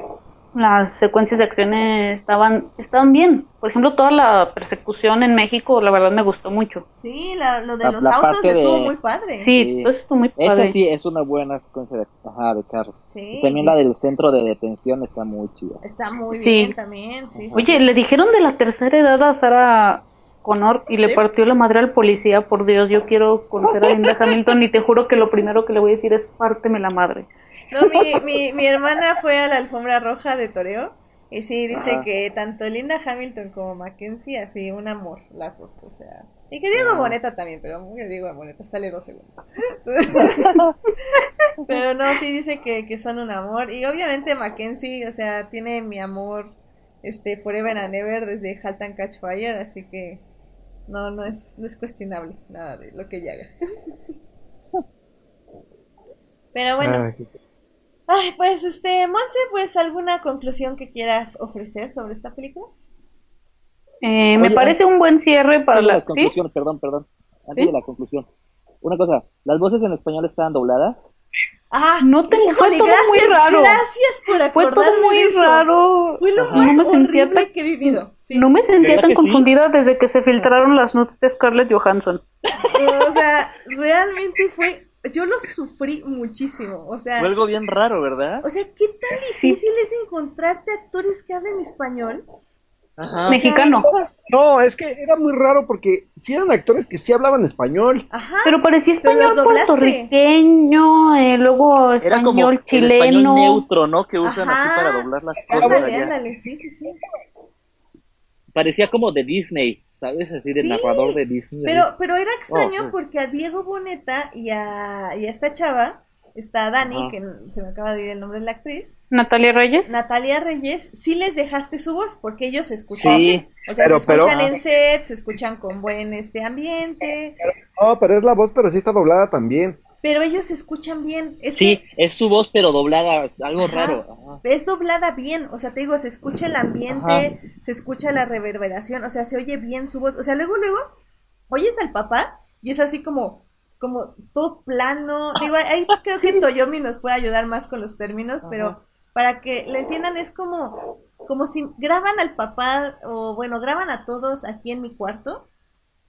las secuencias de acciones estaban, estaban bien. Por ejemplo, toda la persecución en México, la verdad me gustó mucho. Sí, la- lo de La- los la autos estuvo de- muy padre. Sí, Sí. estuvo muy Esa padre. sí es una buena secuencia de, ajá, de carro. Sí. Y también la del centro de detención está muy chida. Está muy Sí. bien también, sí. Oye, le dijeron de la tercera edad a Sarah Connor y le partió la madre al policía. Por Dios, yo quiero conocer a Linda Hamilton y te juro que lo primero que le voy a decir es párteme la madre. No, mi, mi, mi hermana fue a la alfombra roja de Toreo y sí, dice Ajá. que tanto Linda Hamilton como Mackenzie, así, un amor, las dos, o sea. Y que Diego Boneta también, pero que Diego Boneta sale dos segundos. pero no, sí dice que, que son un amor. Y obviamente Mackenzie, o sea, tiene mi amor este forever and ever desde Halt and Catch Fire, así que no, no es, no es cuestionable nada de lo que ella haga. Pero bueno. Ay, Ay, pues, este, Monse, pues, ¿alguna conclusión que quieras ofrecer sobre esta película? Eh, me Oye, parece un buen cierre para la las actriz. conclusiones, perdón, perdón. Antes ¿Sí? de la conclusión. Una cosa, ¿las voces en español estaban dobladas? Ah, No te- fue todo gracias, muy raro. gracias por Fue acordarme todo muy de eso. raro. Fue lo Ajá. más No me horrible tan- que he vivido. Sí. No me sentía ¿Verdad tan sí? confundida desde que se filtraron las notas de Scarlett Johansson. O sea, realmente fue, yo lo sufrí muchísimo, o sea, Fue algo bien raro, ¿verdad? o sea, ¿qué tan difícil es encontrarte actores que hablen español? Ajá. Mexicano. No, es que era muy raro porque si eran actores que sí hablaban español. Ajá, Pero parecía español puertorriqueño, eh, luego Era como español el español chileno. neutro, ¿no? Que usan así para doblar las cosas ándale, allá. ándale, sí, sí, sí. Parecía como de Disney, ¿sabes? Así de Sí, narrador de Disney. Pero, pero era extraño Oh, porque a Diego Boneta y a, y a esta chava, está Dani, Ajá. que se me acaba de ir el nombre de la actriz, Natalia Reyes. Natalia Reyes, sí les dejaste su voz porque ellos se escuchan Sí. bien. O sea, Pero- se escuchan pero- en set, se escuchan con buen este ambiente, No, pero es la voz, pero sí está doblada también. Pero ellos se escuchan bien. Es Sí, que es su voz, pero doblada, algo Ajá. raro. Ajá. es doblada bien, o sea, te digo, se escucha el ambiente, se escucha la reverberación, o sea, se oye bien su voz. O sea, luego, luego, oyes al papá y es así como, como todo plano. Digo, ahí creo que Toyomi nos puede ayudar más con los términos, pero para que le entiendan es como, como si graban al papá, o bueno, graban a todos aquí en mi cuarto,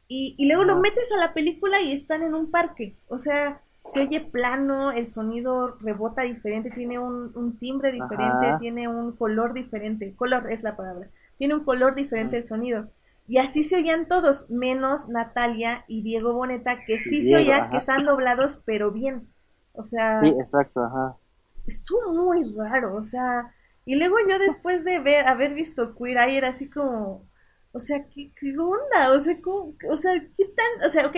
y, y luego lo metes a la película y están en un parque. O sea, se oye plano, el sonido rebota diferente, tiene un, un timbre diferente, Ajá. tiene un color diferente. Color es la palabra. Tiene un color diferente el sonido. Y así se oían todos, menos Natalia y Diego Boneta, que sí se Diego, oía ajá. que están doblados, pero bien. O sea, Sí, exacto, ajá. estuvo muy raro, o sea, y luego yo después de ver, haber visto Queer Eye era así como, o sea, ¿qué, qué onda? O sea, ¿cómo- o sea, ¿qué tan? O sea, ok,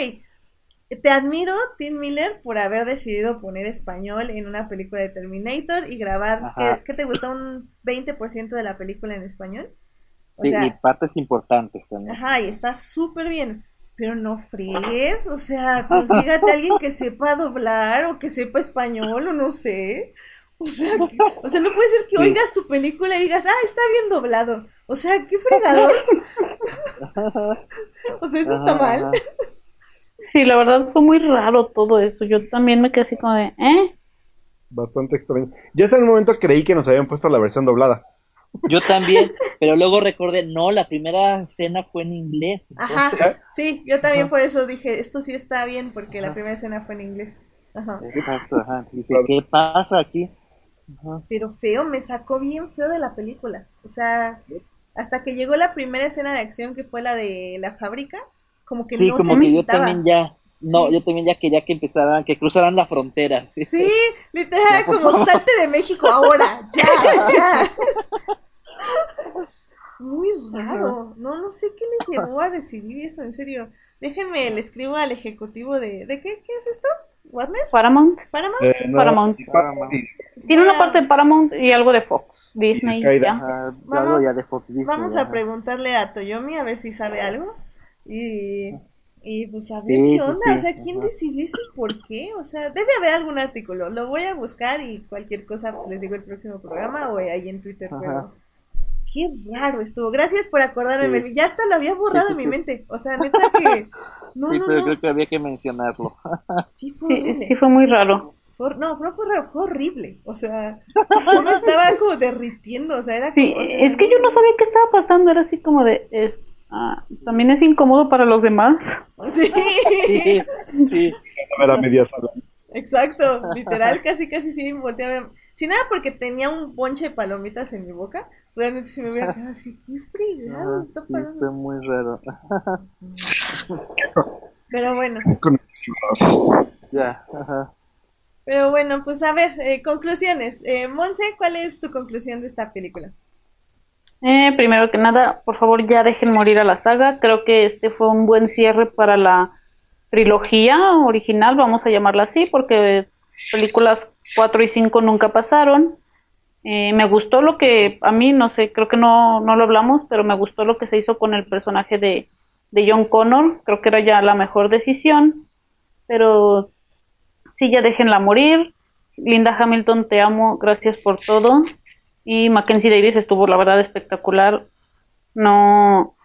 te admiro, Tim Miller, por haber decidido poner español en una película de Terminator y grabar. ¿qué, qué te gusta? ¿Un 20% de la película en español? O Sí, sea, y partes importantes también. Ajá, y está súper bien. Pero no friegues, o sea, consígate a alguien que sepa doblar o que sepa español o no sé. O sea, que- o sea, no puede ser que Sí. oigas tu película y digas, ah, está bien doblado. O sea, qué fregados. o sea, eso está mal. ajá. Sí, la verdad fue muy raro todo eso. Yo también me quedé así como de, ¿eh? Bastante extraño. Yo hasta en un momento creí que nos habían puesto la versión doblada. Yo también, pero luego recordé, no, la primera escena fue en inglés. Ajá, sí, yo también por eso dije, esto sí está bien porque la primera escena fue en inglés. Ajá. Exacto, ajá. Dije, ¿qué pasa aquí? Ajá. pero feo, me sacó bien feo de la película. O sea, hasta que llegó la primera escena de acción que fue la de la fábrica, como que Sí, no como se me que yo quitaba. también ya, no, Sí. yo también ya quería que empezaran, que cruzaran la frontera. Sí, Sí, literal, como salte de México ahora, ya, ya. Muy raro, no, no sé qué les llevó a decidir eso, en serio. Déjenme, le escribo al ejecutivo de, ¿de qué, qué es esto? ¿Warner? Paramount. ¿Paramount? Eh, no, Paramount. Paramount. Tiene una parte de Paramount y algo de Fox. Disney, ya. Vamos- ya de Fox Disney, Vamos a preguntarle a Toyomi a ver si sabe algo. Y, y pues a ver Sí, qué onda, sí, o sea, ¿quién ajá. decidió eso y por qué? O sea, debe haber algún artículo. Lo voy a buscar y cualquier cosa pues, les digo el próximo programa o ahí en Twitter, Ajá. pero qué raro estuvo. Gracias por acordarme, Sí. Ya hasta lo había borrado Sí, en sí, mi mente. O sea, neta que no, Sí, no, pero no. creo que había que mencionarlo. Sí fue Sí, horrible. sí fue muy raro. No, no fue, raro, fue horrible. O sea, yo me estaba como derritiendo. O sea, era Sí, como. o sea, es que yo no sabía qué estaba pasando, era así como de, es- ah, también es incómodo para los demás. Sí, Sí, sí. A ver, a media sala. exacto. Literal, casi, casi sí volteé a ver. Si nada porque tenía un bonche de palomitas en mi boca, realmente sí me hubiera quedado así. ¿Qué fregado Ajá, está sí, pasando? fue muy raro. Pero bueno. Es con Ya, ajá. Pero bueno, pues a ver, eh, conclusiones. Eh, Monse, ¿cuál es tu conclusión de esta película? Eh, primero que nada, por favor ya dejen morir a la saga. Creo que este fue un buen cierre para la trilogía original, vamos a llamarla así, porque películas 4 y 5 nunca pasaron. Eh, me gustó lo que, a mí, no sé, creo que no, no lo hablamos, pero me gustó lo que se hizo con el personaje de, de John Connor. Creo que era ya la mejor decisión. Pero sí, ya déjenla morir. Linda Hamilton, te amo, gracias por todo. Y Mackenzie Davis estuvo, la verdad, espectacular. No,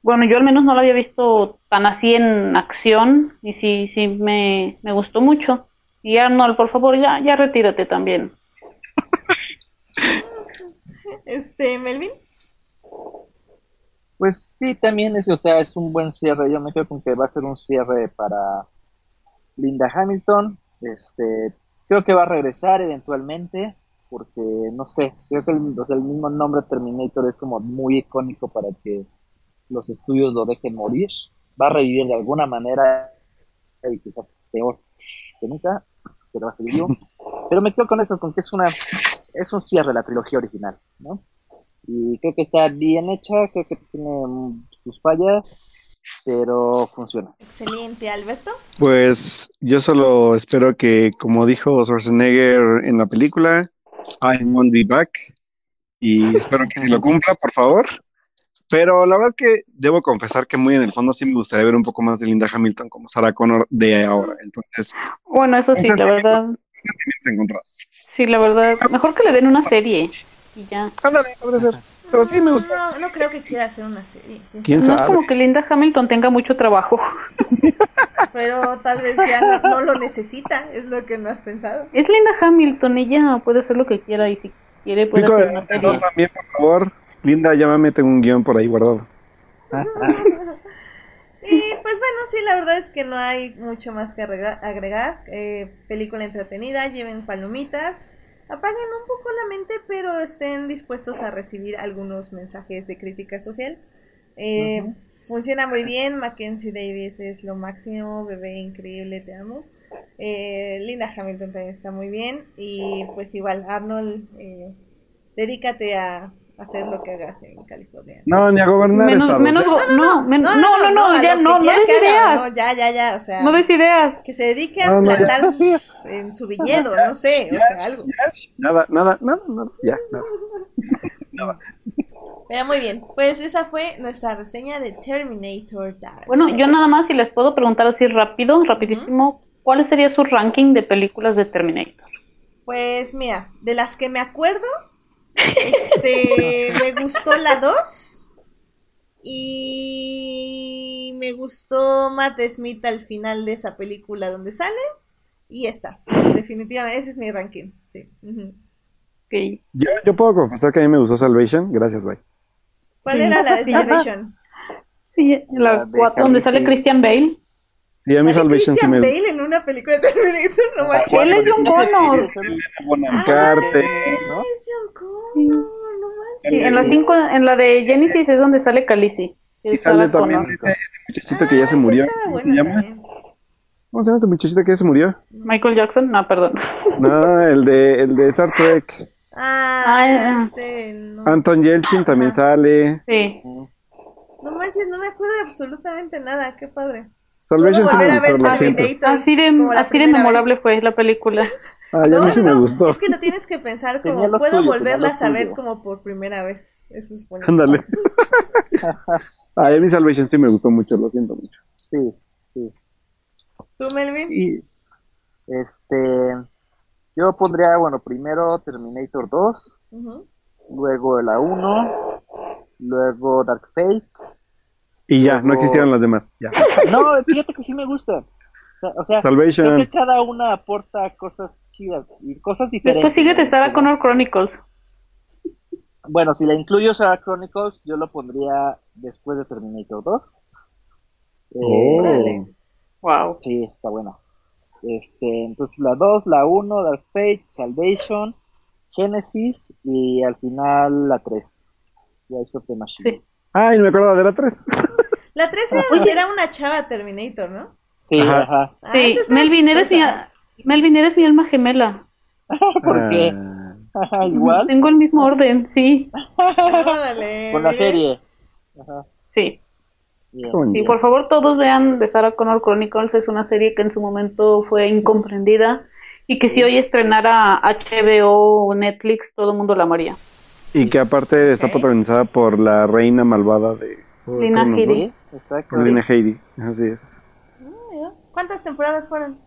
bueno, yo al menos no la había visto tan así en acción y sí, sí me, me gustó mucho. Y Arnold, por favor, ya, ya retírate también. Este, Melvin. Pues sí, también es, o sea, es un buen cierre. Yo me quedo con que va a ser un cierre para Linda Hamilton. Este, creo que va a regresar eventualmente, porque no sé, creo que el, o sea, el mismo nombre Terminator es como muy icónico para que los estudios lo dejen morir. Va a revivir de alguna manera, y quizás peor que nunca, pero va a seguir vivo. Pero me quedo con eso, con que es una es un cierre de la trilogía original, ¿no? Y creo que está bien hecha, creo que tiene sus fallas, pero funciona. Excelente, Alberto. Pues yo solo espero que, como dijo Schwarzenegger en la película, I won't be back. Y espero que sí lo cumpla, por favor. Pero la verdad es que debo confesar que muy en el fondo sí me gustaría ver un poco más de Linda Hamilton como Sarah Connor de ahora. Entonces, Bueno, eso sí, la verdad, sí, la verdad, mejor que le den una serie y ya. Ándale, podría ser. Pero sí me gusta. No, no creo que quiera hacer una serie. ¿Quién No es como que Linda Hamilton tenga mucho trabajo. Pero tal vez ya no, no lo necesita, es lo que no has pensado. Es Linda Hamilton, ella puede hacer lo que quiera y si quiere puede Pico hacer una Monte, no, serie. también, por favor. Linda, llámame, tengo un guion por ahí guardado. Y pues bueno, sí, la verdad es que no hay mucho más que agrega- agregar. Eh, película entretenida, lleven palomitas, apaguen un poco la mente, pero estén dispuestos a recibir algunos mensajes de crítica social. Eh, Funciona muy bien, Mackenzie Davis es lo máximo, bebé increíble, te amo. Eh, Linda Hamilton también está muy bien y pues igual Arnold, eh, dedícate a hacer lo que hagas en California. No, ni a gobernar Menos, estados. menos, no, no, no, no, ya lo no, que no quiera des ideas, no, ya, ya, ya, o sea, no des ideas. que se dedique a No, no, ya. plantar en su viñedo, no sé, o sea, algo. Nada, nada, nada, nada. Ya, nada. Pero muy bien, pues esa fue nuestra reseña de Terminator Dark. Bueno, yo nada más si les puedo preguntar así rápido, rapidísimo, ¿cuál sería su ranking de películas de Terminator? Pues mira, de las que me acuerdo, este, me gustó la 2 y me gustó Matt Smith al final de esa película donde sale y esta, definitivamente, ese es mi ranking, sí. ujú. Ok. Yo, yo puedo confesar que a mí me gustó Salvation. Gracias, bye. ¿Cuál Sí. era la de. Salvation? Sí, la La de cuatro, donde Harry sale. Christian Bale. Y a mí ¿Sale Salvation sí Christian me Bale en una película de Terminator? No manches. Él es John Connor. Bonham Carter. ¿no? Es John Connor, no manches. Sí, en la cinco, en la de Genesis es donde sale Khaleesi. que Y sale también ese, ese muchachito que ya se Ah, murió. ¿Cómo se llama? ¿Cómo se llama ese muchachito que ya se murió? Michael Jackson, no, perdón. No, el de, el de Star Trek. Ah, Ah, este, no. Anton Yelchin también sale. Sí. No manches, no me acuerdo de absolutamente nada, qué padre. Salvation sí me gustó, ver lo siento. Así de, así de memorable vez. fue la película. Ay, a No, mí sí no, me no, gustó. Es que lo tienes que pensar como puedo suyo, volverla tenía a suyo. como por primera vez. Eso es bonito. Ándale. Ay, a mí Salvation sí me gustó mucho, lo siento mucho. Sí, sí. ¿Tú, Melvin? Y este, yo pondría, bueno, primero Terminator 2, Ujú. luego la 1, luego Dark Fate. Y ya, no existieron las demás. Ya. No, fíjate que sí me gusta. O sea, Salvation. creo que cada una aporta cosas chidas y cosas diferentes. Después sigue de ¿no? Sarah Connor Chronicles. Bueno, si la incluyo Sarah Chronicles, yo lo pondría después de Terminator 2. Eh, Oh. Wow. Sí, está buena. Este, entonces la 2, la 1, Dark Fate, Salvation, Genesis y al final la 3. Rise of the Machine. Sí. Ay, me acuerdo de la 3. La 3 era, era una chava Terminator, ¿no? Sí, Ajá. ajá. Ah, Sí, Melvin, eres mi. Melvin, eres mi alma gemela. ¿Por qué? Ah, Ajá, Igual Tengo el mismo orden, sí. Órale, con la serie. Ajá. Sí. Bien. Y por favor todos vean The Sarah Connor Chronicles, es una serie que en su momento fue incomprendida y que si hoy estrenara HBO o Netflix, todo el mundo la amaría. Y que aparte está protagonizada por la reina malvada de Lina ¿no? Sí, exacto. Lina Headey, así es. Ah. ¿Cuántas temporadas fueron?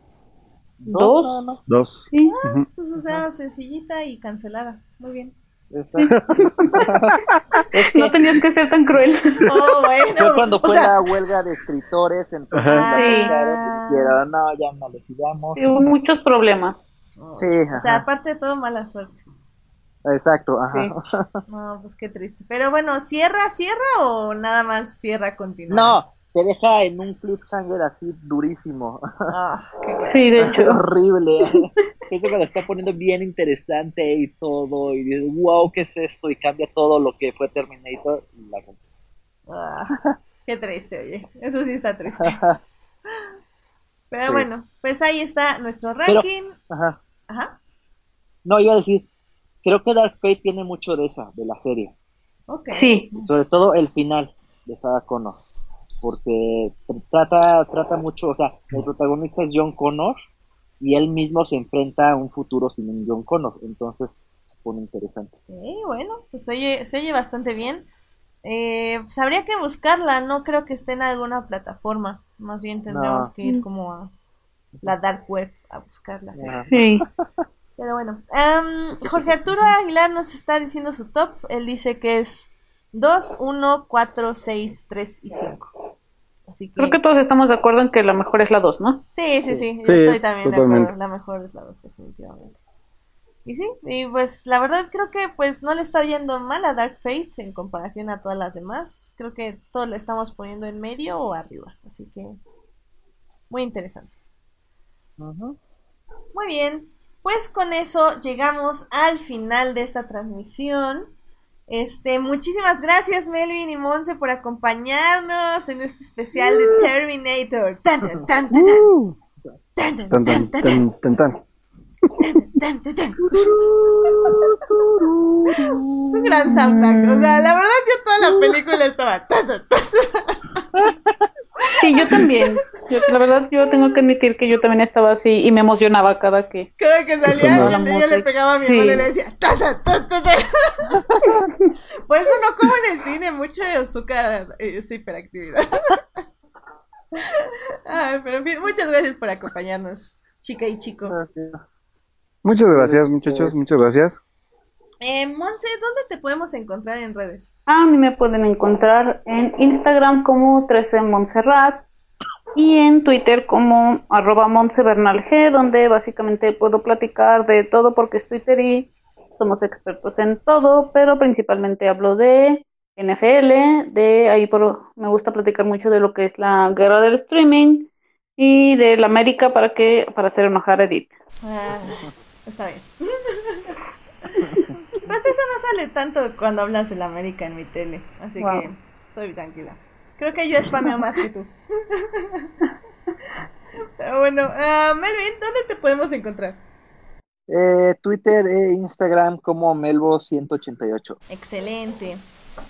Dos. nada más. Dos. Sí. Ujú. Pues, o sea, sencillita y cancelada. Muy bien. Es que No tenías que ser tan cruel. Oh, bueno. fue cuando o fue sea, la huelga de escritores, entonces quitaron, dijeron, no, ya no lo sigamos. Hubo muchos problemas. Sí, o sea, aparte de todo, mala suerte. Exacto, ajá. No, pues qué triste. Pero bueno, ¿cierra, cierra o nada más cierra continúa? No, te deja en un cliffhanger así durísimo. Ah, qué. Sí, de hecho. horrible. Es que me lo está poniendo bien interesante y todo, y dices, wow, ¿qué es esto? Y cambia todo lo que fue Terminator. Y la rompe. Ah, qué triste, oye. Eso sí está triste. Pero Sí. bueno, pues ahí está nuestro Pero- ranking. Ajá. Ajá. No, iba a decir, creo que Dark Fate tiene mucho de esa, de la serie. Ok. Sí, Sobre todo el final de Sarah Connor. Porque trata, trata mucho, o sea, el protagonista es John Connor y él mismo se enfrenta a un futuro sin un John Connor. Entonces se pone interesante. Ok, bueno, pues oye, se oye bastante bien. Eh, pues habría que buscarla, no creo que esté en alguna plataforma. Más bien tendremos No. que ir como a la dark web a buscarla. sí. Pero bueno, em, Jorge Arturo Aguilar nos está diciendo su top. Él dice que es 2, 1, 4, 6, 3 y 5. Así que... Creo que todos estamos de acuerdo en que la mejor es la 2, ¿no? Sí, sí, sí, yo Sí, estoy también de acuerdo. La mejor es la 2, definitivamente. Y sí, y pues la verdad creo que pues no le está yendo mal a Dark Fate en comparación a todas las demás. Creo que todos le estamos poniendo en medio o arriba. Así que muy interesante. Muy bien, pues con eso llegamos al final de esta transmisión. Este, muchísimas gracias Melvin y Monse por acompañarnos en este especial de Terminator. Tan, tan, tan, tan, tan. Tan, tan, Tan, tan, tan, tan, tan, tan, tan. tan, tan, tan. Es un gran soundtrack. O sea, la verdad que toda la película estaba. Sí, yo también. Yo- la verdad, yo tengo que admitir que yo también estaba así y me emocionaba cada que. Cada que salía, yo, le- yo le pegaba a mi Sí. hermano y le decía. tan. Por eso no como en el cine mucho de azúcar, eh, es hiperactividad. Ay, pero en fin, muchas gracias por acompañarnos, chica y chico. Gracias. Muchas gracias, muchachos, muchas gracias. Eh, Monse, ¿dónde te podemos encontrar en redes? A mí me pueden encontrar en Instagram como 13 Montserrat y en Twitter como arroba G, donde básicamente puedo platicar de todo porque es Twitter y somos expertos en todo, pero principalmente hablo de NFL, de ahí por, me gusta platicar mucho de lo que es la guerra del streaming y de la América para que para hacer enojar a Edith. Ah, está bien. Pues eso no sale tanto cuando hablas de la América en mi tele, así Wow. que estoy tranquila. Creo que yo spameo más que tú. Pero bueno, ah, Melvin, ¿dónde te podemos encontrar? Eh, Twitter e Instagram como Melbo188. Excelente.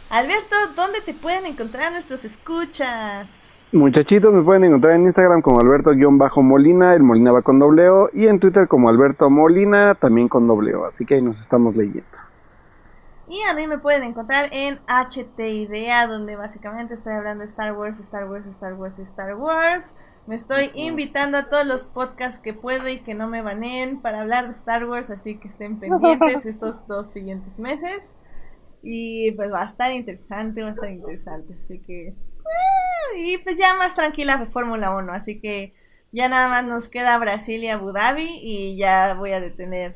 Alberto, ¿dónde te pueden encontrar nuestros escuchas? Muchachitos, me pueden encontrar en Instagram como Alberto-Molina, el Molina va con doble O, y en Twitter como Alberto Molina, también con doble O, así que ahí nos estamos leyendo. Y a mí me pueden encontrar en HT Idea, donde básicamente estoy hablando de Star Wars, Star Wars, Star Wars, Star Wars. Me estoy invitando a todos los podcasts que puedo y que no me baneen para hablar de Star Wars, así que estén pendientes estos dos siguientes meses. Y pues va a estar interesante, va a estar interesante, así que... ah, Y pues ya más tranquila de Fórmula 1, así que Ya nada más nos queda Brasil y Abu Dhabi y ya voy a detener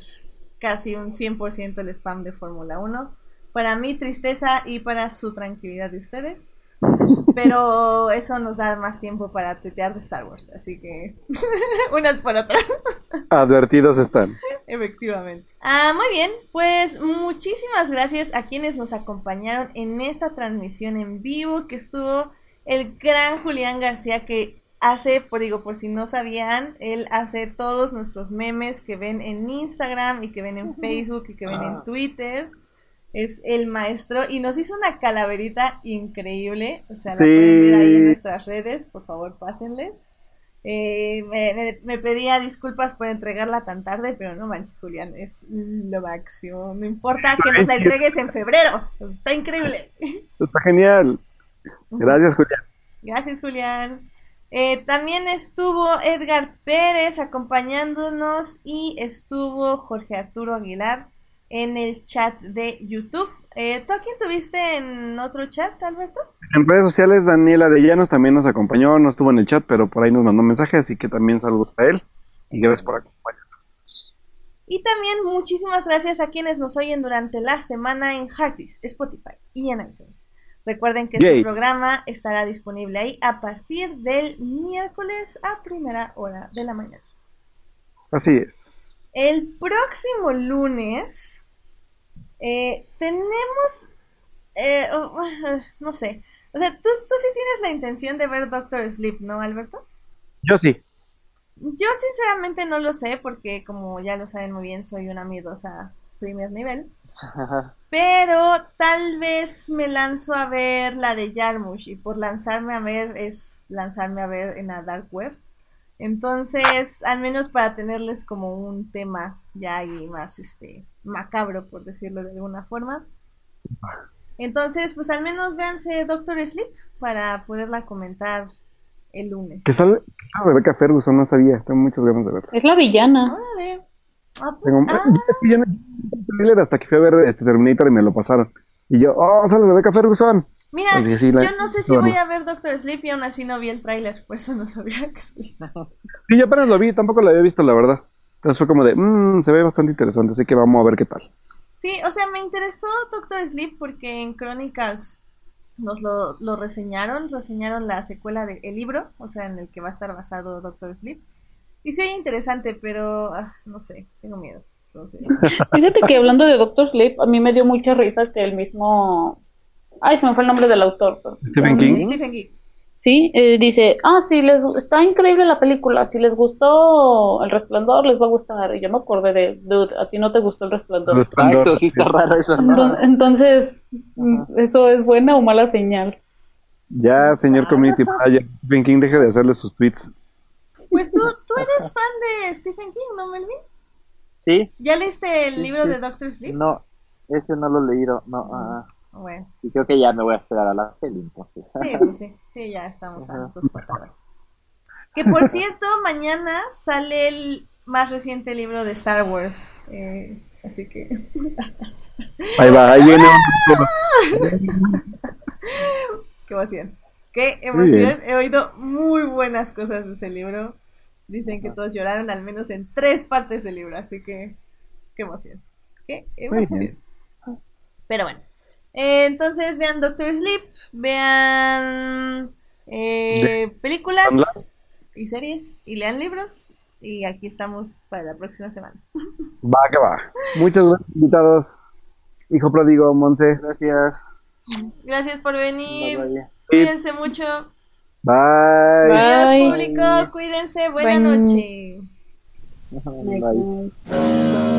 casi un 100% el spam de Fórmula 1. Para mi tristeza y para su tranquilidad de ustedes. Pero eso nos da más tiempo para tuitear de Star Wars. Así que unas por otras. Advertidos están. Efectivamente. Ah, muy bien, pues muchísimas gracias a quienes nos acompañaron en esta transmisión en vivo que estuvo el gran Julián García que hace, por digo, por si no sabían, él hace todos nuestros memes que ven en Instagram y que ven en Facebook y que ven en Twitter. Es el maestro y nos hizo una calaverita increíble, o sea, la Sí. pueden ver ahí en nuestras redes, por favor, pásenles. Eh, me, me- me pedía disculpas por entregarla tan tarde, pero no manches, Julián, es lo máximo. No importa que nos la entregues en febrero, pues, está increíble. Está genial. Gracias, Julián. Gracias, Julián. Eh, también estuvo Edgar Pérez acompañándonos y estuvo Jorge Arturo Aguilar en el chat de YouTube. Eh, ¿Tú a quién tuviste en otro chat, Alberto? En redes sociales, Daniela de Llanos también nos acompañó, no estuvo en el chat, pero por ahí nos mandó un mensaje, así que también saludos a él. Y gracias por acompañarnos. Y también muchísimas gracias a quienes nos oyen durante la semana en Heartis, Spotify y en iTunes. Recuerden que este Yay. programa estará disponible ahí a partir del miércoles a primera hora de la mañana. Así es. El próximo lunes eh, tenemos, eh, oh, no sé, o sea, ¿tú, tú sí tienes la intención de ver Doctor Sleep, ¿no, Alberto? Yo sí. Yo sinceramente no lo sé porque como ya lo saben muy bien, soy una miedosa primer nivel. Pero tal vez me lanzo a ver la de Yarmush y por lanzarme a ver es lanzarme a ver en la Dark Web. Entonces, al menos para tenerles como un tema ya ahí más este macabro, por decirlo de alguna forma. Entonces, pues al menos véanse Doctor Sleep para poderla comentar el lunes. Que sale, que sale Rebecca Ferguson, no sabía. Tengo muchas ganas de verla. Es la villana. Órale. Ah, pues- Tengo, ah, es hasta que fui a ver este Terminator y me lo pasaron. Y yo, oh, sale Rebecca Ferguson. Mira, sí, la- yo no sé si bueno. voy a ver Doctor Sleep y aún así no vi el tráiler, por eso no sabía que sí. Sí, yo apenas lo vi, tampoco lo había visto, la verdad. Entonces fue como de, mmm, se ve bastante interesante, así que vamos a ver qué tal. Sí, o sea, me interesó Doctor Sleep porque en Crónicas nos lo, lo reseñaron, reseñaron la secuela del libro, o sea, en el que va a estar basado Doctor Sleep. Y sí, oye interesante, pero ah, no sé, tengo miedo. Entonces, Fíjate que hablando de Doctor Sleep, a mí me dio mucha risa que el mismo... Ay, se me fue el nombre del autor. pero- Stephen King. Stephen King. Sí, eh, dice, ah, sí, les, está increíble la película, si les gustó El Resplandor, les va a gustar. Y yo me acordé de, dude, a ti no te gustó El Resplandor. Exacto, sí está raro eso, ¿no? Enton- Entonces, ¿eso es buena o mala señal? Ya, señor Community Manager, Stephen King deje de hacerle sus tweets. Pues tú, tú eres fan de Stephen King, ¿no, Melvin? Sí, ¿Ya leíste el Sí, libro sí. de Doctor Sleep? no, ese no lo he leído, no, ah, Bueno, y creo que ya me voy a esperar a la peli, entonces. sí, pues sí, sí, ya estamos a dos patadas. Que por cierto, mañana sale el más reciente libro de Star Wars, eh, así que... Ahí va, ahí viene. Qué emoción. Qué emoción. He oído muy buenas cosas de ese libro. Dicen que todos lloraron al menos en tres partes del libro, así que qué emoción. Qué emoción. Pero bueno. Eh, entonces vean Doctor Sleep, vean eh, películas y series y lean libros. Y aquí estamos para la próxima semana. Va, que va. Muchas gracias, invitados. Hijo pródigo, Monse. Gracias. Gracias por venir. Bye, bye. Cuídense mucho. Bye. Bye. Adiós, público. Cuídense. Buena Bye. noche. Bye. Bye.